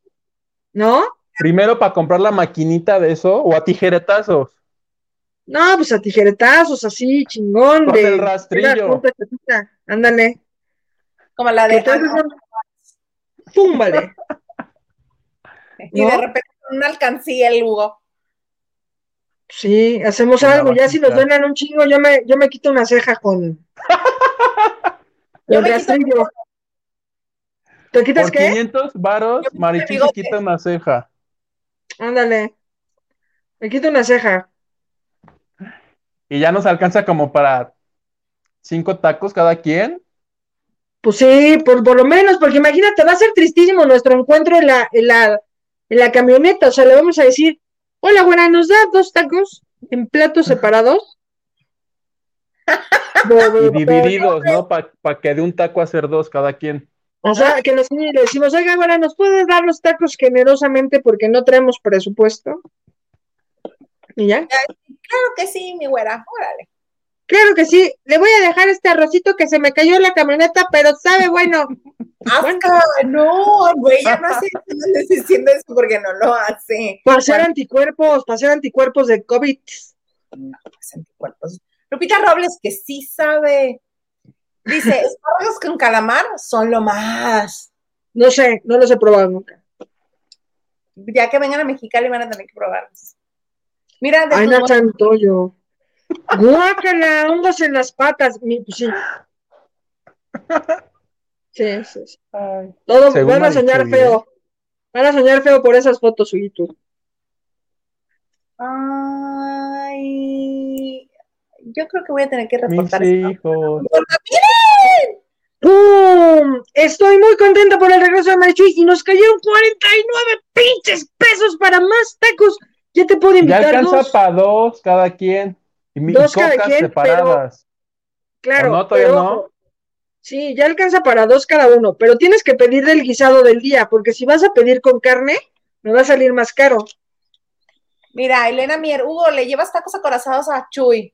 ¿No? Primero para comprar la maquinita de eso o a tijeretazos. No, pues a tijeretazos, así, chingón. Con de, el rastrillo. de la punta chatita. Ándale. como la de... todos son- ¡Pum, vale! Y de repente con una alcancía el Hugo. Sí, hacemos algo. Ya si nos donan un chingo, yo me, yo me quito una ceja con. Yo quito- rastrillo. ¿Te quitas Por qué? 500 varos, quito se quita una ceja. Ándale. Me quito una ceja. Y ya nos alcanza como para cinco tacos cada quien. Pues sí, por, por lo menos, porque imagínate, va a ser tristísimo nuestro encuentro en la, en la, en la camioneta. O sea, le vamos a decir, hola, buena, ¿nos da dos tacos en platos separados? Y divididos, ¿no? Para que de un taco hacer dos cada quien. O sea, que nos, le decimos, oiga, buena, ¿nos puedes dar los tacos generosamente porque no traemos presupuesto? Y ya. Claro que sí, mi güera, órale. Claro que sí, le voy a dejar este arrocito que se me cayó en la camioneta, pero sabe bueno. Asca, no, güey, ya no hace, no diciendo eso porque no lo hace. Para hacer anticuerpos, para hacer anticuerpos de COVID. Pues, anticuerpos. Lupita Robles, que sí sabe. Dice, espárragos con calamar son lo más. No sé, no los he probado nunca. Ya que vengan a Mexicali van a tener que probarlos. Mira, de Ay, no tanto yo. Guácala, hongos en las patas. Mi- pues sí. Sí, sí, sí. Todo, Según van a soñar feo. Van a soñar feo por esas fotos, Suyito. Yo creo que voy a tener que Mis reportar esto. hijos. ¡Miren! ¡Pum! Estoy muy contenta por el regreso de Marichuy y nos cayeron 49 pinches pesos para más tacos. Ya te puedo Ya invitar alcanza dos. para dos cada quien. Y mi- Dos cada quien, separadas. Claro, ¿O no? ¿Todavía pero no? Sí, ya alcanza para dos cada uno, pero tienes que pedir del guisado del día, porque si vas a pedir con carne, me va a salir más caro. Mira, Elena Mier, Hugo, le llevas tacos acorazados a Chuy.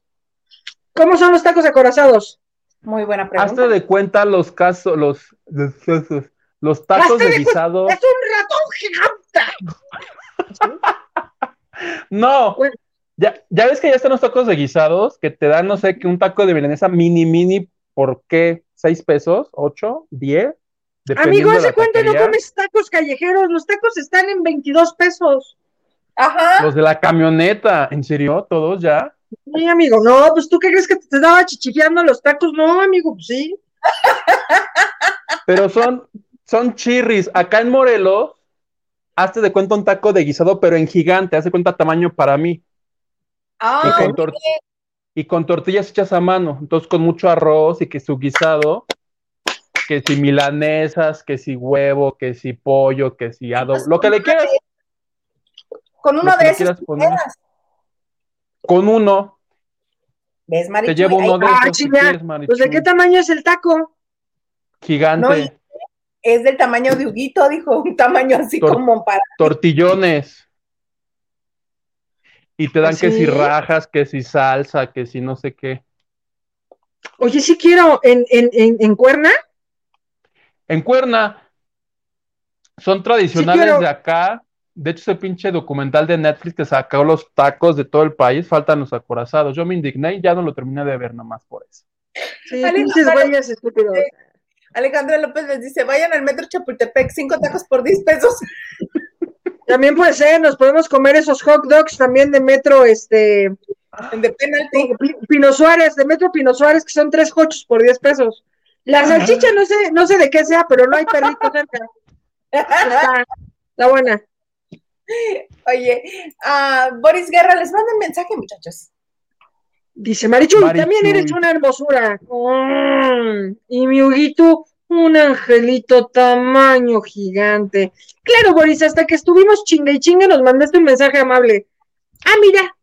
¿Cómo son los tacos acorazados? Muy buena pregunta. Hazte de cuenta los casos, los, los tacos de de guisado. ¡Es un ratón gigante! No, Bueno. ya, ya ves que ya están los tacos de guisados que te dan, no sé, que un taco de milanesa mini, mini, ¿por qué? ¿Seis pesos? ¿Ocho? ¿Diez? Amigo, hace la cuánto no comes tacos callejeros, los tacos están en 22 pesos. Ajá. Los de la camioneta, ¿en serio? ¿Todos ya? Sí, amigo, no, pues tú qué crees que te estaba chichifiando los tacos, no, amigo, pues sí. Pero son, son chirris. Acá en Morelos, hazte de cuenta un taco de guisado, pero en gigante, hazte cuenta tamaño para mí. Y Ah, con, y con tortillas hechas a mano. Entonces, con mucho arroz y que su guisado, que si milanesas, que si huevo, que si pollo, que si adobo, lo que le quieras, con uno de esos. Con uno, ¿Ves, Marichuy? te llevo uno de Ah, si quieres, Pues de qué tamaño es el taco? Gigante, No, Es del tamaño de Huguito, dijo, un tamaño así Tor- como para. tortillones. Y te dan ¿Ah, que si sí? rajas, que si salsa, que si no sé qué. Oye, sí quiero, en, en, en, en Cuerna, En Cuerna son tradicionales de acá. De hecho, ese pinche documental de Netflix que sacó los tacos de todo el país, faltan los acorazados. Yo me indigné y ya no lo terminé de ver nomás por eso. sí, pinches güeyes estúpidos. Alejandra López les dice: vayan al metro Chapultepec, cinco tacos por 10 pesos. También puede ser, nos podemos comer esos hot dogs también de Metro, este, De penalti. Pi- Pino Suárez, de Metro Pino Suárez, que son tres hochos por 10 pesos. La salchicha no sé, no sé de qué sea, pero no hay perrito cerca. Está, está buena. Oye, ah, Boris Guerra, les manda un mensaje, muchachos. Dice Marichuy, Marichuy. también eres una hermosura. Mm, y mi Huguito, un angelito tamaño gigante. Claro, Boris, hasta que estuvimos chingue y chingue nos mandaste un mensaje amable. Ah, mira,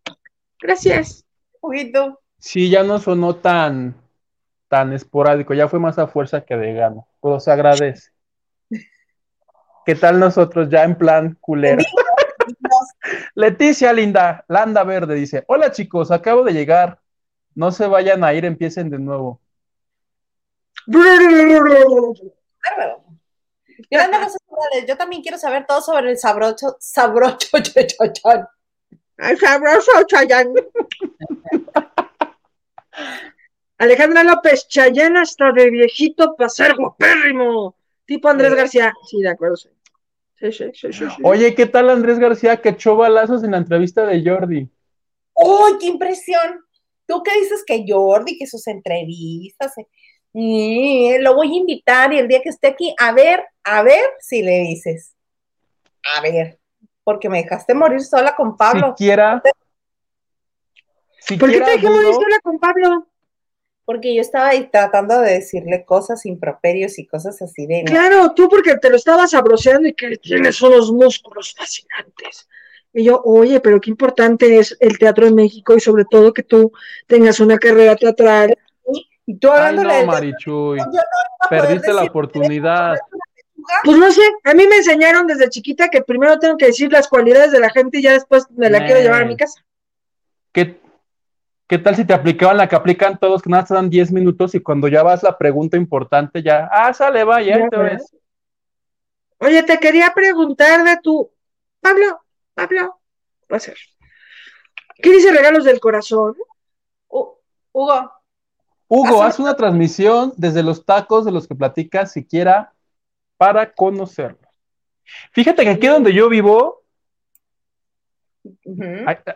gracias. Huguito. Sí, ya no sonó tan, tan esporádico, ya fue más a fuerza que de gano, pero se agradece. ¿Qué tal nosotros ya en plan culero? Leticia Linda, Landa Verde dice, hola chicos, acabo de llegar, no se vayan a ir, empiecen de nuevo. Yolanda yo también quiero saber todo sobre el sabrocho, sabrocho, chochochón. Ay, sabroso, Chayán. Alejandra López, Chayán hasta de viejito para ser guapérrimo. Tipo Andrés García. Sí, de acuerdo. Sí, sí, sí, sí, sí, sí. Oye, ¿qué tal Andrés García que echó balazos en la entrevista de Jordi? ¡Uy, qué impresión! Tú qué dices que Jordi, que sus entrevistas, eh, y lo voy a invitar y el día que esté aquí, a ver, a ver si le dices. A ver, porque me dejaste morir sola con Pablo, Siquiera. ¿Por qué te dejé morir sola con Pablo? Porque yo estaba ahí tratando de decirle cosas improperios y cosas así de... Claro, tú porque te lo estabas abroceando y que tienes unos músculos fascinantes. Y yo, oye, pero qué importante es el teatro en México y sobre todo que tú tengas una carrera teatral. Y tú Ay, hablándole no, Marichuy, no perdiste la oportunidad. Pues no sé, a mí me enseñaron desde chiquita que primero tengo que decir las cualidades de la gente y ya después me la quiero llevar a mi casa. ¿Qué, ¿Qué tal si te aplicaban la que aplican todos, que nada te dan 10 minutos y cuando ya vas la pregunta importante ya, ah, sale, vaya, Ya, ahí te ¿verdad? ves. Oye, te quería preguntar de tu. Pablo, Pablo, va a ser. ¿Qué dice regalos del corazón? Hu- Hugo, Hugo, Haz haz una transmisión desde los tacos de los que platicas siquiera para conocerlos. Fíjate que aquí donde yo vivo,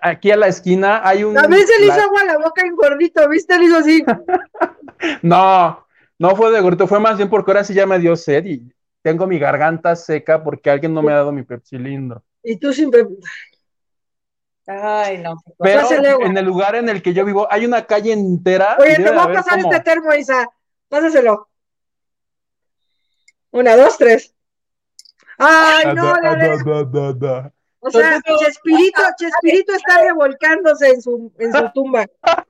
aquí a la esquina hay un... A veces le hizo la- agua a la boca en gordito, ¿viste? Le hizo así. No, no fue de gordito, fue más bien porque ahora sí ya me dio sed y tengo mi garganta seca porque alguien no me ha dado mi Pepsi lindo. Y tú siempre. Ay, no. Pero en el lugar en el que yo vivo hay una calle entera. Oye, te voy a pasar como- este termo, Isa. Pásaselo. Una, dos, tres. Ay, no, Da, la O sea, Chespirito, Chespirito está revolcándose en su, en su tumba. ¡Ah!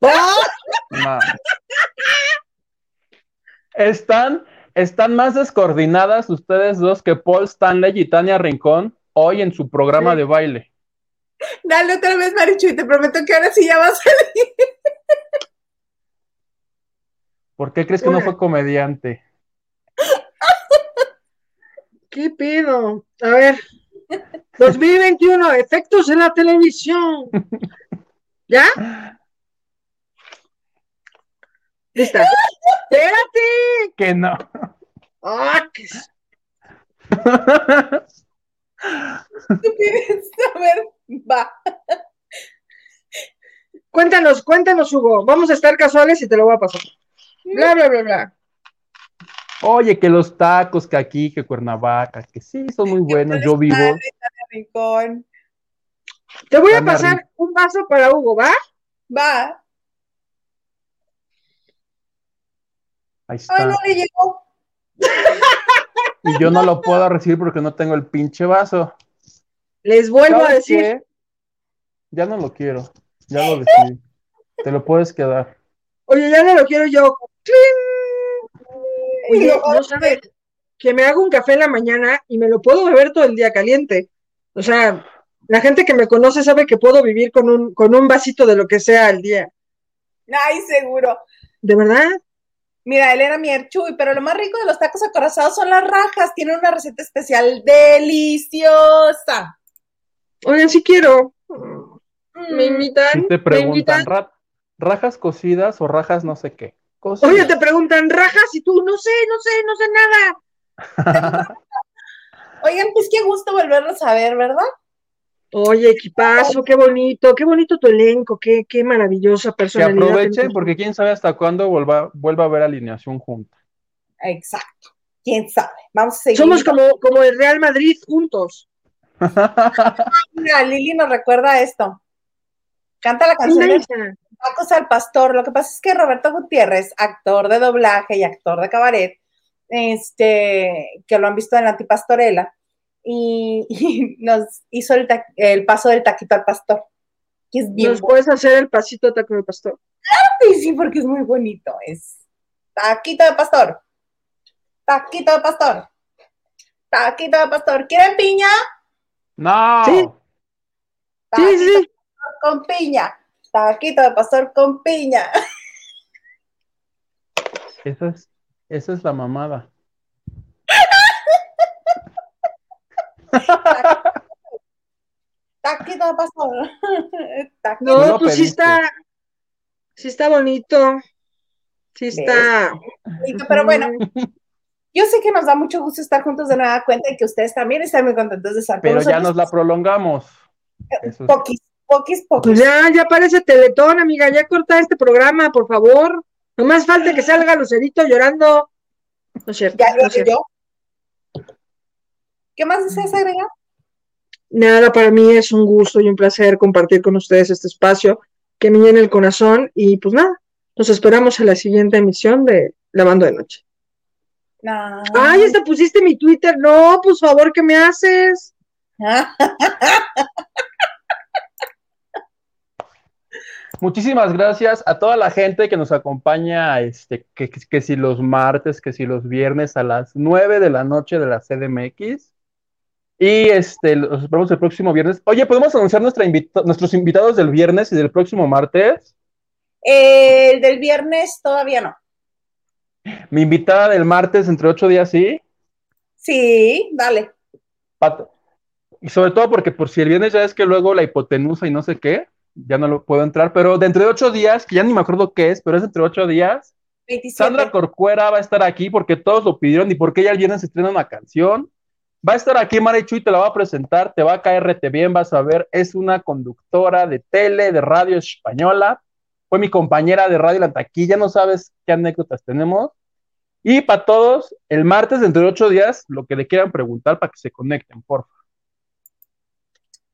No. Están, están más descoordinadas ustedes dos que Paul Stanley y Tania Rincón hoy en su programa de baile. Dale otra vez, Marichu, y te prometo que ahora sí ya va a salir. ¿Por qué crees que no fue comediante? ¿Qué pedo? A ver. 2021, efectos en la televisión. ¿Ya? Lista. Espérate. Que no. Ah, qué... ¿Tú quieres saber? Va. Cuéntanos, cuéntanos, Hugo. Vamos a estar casuales y te lo voy a pasar. Bla, bla, bla, bla. Oye, que los tacos, que aquí, que Cuernavaca, que sí, son muy buenos. Yo vivo. Rincón. Te voy a pasar un vaso para Hugo, ¿va? Va. Ahí Ay, está. no le llegó. Y yo no lo puedo recibir porque no tengo el pinche vaso. Les vuelvo a ¿Sabes decir. qué? Ya no lo quiero. Ya lo decidí. Te lo puedes quedar. Oye, ya no lo quiero yo. ¡Cling! No sabe que me hago un café en la mañana y me lo puedo beber todo el día caliente. O sea, la gente que me conoce sabe que puedo vivir con un, con un vasito de lo que sea al día. Ay, seguro. ¿De verdad? Mira, él era mi Erchuy, pero lo más rico de los tacos acorazados son las rajas. Tiene una receta especial deliciosa. Oigan, sí quiero. Mm. Me invitan. Si te me preguntan, invitan. "Ra- ¿rajas cocidas o rajas no sé qué? Oye, te preguntan, rajas, y tú, no sé, no sé, no sé nada. Oigan, pues qué gusto volverlos a ver, ¿verdad? Oye, equipazo, qué bonito, qué bonito tu elenco, qué, qué maravillosa Que personalidad. aprovechen tenemos. porque quién sabe hasta cuándo vuelva, vuelva a ver alineación junta. Exacto. ¿Quién sabe? Vamos a seguir. Somos como, como el Real Madrid juntos. Mira, Lili nos recuerda esto. Canta la canción. Tacos al Pastor. Lo que pasa es que Roberto Gutiérrez, actor de doblaje y actor de cabaret, este, que lo han visto en la antipastorela, y, y nos hizo el, ta- el paso del taquito al pastor. Que es bien ¿Nos puedes hacer el pasito de taco de pastor? bonito, sí, porque es muy bonito. Es taquito de pastor. Taquito de pastor. Taquito de pastor. ¿Quieren piña? No. Sí. Taquito Sí, sí. con piña. Taquito de pastor con piña. Esa es, esa es la mamada. Taquito de pastor. Taquito. No, pues sí está, sí está bonito. Sí está. bonito, Pero bueno, yo sé que nos da mucho gusto estar juntos de nueva cuenta y que ustedes también están muy contentos de estar con Pero ya nos la prolongamos. Eso es- Poquis, poquis. Pues ya, ya parece Teletón, amiga, ya corta este programa, por favor. No más falta que salga Lucerito llorando. No es cierto. Ya no lo es cierto. yo. ¿Qué más deseas agregar? Nada, para mí es un gusto y un placer compartir con ustedes este espacio que me llena el corazón y pues nada, nos esperamos a la siguiente emisión de Lavando de Noche. No. Ay, hasta pusiste mi Twitter. No, por favor, ¿qué me haces? Muchísimas gracias a toda la gente que nos acompaña, este, que, que- que si los martes, que si los viernes a las 9 de la noche de la CDMX. Y este, los esperamos el próximo viernes. Oye, ¿podemos anunciar nuestra invita- nuestros invitados del viernes y del próximo martes? El del viernes todavía no. Mi invitada del martes entre ocho días, sí. Sí, dale. Pat- Y sobre todo porque por si el viernes ya es que luego la hipotenusa y no sé qué, ya no lo puedo entrar, pero dentro de ocho días, que ya ni me acuerdo qué es, pero es entre ocho días, 27. Sandra Corcuera va a estar aquí porque todos lo pidieron y porque ella el viernes estrena una canción. Va a estar aquí Marichu y te la va a presentar, te va a caerte bien, vas a ver, es una conductora de tele, de radio española, fue mi compañera de radio La Taquilla, no sabes qué anécdotas tenemos. Y para todos, el martes dentro de ocho días, lo que le quieran preguntar para que se conecten, por favor.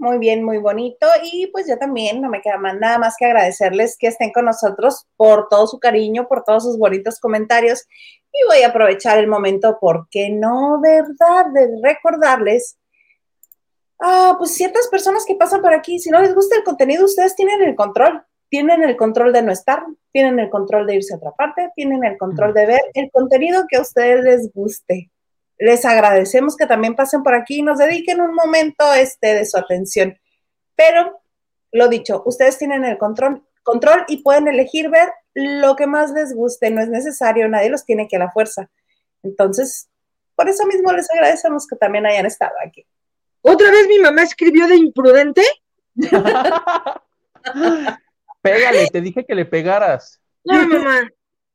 Muy bien, muy bonito. Y pues yo también no me queda más, nada más que agradecerles que estén con nosotros por todo su cariño, por todos sus bonitos comentarios. Y voy a aprovechar el momento, porque no, verdad, de recordarles a pues ciertas personas que pasan por aquí. Si no les gusta el contenido, ustedes tienen el control. tienen el control de no estar, tienen el control de irse a otra parte, tienen el control de ver el contenido que a ustedes les guste. Les agradecemos que también pasen por aquí y nos dediquen un momento este, de su atención. Pero, lo dicho, ustedes tienen el control, control y pueden elegir ver lo que más les guste. No es necesario, nadie los tiene que a la fuerza. Entonces, por eso mismo les agradecemos que también hayan estado aquí. ¿Otra vez mi mamá escribió de imprudente? Pégale, te dije que le pegaras. No, mamá.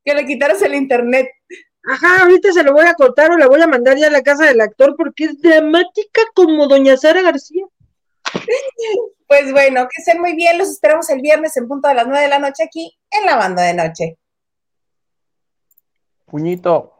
Que le quitaras el internet. Ajá, ahorita se lo voy a cortar o la voy a mandar ya a la casa del actor porque es dramática como doña Sara García. Pues bueno, que estén muy bien. Los esperamos el viernes en punto de las nueve de la noche aquí en la banda de noche. Puñito.